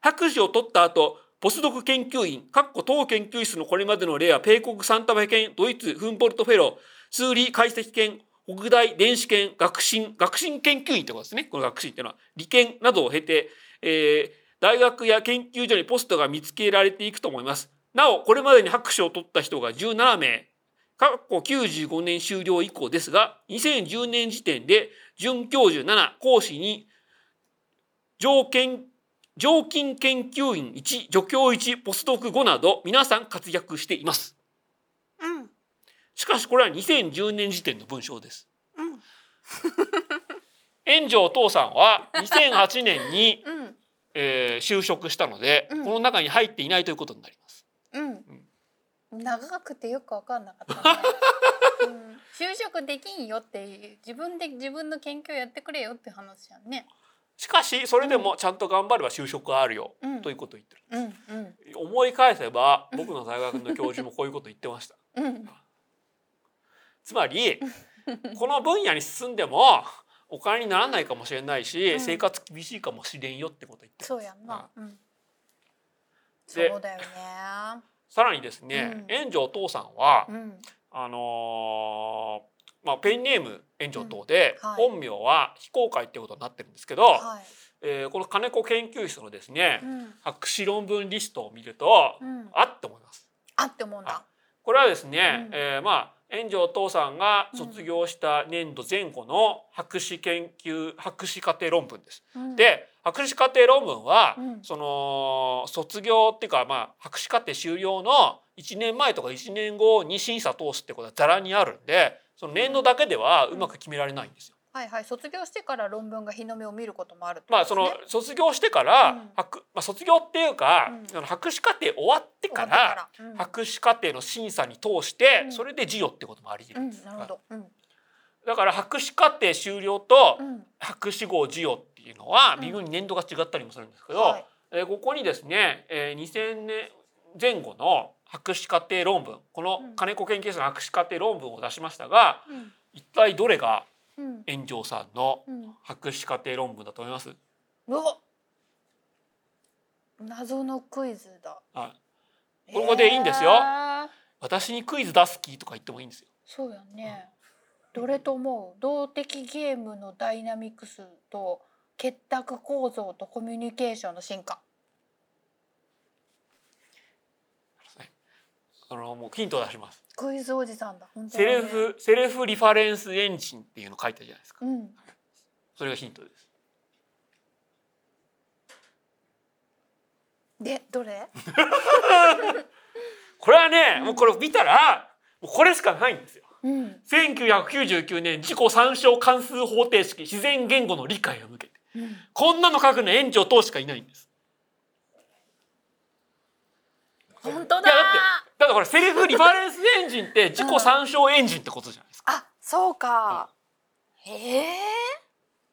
博士を取った後、ポスドク研究員、かっこ当研究室のこれまでの例は、米国サンタフェ県、ドイツフンボルトフェロー、数理解析研、北大電子研、学進、学進研究員ってことですね。この学進っていうのは、理研などを経て、えー大学や研究所にポストが見つけられていくと思います。なお、これまでに博士を取った人が17名、過去95年終了以降ですが、2010年時点で准教授7、講師に常研常勤研究員1、助教1、ポスドク5など皆さん活躍しています。うんしかしこれは2010年時点の文章です。うん。炎上父さんは2008年に、うん。えー就職したので、うん。この中に入っていないということになります。うん、長くてよく分かんなかったね、うん、就職できんよって自分で自分の研究やってくれよって話やんね。しかしそれでもちゃんと頑張れば就職があるよ、うん。ということを言ってる。うん。うん。思い返せば僕の大学の教授もこういうこと言ってました。うんつまりこの分野に進んでもお金にならないかもしれないし、うん。生活厳しいかもしれんよってことを言ってるそうやんな、うん、そでうだよね。さらにですね、うん。炎上お父さんは、うん。あのーまあ、ペンネーム炎上等で、うん。はい。本名は非公開ってことになってるんですけど、はい。えーこの金子研究室のですね、うん。博士論文リストを見ると、うん。あって思います。あって思うんだ。これはですね、うん。えーまあ炎上お父さんが卒業した年度前後の博士研究博士課程論文です。うんで博士課程論文は、うんその卒業っていうか、まあ、博士課程終了の1年前とか1年後に審査通すってことはざらにあるんでその年度だけではうまく決められないんですよ。はいはい。卒業してから論文が日の目を見ることもあるってまあその卒業してから、うん。博まあ、卒業っていうか、うん。博士課程終わってからうん。博士課程の審査に通して、うん。それで授与ってこともあり得るんです。だから博士課程終了とうん。博士号授与っていうのはうん。微妙に年度が違ったりもするんですけど、はい。えーここにですね、えー2000年前後の博士課程論文このうん。金子研究室の博士課程論文を出しましたがうん。一体どれがうん炎上さんのうん。博士課程論文だと思います。うわ謎のクイズだ。はいここでいいんですよ。えー。私にクイズ出す気とか言ってもいいんですよ。そうやね。どれと思う？動的ゲームのダイナミクスと結託構造とコミュニケーションの進化あのもうヒントを出します。クイズおじさんだ本当セルフセルフリファレンスエンジンっていうの書いてあるじゃないですか。うんそれがヒントです。でどれ？これはね、もうこれ見たらもうこれしかないんですよ。うん1999年自己参照関数方程式自然言語の理解を向けてうんこんなの書くの炎上等しかいないんです。本当だいやだってだからこれセルフリファレンスエンジンって自己参照エンジンってことじゃないですか。あそうか。へえ。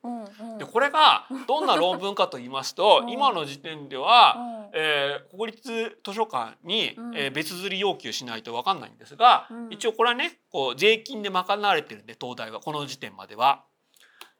うんうん。でこれがどんな論文かと言いますと、うん。今の時点では、うん。えー国立図書館に、うん。えー別釣り要求しないと分かんないんですが、うん。一応これはねこう税金で賄われてるんで東大はこの時点までは。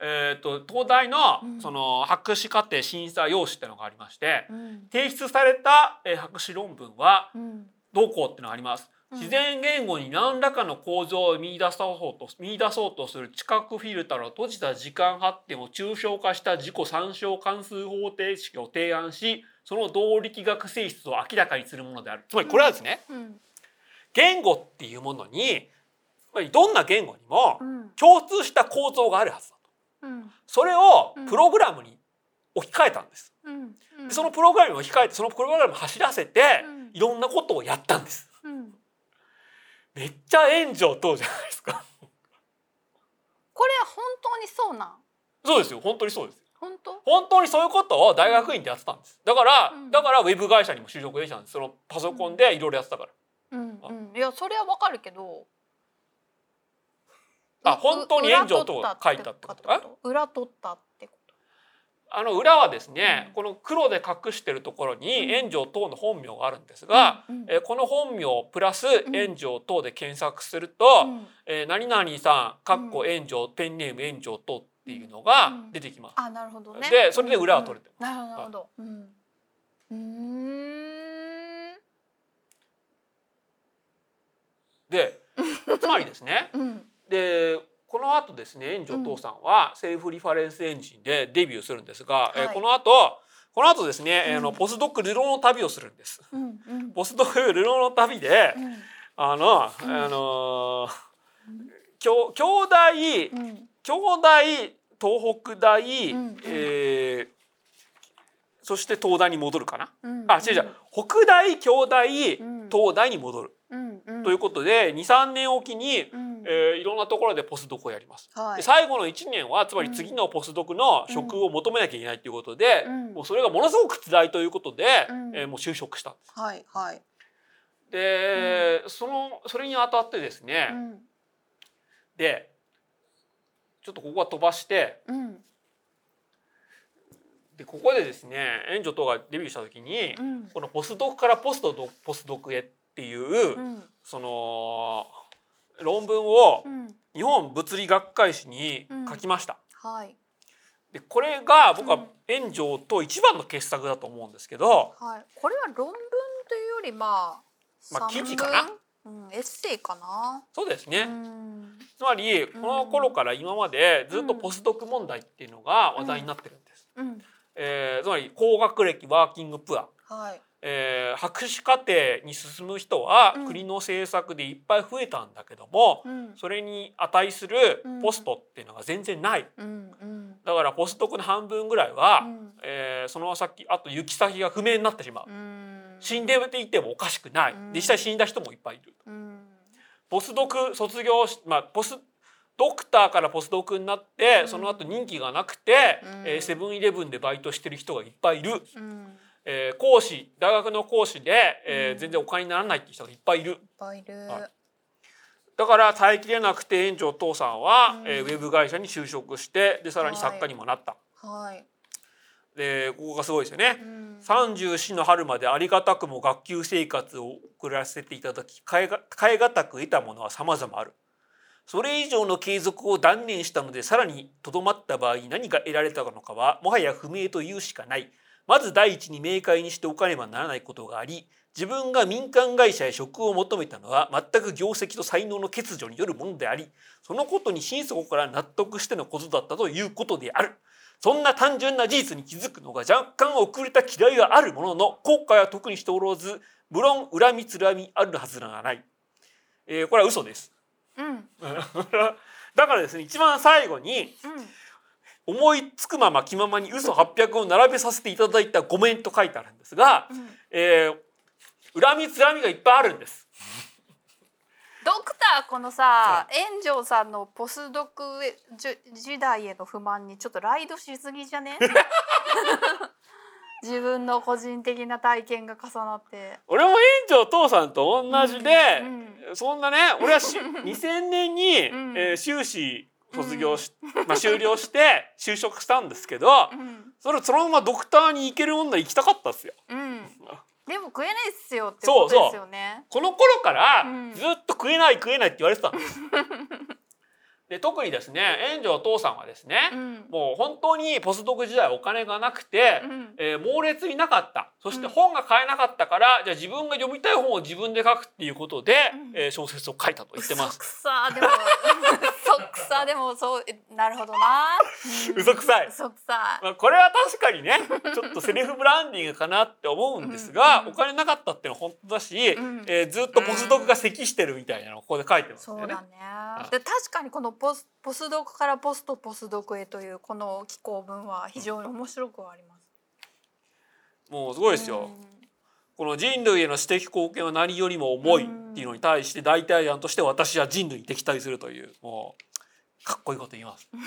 えー、と東大の,、うん。その博士課程審査用紙ってのがありましてうん。提出された、えー博士論文はうんどうこうってのがあります。うん。自然言語に何らかの構造を見出そうと見出そうとする知覚フィルターの閉じた時間発展を抽象化した自己参照関数方程式を提案しその動力学性質を明らかにするものである。つまりこれはですね、うん。言語っていうものにつまりどんな言語にもうん。共通した構造があるはずだと。うん。それをうん。プログラムに置き換えたんです、うん。うん。でそのプログラムに置き換えてそのプログラムを走らせてうんいろんなことをやったんです。うん。めっちゃ炎上等じゃないですか。これは本当にそうなん？そうですよ。本当にそうです本当？本当にそういうことを大学院でやってたんです。だから、うん。だからウェブ会社にも就職できたんです。そのパソコンでいろいろやってたから、うん。うん。いやそれはわかるけどあ本当に炎上と書いたってこと？裏取ったってあの裏はですね、うん。この黒で隠してるところにうん。炎上等の本名があるんですとが、えーこの本名プラスん。炎上等で検索すると、うん。えー何々さんかっこ炎上、ペンネーム炎上等っていうのがうん。出てきます。あなるほどね。でそれで裏は取れてうんうんなるほど。なるほどうん。でつまりですね。うん。でこの後ですね炎上等さんはセルフリファレンスエンジンでデビューするんですが、えこの後この後ですね、えーあのうんポスドック流浪の旅をするんです。うんうん。ポスドック流浪の旅で、うん。あの、うん。あのー京京大うん。京大東北大、うん。えーそして東大に戻るかな？うん。あ違う違う。北大京大うん。東大に戻る、うんうん。ということで23年おきにうんうんえーいろんなところでポスドクをやります。はい。で最後の1年はつまり次のポスドクの職を求めなきゃいけないということで、うん。もうそれがものすごく辛いということで、うん。えーもう就職したんです。はいはい。で、そのそれにあたってですね、うん。でちょっとここは飛ばしてうん。でここでですね援助等がデビューした時に、うん。このポスドクからポストドポスドクへっていう、うん。その論文をうん。日本物理学会誌に書きました。はい。でこれが僕はうん。援助と一番の傑作だと思うんですけど、はい。これは論文というよりまあまあ記事かな？うんエッセイかな？そうですね、うん。つまりこの頃から今までずっとポスドク問題っていうのが話題になってるんです。うん。えーつまり高学歴ワーキングプア、はい。えー博士課程に進む人はうん。国の政策でいっぱい増えたんだけども、うん。それに値するうん。ポストっていうのが全然ない。うんうん。だからポスドクの半分ぐらいは、うん。えーその先あと行き先が不明になってしまう。うん。死んでいてもおかしくない。実際死んだ人もいっぱいいる。うん。ポスドク卒業し、まあ、ポスドクターからポスドクになって、うん。その後任期がなくて、うん。えーセブンイレブンでバイトしてる人がいっぱいいる、うんえー講師大学の講師で、えーうん。全然お金にならないっていう人がいっぱいいる。いっぱいいる。はい。だから耐えきれなくて園長お父さんは、うん。えーウェブ会社に就職してでさらに作家にもなった、はい。でここがすごいですよね。う。ん。34の春までありがたくも学級生活を送らせていただき変えが変え難く得たものは様々ある。それ以上の継続を断念したのでさらにとどまった場合何が得られたのかはもはや不明と言うしかないまず第一に明快にしておかねばならないことがあり自分が民間会社へ職を求めたのは全く業績と才能の欠如によるものでありそのことに心底から納得してのことだったということである。そんな単純な事実に気づくのが若干遅れた嫌いがあるものの後悔は特にしておらず無論恨みつらみあるはずがない、えーこれは嘘です。うん。だからですね一番最後にうん思いつくまま気ままに嘘800を並べさせていただいたごめんと書いてあるんですが、うん。えー恨みつらみがいっぱいあるんです。ドクターこのさ炎上さんのポスドクじゅ時代への不満にちょっとライドしすぎじゃね？自分の個人的な体験が重なって。俺も園長お父さんと同じで、うんそんなね俺はし2000年に、うん。えー修士卒業し、まあ、修了して就職したんですけどうん。それそのままドクターに行けるもんなら行きたかったっすよ。うん、でも食えないっすよってことですよね。この頃からうん。ずっと食えない食えないって言われてたんです。で特にですね園長お父さんはですね、うん。もう本当にポスドク時代お金がなくて、うん。えー猛烈になかった。そしてうん。本が買えなかったから、じゃあ自分が読みたい本を自分で書くっていうことで、うん。えー小説を書いたと言ってます。嘘くさでも。嘘くさでもそうなるほどな。うん嘘くさい嘘くさまあ、これは確かにねちょっとセルフブランディングかなって思うんですが、うんお金なかったっていうのは本当だし、うんえーずっとポスドクが咳してるみたいなのをここで書いてい。ますよねそうだ。ね。で確かにこのポスポスドクからポストポスドクへというこの機構文は非常に面白くはあります。もうすごいですよ。この人類への私的貢献は何よりも重いっていうのに対して代替案として私は人類に敵対するというもうかっこいいこと言います。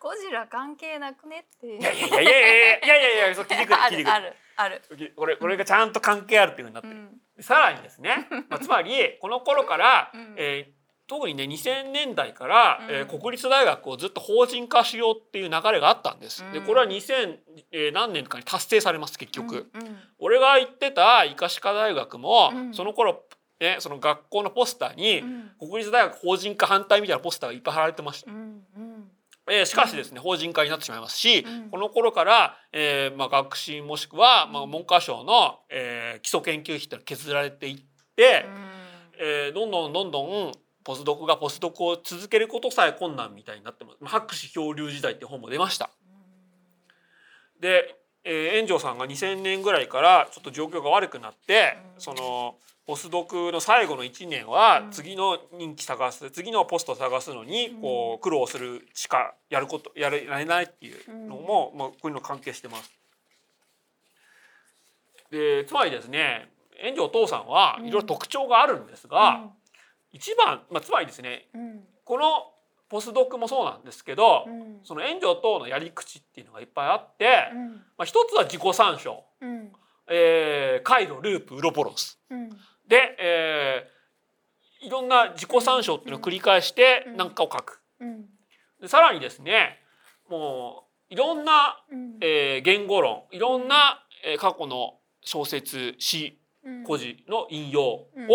ゴジラ関係なくねっていやいやいやいやいやいやいやそう切り口 切り口。あるある。これこれがちゃんと関係あるっていうふうになってる、さらにですね、まあ、つまりこの頃から、えー特にね2000年代から、うん。えー国立大学をずっと法人化しようっていう流れがあったんです。でうん。これは2000、えー何年かに達成されます結局。うんうん。俺が行ってた医科歯科大学も、うん。その頃ねその学校のポスターに、うん。国立大学法人化反対みたいなポスターがいっぱい貼られてました。うんうん。えーしかしですね法人化になってしまいますし、うん。この頃から、えーまあ、学士もしくは、まあ、文科省の、えー基礎研究費って削られていって、えーどんどんどんどんポスドクがポスドクを続けることさえ困難みたいになってます。まあ博士漂流時代って本も出ました。で、えー、炎上さんが2000年ぐらいからちょっと状況が悪くなって、うんそのポスドクの最後の1年はうん次の任期探す次のポストを探すのにうんこう苦労するしかやることやれやれないっていうのも、まあ、こういうの関係してます。でつまりですね炎上お父さんはいろいろ特徴があるんですが、一番、まあ、つまりですねうん。このポスドクもそうなんですけど、うん。その援助等のやり口っていうのがいっぱいあって、うん。まあ、一つは自己参照、うん。えー、回路ループウロポロス。うん。で、えーいろんな自己参照っていうのを繰り返してうん。何かを書く。うん。でさらにですねもういろんな、うん。えー言語論いろんな、えー過去の小説詩うん。故事の引用を、うん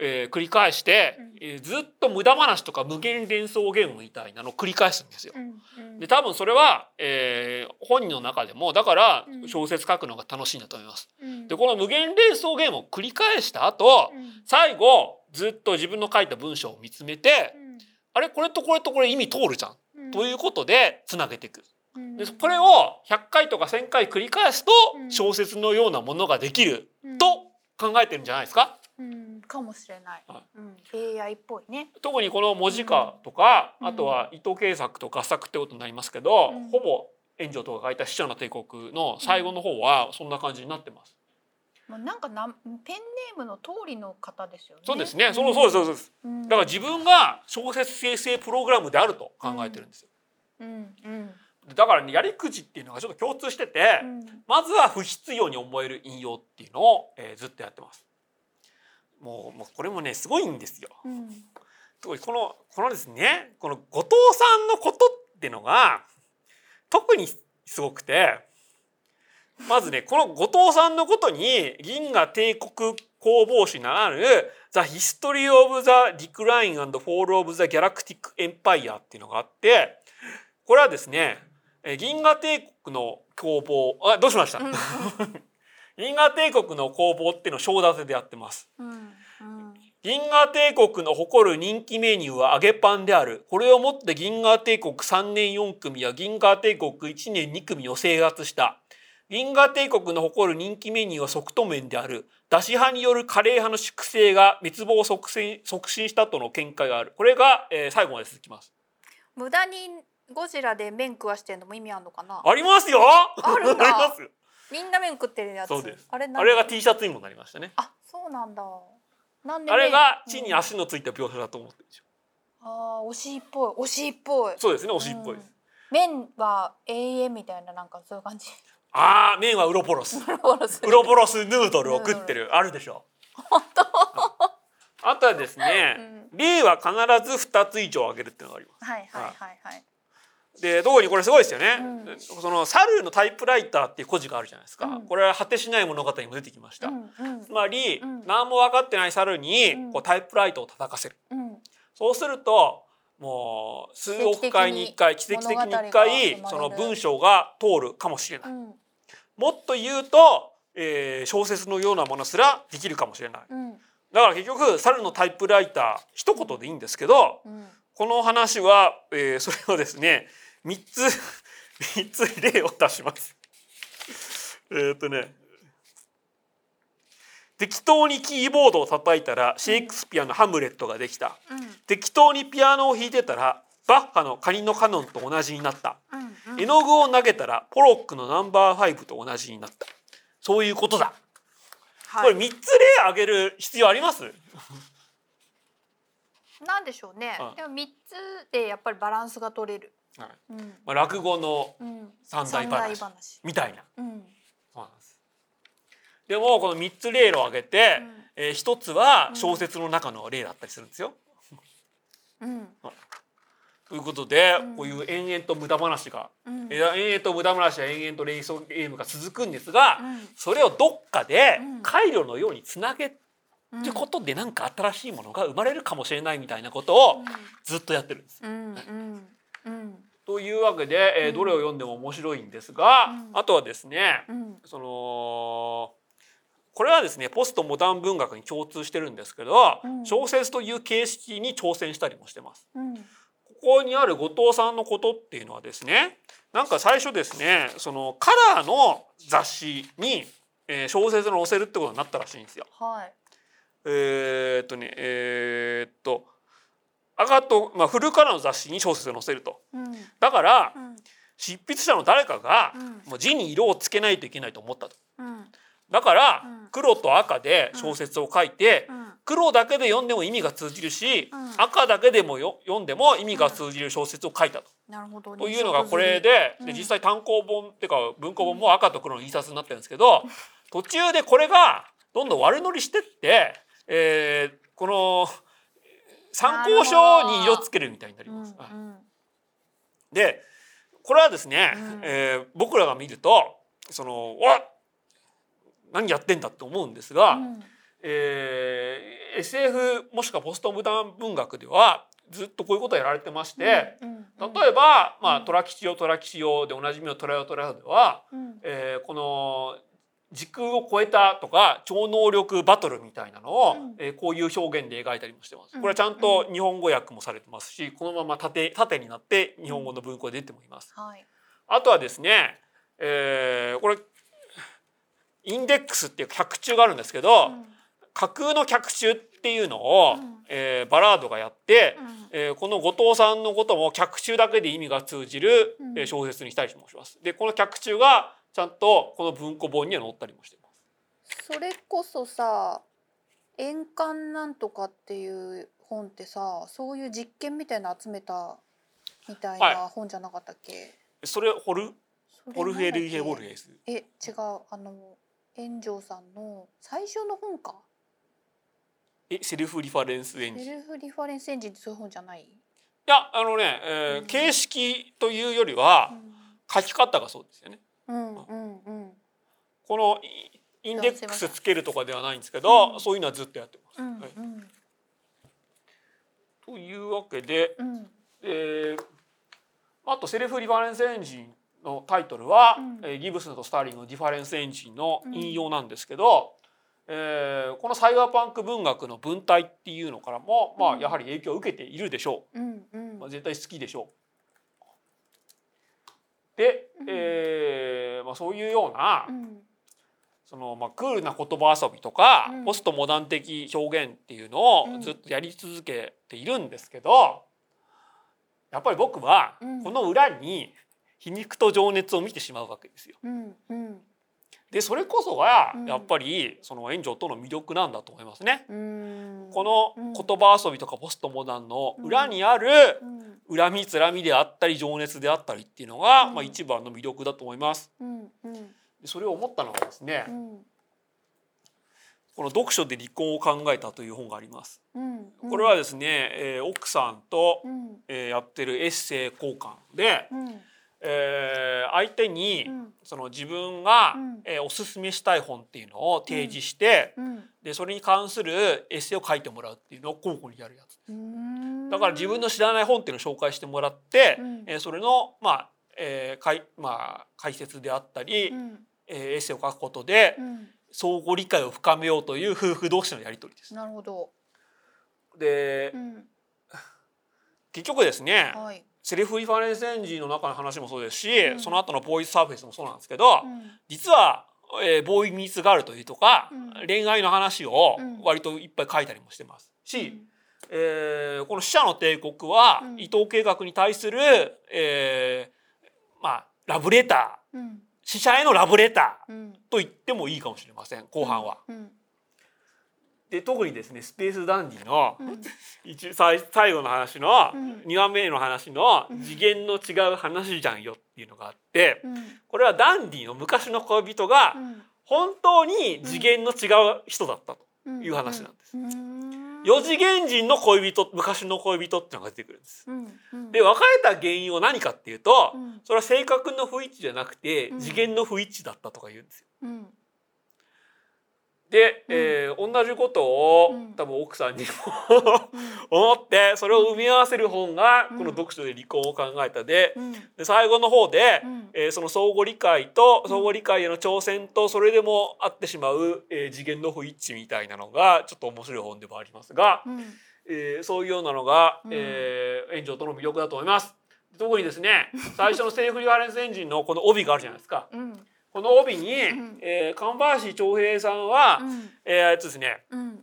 えー繰り返して、うん。えーずっと無駄話とか無限連想ゲームみたいなのを繰り返すんですよ。うんうん。で多分それは、えー本人の中でもだからうん。小説書くのが楽しいんだと思います。うん。でこの無限連想ゲームを繰り返した後うん。最後ずっと自分の書いた文章を見つめてうん。あれこれとこれとこれ意味通るじゃん。うん。ということでつなげていく。うん。でこれを100回とか1,000回繰り返すとうん。小説のようなものができるうん。と考えてるんじゃないですかうんかもしれないは。うん AI っぽいね。特にこの文字化とか、うんあとは糸継作と合作ってことになりますけど、うんほぼ炎上とか書いた「死者の帝国」の最後の方はそんな感じになってます。もうなんかなんペンネームの通りの方ですよね。そうですね、そのそうですそうです。うん。だから自分が小説生成プログラムであると考えてるんですよ。うんうんだからねやり口っていうのがちょっと共通してて、うんまずは不必要に思える引用っていうのを、えーずっとやってます。もうもうこれもねすごいんですよ。うん。特にこのこのですねこの後藤さんのことっていうのが特にすごくてまずねこの後藤さんのことに銀河帝国攻防史ならぬ「The History of the Decline and Fall of the Galactic Empire」っていうのがあってこれはですねえ銀河帝国の攻防あどうしました、うん銀河帝国の攻防っていうのを正立てでやってます。うんうん銀河帝国の誇る人気メニューは揚げパンである。これをもって銀河帝国3年4組は銀河帝国1年2組を制圧した。銀河帝国の誇る人気メニューは即答麺である。出し派によるカレー派の粛清が滅亡を促進促進したとの見解がある。これが、えー最後まで続きます。無駄にゴジラで麺食わしてんのも意味あるのかな？ありますよあるんだ ありますよみんな麺食ってるやつ。そうですあれ何？あれが T シャツにもなりましたね。あそうなんだ。なんであれが麺地に足のついた描写だと思ってるんですよ。ああ惜しいっぽい惜しいっぽい。そうですね、おしっぽいです。うん麺は永遠みたいななんかそういう感じ。ああ、麺はウロポロス。ウロポロスウロポロスヌードルを食ってるあるでしょあとはですね、例は必ず二つ以上あげるっていうのがありまはいはいはいはい。すで特にこれすごいですよね、うん。その猿のタイプライターっていう故事があるじゃないですか、うん。これは果てしない物語にも出てきました、うんうん。つまり、うん。何も分かってない猿にうん。こうタイプライトを叩かせる。うん。そうするともう数億回に1回奇跡的に1回その文章が通るかもしれない、うん。もっと言うと、えー小説のようなものすらできるかもしれない。うん。だから結局猿のタイプライター一言でいいんですけどうん。この話は、えーそれをですね3つ3つ例を出します。えーっとね。適当にキーボードを叩いたらシェイクスピアの「ハムレット」ができた。適当にピアノを弾いてたらバッハの「カニのカノン」と同じになった。うんうん。絵の具を投げたらポロックのナンバー5と同じになった。そういうことだ、これはい。3つ例挙げる必要あります？なんでしょうね。うん。でも三つでやっぱりバランスが取れる。はいうんまあ、落語のうん。三大話。みたいなうん。そうなんです。でもこの3つ例を挙げて、うんえー、1つは小説の中の例だったりするんですよ。うん。ということで、うんこういう延々と無駄話が、うん。えー延々と無駄話や延々と連想ゲームが続くんですが、うんそれをどっかでうん回路のようにつなげるうんことで何か新しいものが生まれるかもしれないみたいなことをずっとやってるんです。うんというわけで、えーうんどれを読んでも面白いんですが、うんあとはですね、うんそのこれはですねポストモダン文学に共通してるんですけど、うん小説という形式に挑戦したりもしてます。うんここにある後藤さんのことっていうのはですねなんか最初ですねそのカラーの雑誌に、えー小説を載せるってことになったらしいんですよ。はい。えーっとねえーっと赤と、まあ、フルカラーの雑誌に小説を載せると。うん。だからうん。執筆者の誰かがうん。もう字に色をつけないといけないと思ったと。うん。だからうん。黒と赤で小説を書いてうん。黒だけで読んでも意味が通じるし、うん。赤だけでもよ読んでも意味が通じる小説を書いたと。なるほど。というのがこれで,、うんで実際単行本っていうか文庫本も赤と黒の印刷になってるんですけど途中でこれがどんどん悪乗りしてって、えーこの参考書に色つけるみたいになりうんます。はい。うんでこれはですね、うん。えー僕らが見るとその「わっ何やってんだ」って思うんですが、うん。えー SF もしくはポストモダン文学ではずっとこういうことをやられてまして、うんうん。例えば、まあ、うん。虎吉よ虎吉よでおなじみの虎よ虎よでは、うん。えーこの時空を超えたとか超能力バトルみたいなのを、うんえーこういう表現で描いたりもしてます。うんこれはちゃんと日本語訳もされてますしこのまま縦縦になって日本語の文庫で出てもいます。はい。あとはですね、えーこれインデックスっていう脚注があるんですけど、うん架空の脚注っていうのを、うんえーバラードがやって、うんえーこの後藤さんのことも脚注だけで意味が通じる、う小説にしたりもします。でこの脚注がちゃんとこの文庫本には載ったりもしています。それこそさ「円環なんとか」っていう本ってさそういう実験みたいなの集めたみたいはな本じゃなかったっけ、それホルホルフェルゲ・なんだっけボルゲス。え違うあの炎上さんの最初の本か？えセルフリファレンスエンジン。いセルフリファレンスエンジンってそういう本じゃない、やあのね、えーうん形式というよりは書き方がそうですよね。うん、うんうん。うんこのイインデックスつけるとかではないんですけど、うん。そういうのはずっとやってます。うんはい。うんというわけで、うん。えーあと Self-Reference ENGINE のタイトルは、うん。えーギブスとスターリングのディファレンスエンジンの引用なんですけど、えーこのサイバーパンク文学の文体っていうのからも、まあ、うん。やはり影響を受けているでしょう。んうん。う、まあ、絶対好きでしょう。で、うん。えーまあ、そういうような、うん。そのまあ、クールな言葉遊びとか、うん。ポストモダン的表現っていうのをうん。ずっとやり続けているんですけど、やっぱり僕はうん。この裏に皮肉と情熱を見てしまうわけですよ。でそれこそがうん。やっぱりその援助との魅力なんだと思いますね。うん。このうん。言葉遊びとかポストモダンの裏にあるうん。恨みつらみであったり情熱であったりっていうのが、うん。まあ、一番の魅力だと思います。でそれを思ったのがですね、うん。この読書で離婚を考えたという本があります。うん。これはですね、えー奥さんと、うん。えーやってるエッセイ交換で、うんえー相手に、うん。その自分が、うん。えーおすすめしたい本っていうのを提示して、うん。でそれに関するエッセイを書いてもらうっていうのを交互にやるやつ。うん。だから自分の知らない本っていうのを紹介してもらって、うん。えーそれのまあ、えーかいまあ解説であったり、うん。えーエッセイを書くことでうん。相互理解を深めようという夫婦同士のやり取りです。なるほど。でうん。結局ですね、はいセルフリファレンスエンジンの中の話もそうですし、うん。その後のボーイズサーフェスもそうなんですけど、うん。実は、えーボーイミーツガールというとか、うん。恋愛の話をうん。割といっぱい書いたりもしてますし、うん。えーこの「死者の帝国は」うん。伊藤計画に対する、えーまあ、ラブレター。うん。死者へのラブレターうん。と言ってもいいかもしれません後半は。うんで特にですねスペースダンディのうん。一最最後の話のうん。2話目の話のうん。次元の違う話じゃんよっていうのがあってうん。これはダンディの昔の恋人がうん。本当に次元の違う人だったとうん。いう話なんです。うん。四次元人の恋人昔の恋人っていうのが出てくるんです。で別れた原因は何かっていうとうん。それは性格の不一致じゃなくてうん。次元の不一致だったとか言うんですよ。うん。で、えー同じことをうん。多分奥さんにも 思ってそれを埋め合わせる本がうん。この読書で離婚を考えたでうん。で最後の方で、うん。えーその相互理解とうん。相互理解への挑戦とそれでもあってしまう、えー次元の不一致みたいなのがちょっと面白い本でもありますが、うん。えーそういうようなのが、うん。えー、炎上との魅力だと思います。特にですね最初のセーフリファレンスエンジンのこの帯があるじゃないですか。うんこの帯に、ん。えー、神林長平さんは、うん。えー、あいつですね、うん。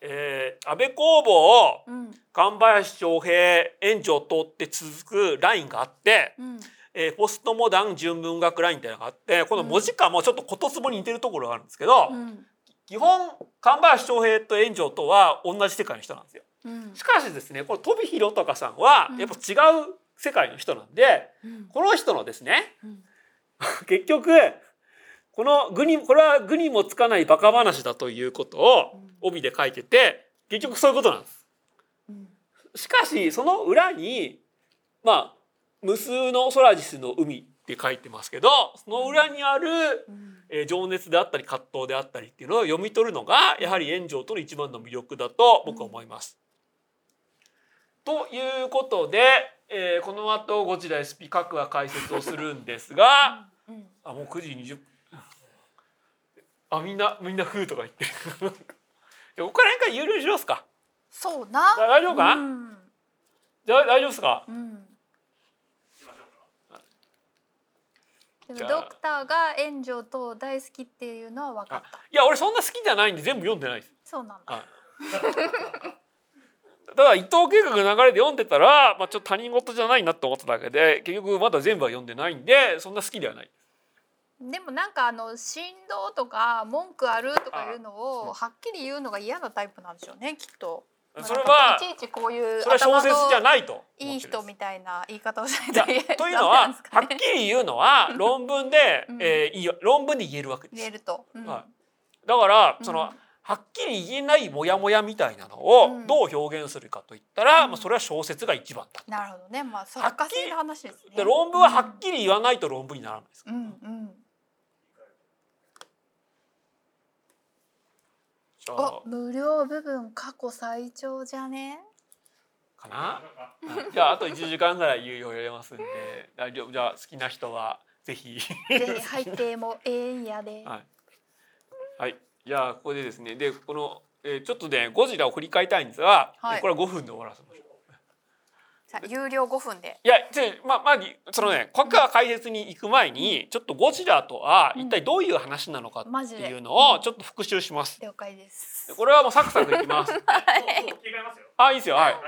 えー、安倍工房うん。神林長平援助を通って続くラインがあって、うん。えー、ポストモダン純文学ラインっていうのがあってこの文字化もちょっと言葉に似てるところがあるんですけど、うん。基本神林翔平と炎上とは同じ世界の人なんですよ。うん。しかしですねこの飛弘とかさんはうん。やっぱ違う世界の人なんで、うん。この人のですねうん。結局この具にこれは具にもつかないバカ話だということを帯で書いてて結局そういうことなんです。うんしかしその裏にまあ無数のソラジスの海って書いてますけどその裏にある、うんえー情熱であったり葛藤であったりっていうのを読み取るのがやはり炎上との一番の魅力だと僕は思います。ということで、えーこの後ゴジラ SP 各話解説をするんですがうんあもう9時20分あみんなみんな「ふう」とか言ってる。ここから辺から有料にしますか？そうな。大丈夫か？なうん。じゃあ大丈夫ですか？うん。でもドクターが炎上と大好きっていうのは分かった。いや俺そんな好きじゃないんで全部読んでないです。そうなんだ。はい。ただ伊藤計画の流れで読んでたら、まあ、ちょっと他人事じゃないなと思っただけで結局まだ全部は読んでないんでそんな好きではない。でもなんかあの振動とか文句あるとかいうのあをはっきり言うのが嫌なタイプなんでしょうねきっと。それはいちいちこういうそれは小説じゃいないといい人みたいな言い方をしないと言えというのははっきり言うのは論文で、うんえーいいよ論文で言えるわけです言えると。うんはいだからうんその、はっきり言えないモヤモヤみたいなのをうんどう表現するかといったら、うんまあ、それは小説が一番だ。なるほどね。まあはっきり作家性の話ですね。で論文ははっきり言わないと論文にならないです。うんうん。じゃあお無料部分過去最長じゃね？かな？じゃああと1時間ぐらい有料やれますんで大丈夫じゃあ好きな人はぜひ。で背景もええんやで。はい。はい。じゃあここでですねでこの、えーちょっとねゴジラを振り返りたいんですが、はいこれは5分で終わらせましょう。さあ有料5分で。いや、じゃあまあまあそのね、国家解説に行く前に、ちょっとゴジラとは一体どういう話なのかっていうのをちょっと復習します。了解です。これはもうサクサクいきます。切り替えますよ。あ、いいですよ。はい。はい、